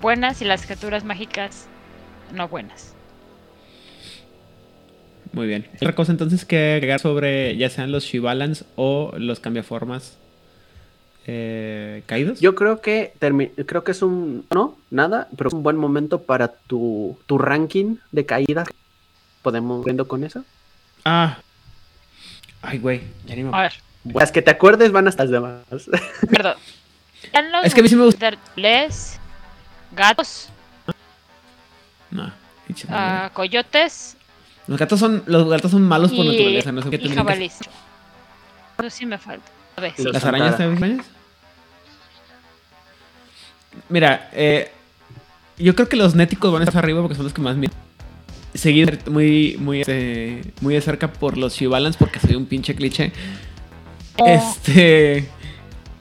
Speaker 1: buenas y las criaturas mágicas no buenas.
Speaker 2: Muy bien. Otra cosa entonces que agregar sobre ya sean los Shivalans o los cambiaformas eh, caídos.
Speaker 4: Yo creo que creo que es un no, nada, pero es un buen momento para tu, tu ranking de caídas. ¿Podemos viendo con eso?
Speaker 2: Ah. Ay, güey. Ya ni me
Speaker 1: A ver,
Speaker 4: Las que te acuerdes van hasta las demás.
Speaker 1: perdón.
Speaker 2: Es que a mí sí me gusta.
Speaker 1: les, gatos,
Speaker 2: No.
Speaker 1: ah, coyotes
Speaker 2: Los gatos son los gatos son malos por naturaleza, no sé qué
Speaker 1: y jabalís. Eso sí me falta.
Speaker 2: Las arañas también. Mira, eh, yo creo que los néticos van a estar arriba porque son los que más miran. Seguir muy, muy, este, muy de cerca por los Shivalans porque soy un pinche cliché.
Speaker 1: Oh.
Speaker 2: Este.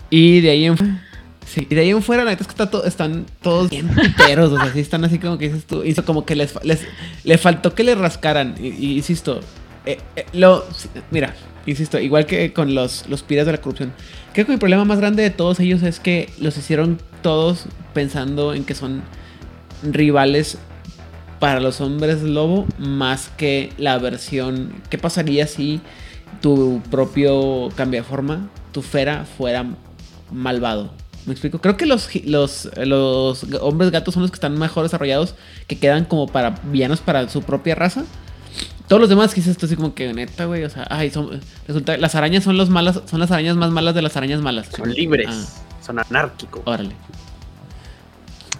Speaker 2: Y de ahí en Sí, y de ahí en fuera, la neta es que está to- están todos bien piteros, o sea, sí están así como que dices tú. Hizo como que les, les le faltó que le rascaran. Y, y insisto, eh, eh, lo, mira, insisto, igual que con los, los de la corrupción. Creo que mi problema más grande de todos ellos es que los hicieron todos pensando en que son rivales para los hombres lobo más que la versión. ¿Qué pasaría si tu propio cambiaforma, tu Fera, fuera malvado? ¿Me explico? Creo que los, los, los hombres gatos son los que están mejor desarrollados, que quedan como para villanos para su propia raza. Todos los demás quizás esto así como que neta, güey. O sea, ay, son, resulta las arañas son los malas, son las arañas más malas de las arañas malas.
Speaker 4: Son libres, son anárquicos.
Speaker 2: Órale.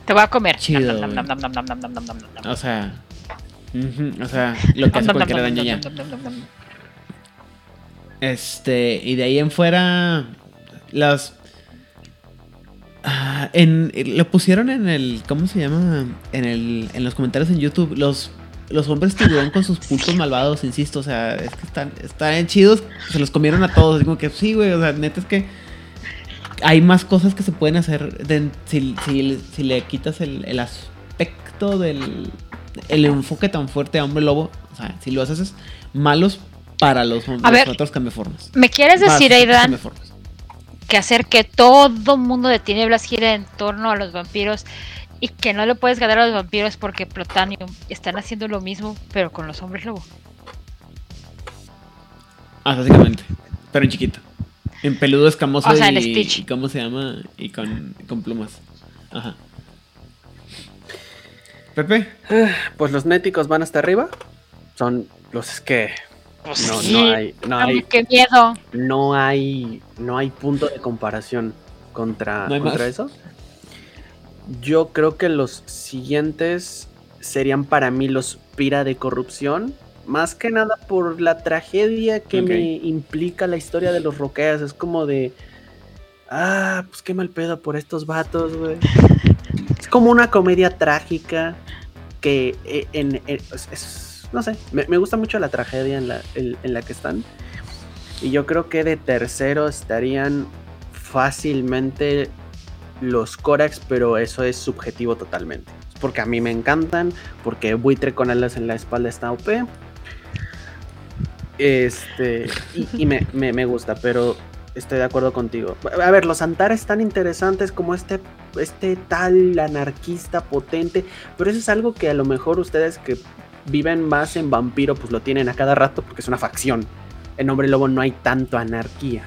Speaker 1: Te voy a comer.
Speaker 2: Chido, o sea, o sea, lo que hace cualquier araña ya. Este, y de ahí en fuera, las en, lo pusieron en el. ¿Cómo se llama? En, el, en los comentarios en YouTube. Los los hombres tiburón con sus puntos malvados, insisto, o sea, es que están, están chidos, se los comieron a todos, digo que sí, güey, o sea, neta es que hay más cosas que se pueden hacer de- si, si- si le quitas el, el aspecto del el enfoque tan fuerte a hombre lobo, o sea, si lo haces malos para los,
Speaker 1: A
Speaker 2: los
Speaker 1: ver,
Speaker 2: otros cambiaformas.
Speaker 1: ¿Me quieres decir, Aidan, que hacer que todo mundo de tinieblas gire en torno a los vampiros y que no le puedes ganar a los vampiros porque Plutanium están haciendo lo mismo, pero con los hombres lobo?
Speaker 2: Ah, básicamente, pero en chiquito. En peludo escamoso
Speaker 1: O sea, en
Speaker 2: y,
Speaker 1: Stitch.
Speaker 2: y ¿cómo se llama? Y con, con plumas. Ajá. Pepe,
Speaker 4: Pues los néticos van hasta arriba. Son los que
Speaker 1: Pues
Speaker 4: no,
Speaker 1: sí.
Speaker 4: no hay, no
Speaker 1: Ay,
Speaker 4: hay,
Speaker 1: ¡Qué miedo!
Speaker 4: no hay, no hay punto de comparación contra,
Speaker 2: No hay
Speaker 4: contra eso. Yo creo que los siguientes serían para mí los pira de corrupción. Más que nada por la tragedia que me implica la historia de los roqueas. Es como de. Ah, pues qué mal pedo por estos vatos, güey. Es como una comedia trágica que eh, en, en- es- es- no sé, me, me gusta mucho la tragedia en la, en- en la que están. Y yo creo que de tercero estarían fácilmente los Corax, pero eso es subjetivo totalmente. Porque a mí me encantan, porque Buitre con alas en la espalda está OP. Este, y, me- me gusta, pero estoy de acuerdo contigo. A ver, los Antares tan interesantes como este, este tal anarquista potente, pero eso es algo que a lo mejor ustedes que viven más en vampiro, pues lo tienen a cada rato porque es una facción. En Hombre Lobo no hay tanto anarquía.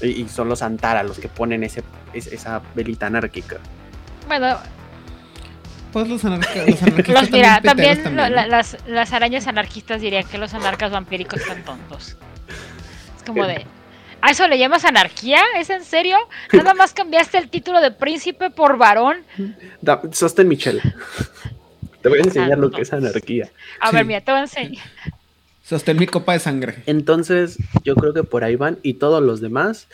Speaker 4: Y, y son los Antara los que ponen ese, es- esa velita anárquica.
Speaker 1: Bueno,
Speaker 2: pues los, anarca- los anarquistas
Speaker 1: los, mira,
Speaker 2: también
Speaker 1: las, las arañas anarquistas dirían que los anarcas vampíricos están tontos. Es como de. ¿A eso le llamas anarquía? ¿Es en serio? Nada más cambiaste el título de príncipe por varón.
Speaker 4: Da- sostén Michelle. Te voy a enseñar lo que es anarquía.
Speaker 1: A
Speaker 2: Sí.
Speaker 1: ver, mira, te voy a enseñar.
Speaker 2: Sostén mi copa de sangre.
Speaker 4: Entonces, yo creo que por ahí van. Y todos los demás,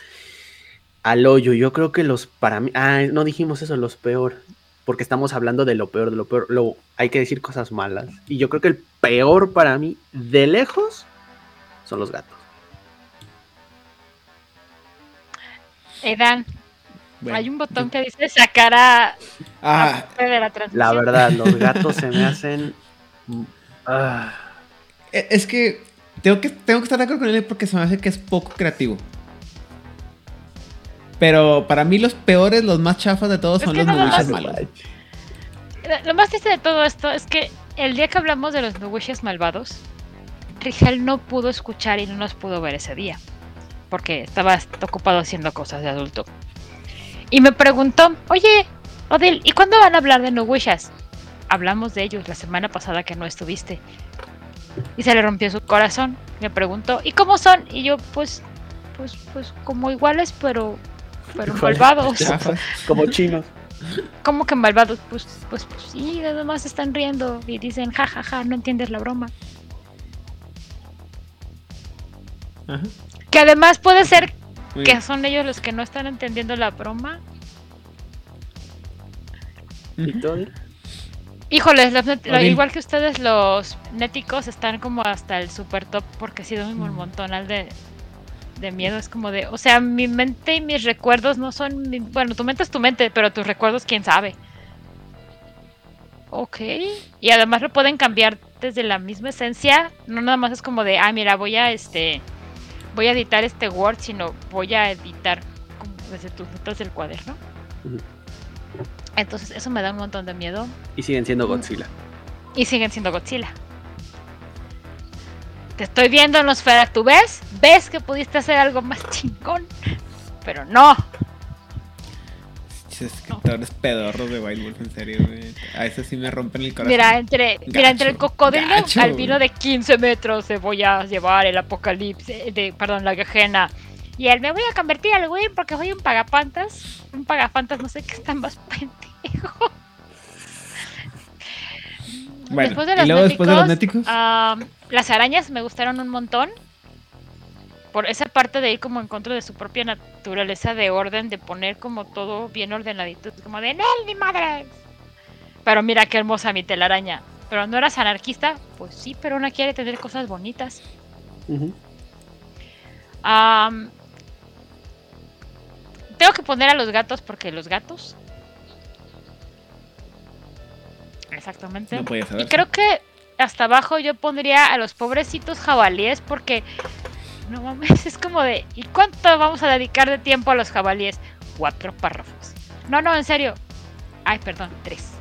Speaker 4: al hoyo. Yo creo que los para mí. Ah, no dijimos eso, los peor. Porque estamos hablando de lo peor, de lo peor. Lo, hay que decir cosas malas. Y yo creo que el peor para mí, de lejos, son los gatos.
Speaker 1: Edan,
Speaker 2: Bueno,
Speaker 1: hay un botón que dice sacar a,
Speaker 2: Ah,
Speaker 1: a de la transmisión.
Speaker 4: La verdad, los gatos se me hacen. Ah,
Speaker 2: e- es que tengo, que tengo que estar de acuerdo con él porque se me hace que es poco creativo. Pero para mí los peores, los más chafas de todos
Speaker 1: Es
Speaker 2: son los
Speaker 1: más-
Speaker 2: malos.
Speaker 1: Lo más triste de todo esto es que el día que hablamos de los Nuwishes malvados, Rigel no pudo escuchar y no nos pudo ver ese día. Porque estaba ocupado haciendo cosas de adulto. Y me preguntó, oye, Odil, ¿y cuándo van a hablar de Nuwishes? Hablamos de ellos la semana pasada que no estuviste. Y se le rompió su corazón. Me preguntó, ¿y cómo son? Y yo, pues, pues, pues, como iguales, pero, pero
Speaker 4: Iguales.
Speaker 1: malvados.
Speaker 4: Como chinos.
Speaker 1: ¿Cómo que malvados? Pues, pues, pues sí, nada más están riendo y dicen, ja, ja, ja, no entiendes la broma.
Speaker 2: Ajá.
Speaker 1: Que además puede ser
Speaker 2: Muy
Speaker 1: que
Speaker 2: bien.
Speaker 1: son ellos los que no están entendiendo la broma.
Speaker 4: ¿Y Odil?
Speaker 1: Híjoles, los lo- igual que ustedes, los néticos están como hasta el super top porque ha sido un
Speaker 2: Mm.
Speaker 1: montonal de, de miedo. Es como de, o sea, mi mente y mis recuerdos no son. mi- bueno, tu mente es tu mente, pero tus recuerdos, quién sabe. Ok. Y además lo pueden cambiar desde la misma esencia. No nada más es como de, ah, mira, voy a este. Voy a editar este Word, sino voy a editar como desde tus notas del cuaderno. Entonces, eso me da un montón de miedo.
Speaker 4: Y siguen siendo Godzilla.
Speaker 1: Y siguen siendo Godzilla. Te estoy viendo, Nosfera. ¿Tú ves? ¿Ves que pudiste hacer algo más chingón? Pero no.
Speaker 2: Escritores pedorros de Wild Wolf, en serio, güey. A veces sí me rompen el corazón.
Speaker 1: Mira, entre, mira, entre el cocodrilo
Speaker 2: gacho.
Speaker 1: albino de 15 metros te voy a llevar el apocalipsis, de, perdón, la gajena. Y él me voy a convertir al güey porque soy un pagafantas. Un pagafantas, no sé qué está más pendejo.
Speaker 2: Bueno,
Speaker 1: después de
Speaker 2: y
Speaker 1: los
Speaker 2: luego después de los
Speaker 1: néticos. Am, las arañas me gustaron un montón. Por esa parte de ir como en contra de su propia naturaleza de orden, de poner como todo bien ordenadito. Como de, ¡Nel, ni madre! Pero mira qué hermosa mi telaraña. Pero no eras anarquista, pues sí, pero una quiere tener cosas bonitas. Tengo que poner a los gatos porque los gatos. Exactamente.
Speaker 2: No podía
Speaker 1: Y
Speaker 2: saber.
Speaker 1: creo que hasta abajo yo pondría a los pobrecitos jabalíes porque no mames, es como de ¿y cuánto vamos a dedicar de tiempo a los jabalíes? Cuatro párrafos. No, no, en serio. Ay, perdón, tres.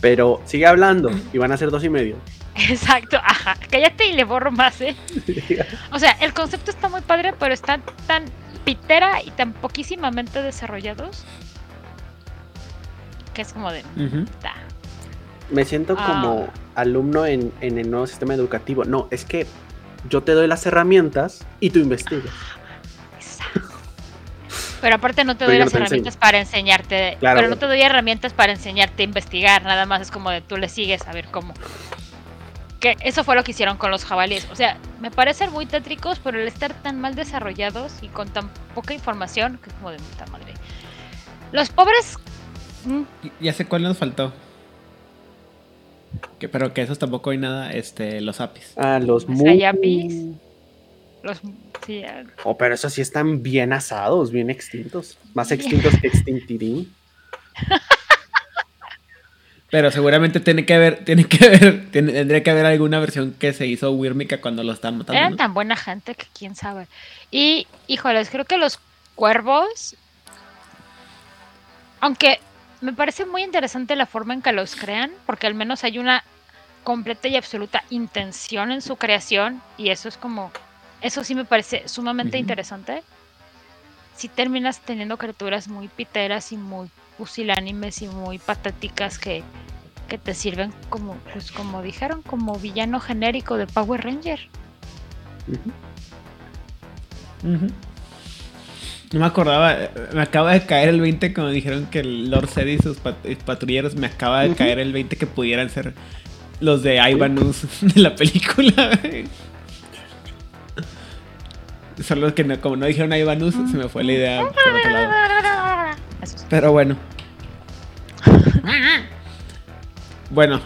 Speaker 4: Pero sigue hablando y van a ser dos y medio.
Speaker 1: Exacto, ajá. Cállate y le borro más, ¿eh? O sea, el concepto está muy padre, pero están tan pitera y tan poquísimamente desarrollados que es como de.
Speaker 4: Me siento
Speaker 1: Ah.
Speaker 4: como alumno en, en el nuevo sistema educativo. No, es que yo te doy las herramientas y tú investigas.
Speaker 1: Pero aparte no te doy
Speaker 4: no
Speaker 1: las
Speaker 4: te
Speaker 1: herramientas para enseñarte.
Speaker 4: Claro,
Speaker 1: pero no te doy herramientas para enseñarte a investigar. Nada más es como de tú le sigues a ver cómo. Que eso fue lo que hicieron con los jabalíes. O sea, me parecen muy tétricos, pero el estar tan mal desarrollados y con tan poca información, que es como de puta madre. Los pobres. Mm,
Speaker 2: Y- Ya sé cuál nos faltó. Que, pero que esos tampoco hay nada, este, los apis.
Speaker 4: Ah, los
Speaker 1: Los
Speaker 4: mu-
Speaker 1: ayapis. Los, sí, ah,
Speaker 4: Oh, pero esos sí están bien asados, bien extintos. Más extintos que extintirín.
Speaker 2: Pero seguramente tiene que haber, tiene que haber, tiene- tendría que haber alguna versión que se hizo Wyrmica cuando lo están matando.
Speaker 1: Eran
Speaker 2: ¿no?
Speaker 1: tan buena gente que quién sabe. Y, híjoles, creo que los cuervos. Aunque me parece muy interesante la forma en que los crean, porque al menos hay una completa y absoluta intención en su creación, y eso es como. Eso sí me parece sumamente interesante. Si terminas teniendo criaturas muy piteras y muy pusilánimes y muy patéticas que, que te sirven como, pues como dijeron, como villano genérico de Power Ranger.
Speaker 2: No me acordaba, me acaba de caer el 20 cuando dijeron que el Lord Zed y sus pat- patrulleros, me acaba de caer el 20 que pudieran ser los de Ivanus de la película. Solo que no- como no dijeron Ivanus, se me fue la idea por otro lado.
Speaker 1: Eso sí.
Speaker 2: Pero bueno. Bueno.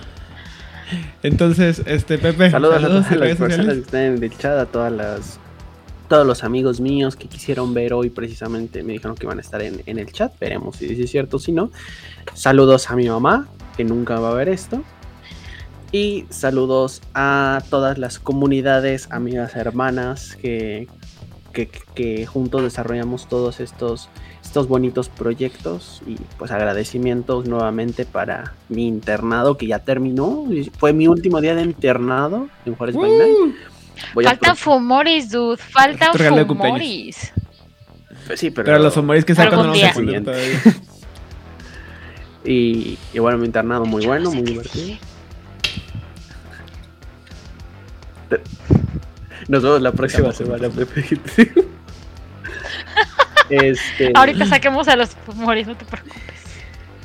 Speaker 2: Entonces, este Pepe,
Speaker 4: Saludos, a
Speaker 2: saludos
Speaker 4: todas
Speaker 2: en
Speaker 4: las personas que están en el chat, a todas las todos los amigos míos que quisieron ver hoy precisamente me dijeron que iban a estar en, en el chat. Veremos si es cierto o si no. Saludos a mi mamá, que nunca va a ver esto. Y saludos a todas las comunidades, amigas, hermanas que, que, juntos desarrollamos todos estos, estos bonitos proyectos. Y pues agradecimientos nuevamente para mi internado que ya terminó. Fue mi último día de internado en Juárez Night. Voy a
Speaker 1: Faltan
Speaker 4: pro-
Speaker 1: fumoris, dude. Faltan fumoris.
Speaker 4: Sí, pero,
Speaker 2: pero los humores que sacan no a todavía.
Speaker 4: Y, y bueno, mi internado muy
Speaker 1: Yo no
Speaker 4: bueno,
Speaker 1: sé
Speaker 4: muy divertido. Nos vemos la próxima semana, Pepe. este,
Speaker 1: Ahorita saquemos a los fumoris, no te preocupes.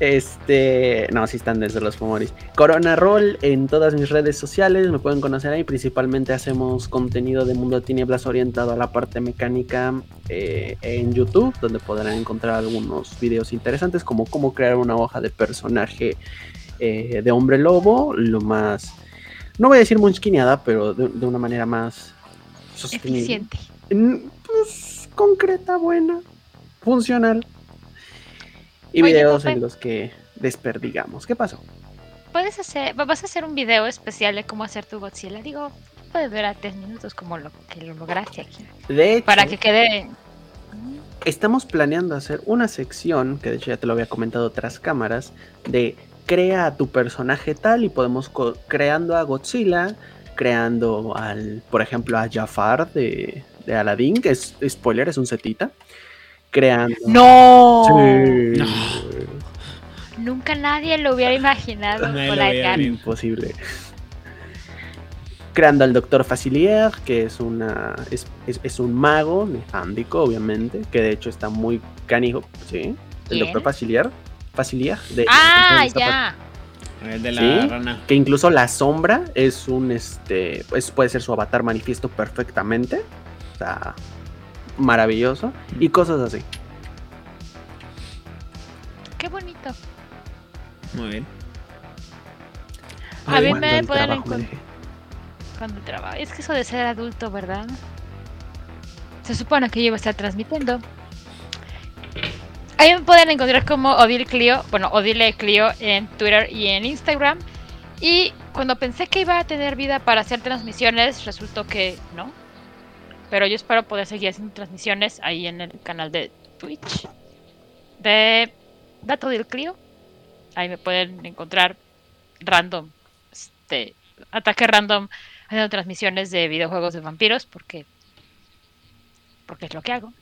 Speaker 4: Este, no, sí están desde los Fumoris. Corona Roll en todas mis redes sociales, me pueden conocer ahí. Principalmente hacemos contenido de Mundo de Tinieblas orientado a la parte mecánica eh, en YouTube, donde podrán encontrar algunos videos interesantes, como cómo crear una hoja de personaje eh, de hombre lobo, lo más, no voy a decir muy esquineada, pero de, de una manera más sostenible.
Speaker 1: Eficiente.
Speaker 4: Mm, Pues concreta, buena, funcional. Y
Speaker 1: Oye,
Speaker 4: videos en los que desperdigamos. ¿Qué pasó?
Speaker 1: Puedes hacer, va- vas a hacer un video especial de cómo hacer tu Godzilla. Digo, puede durar tres minutos como lo que lo lograste aquí.
Speaker 4: De hecho,
Speaker 1: Para que quede.
Speaker 4: estamos planeando hacer una sección, que de hecho ya te lo había comentado otras cámaras, de crea a tu personaje tal y podemos creando a Godzilla, creando al, por ejemplo, a Jafar de, de Aladdin, que es spoiler, es un setita. Creando.
Speaker 1: ¡No!
Speaker 4: Sí.
Speaker 2: No.
Speaker 1: Nunca nadie lo hubiera imaginado.
Speaker 2: Nadie
Speaker 1: por cara.
Speaker 4: Imposible. Creando al Doctor Facilier, que es una es, es- es un mago nefándico, obviamente, que de hecho está muy canijo, ¿sí? El
Speaker 1: ¿Quién?
Speaker 4: Doctor Facilier, Facilier de
Speaker 1: Ah,
Speaker 4: de esta
Speaker 1: ya.
Speaker 2: El de la
Speaker 4: ¿Sí?
Speaker 2: rana.
Speaker 4: que incluso la sombra es un este pues puede ser su avatar manifiesto perfectamente. O sea, maravilloso y cosas así.
Speaker 1: Qué bonito.
Speaker 2: Muy bien.
Speaker 1: A mí me pueden
Speaker 4: trabajo me
Speaker 1: encon-
Speaker 4: deje.
Speaker 1: Cuando trabajo. Es que eso de ser adulto, ¿verdad? Se supone que yo iba a estar transmitiendo. Ahí me pueden encontrar como Odile Clio, bueno, Odile Clio en Twitter y en Instagram. Y cuando pensé que iba a tener vida para hacer transmisiones, resultó que no. Pero yo espero poder seguir haciendo transmisiones ahí en el canal de Twitch de Dato del Clio. Ahí me pueden encontrar random, este, ataque random haciendo transmisiones de videojuegos de vampiros porque porque es lo que hago.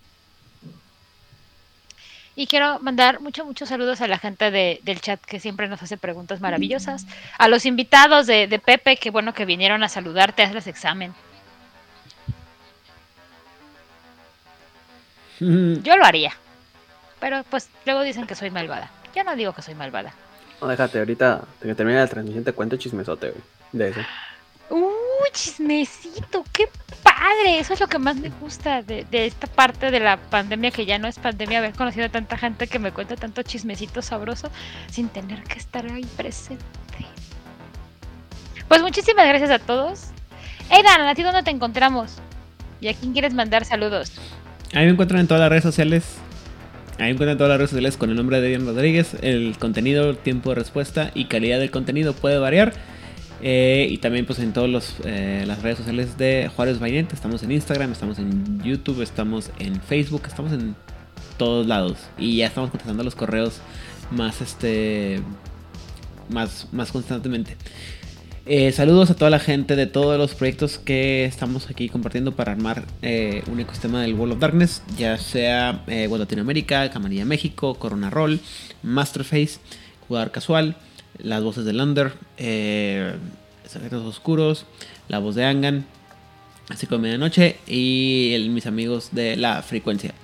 Speaker 1: Y quiero mandar muchos, muchos saludos a la gente de- del chat que siempre nos hace preguntas maravillosas. A los invitados de, Pepe, que bueno que vinieron a saludarte, hazles examen. Yo lo haría. Pero pues luego dicen que soy malvada. Yo no digo que soy malvada.
Speaker 4: No, déjate, ahorita que termine la transmisión te cuento chismesote, güey, de eso.
Speaker 1: ¡Uh, chismecito! ¡Qué padre! Eso es lo que más me gusta de, de esta parte de la pandemia, que ya no es pandemia, haber conocido a tanta gente que me cuenta tanto chismecito sabroso sin tener que estar ahí presente. Pues muchísimas gracias a todos. Aidan, ¿a ti dónde te encontramos? ¿Y a quién quieres mandar saludos?
Speaker 2: Ahí me encuentran en todas las redes sociales. Ahí me encuentran en todas las redes sociales con el nombre de Dian Rodríguez. El contenido, tiempo de respuesta y calidad del contenido puede variar. Eh, y también pues en todas las redes sociales de Juárez Vainete. Estamos en Instagram, estamos en YouTube, estamos en Facebook, estamos en todos lados. Y ya estamos contestando los correos más este más, más constantemente. Eh, saludos a toda la gente de todos los proyectos que estamos aquí compartiendo para armar eh, un ecosistema del World of Darkness, ya sea eh, World Latinoamérica, Camarilla México, Corona Roll, Masterface, Jugador Casual, Las Voces del Under, eh, Secretos Oscuros, La Voz de Angan, así como Medianoche y mis amigos de La Frecuencia.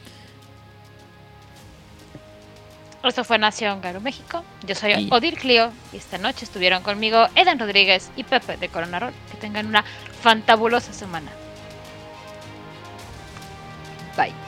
Speaker 1: Esto fue Nación Garo México. Yo soy. Odil Clio y esta noche estuvieron conmigo Eden Rodríguez y Pepe de Corona Roll. Que tengan una fantabulosa semana. Bye.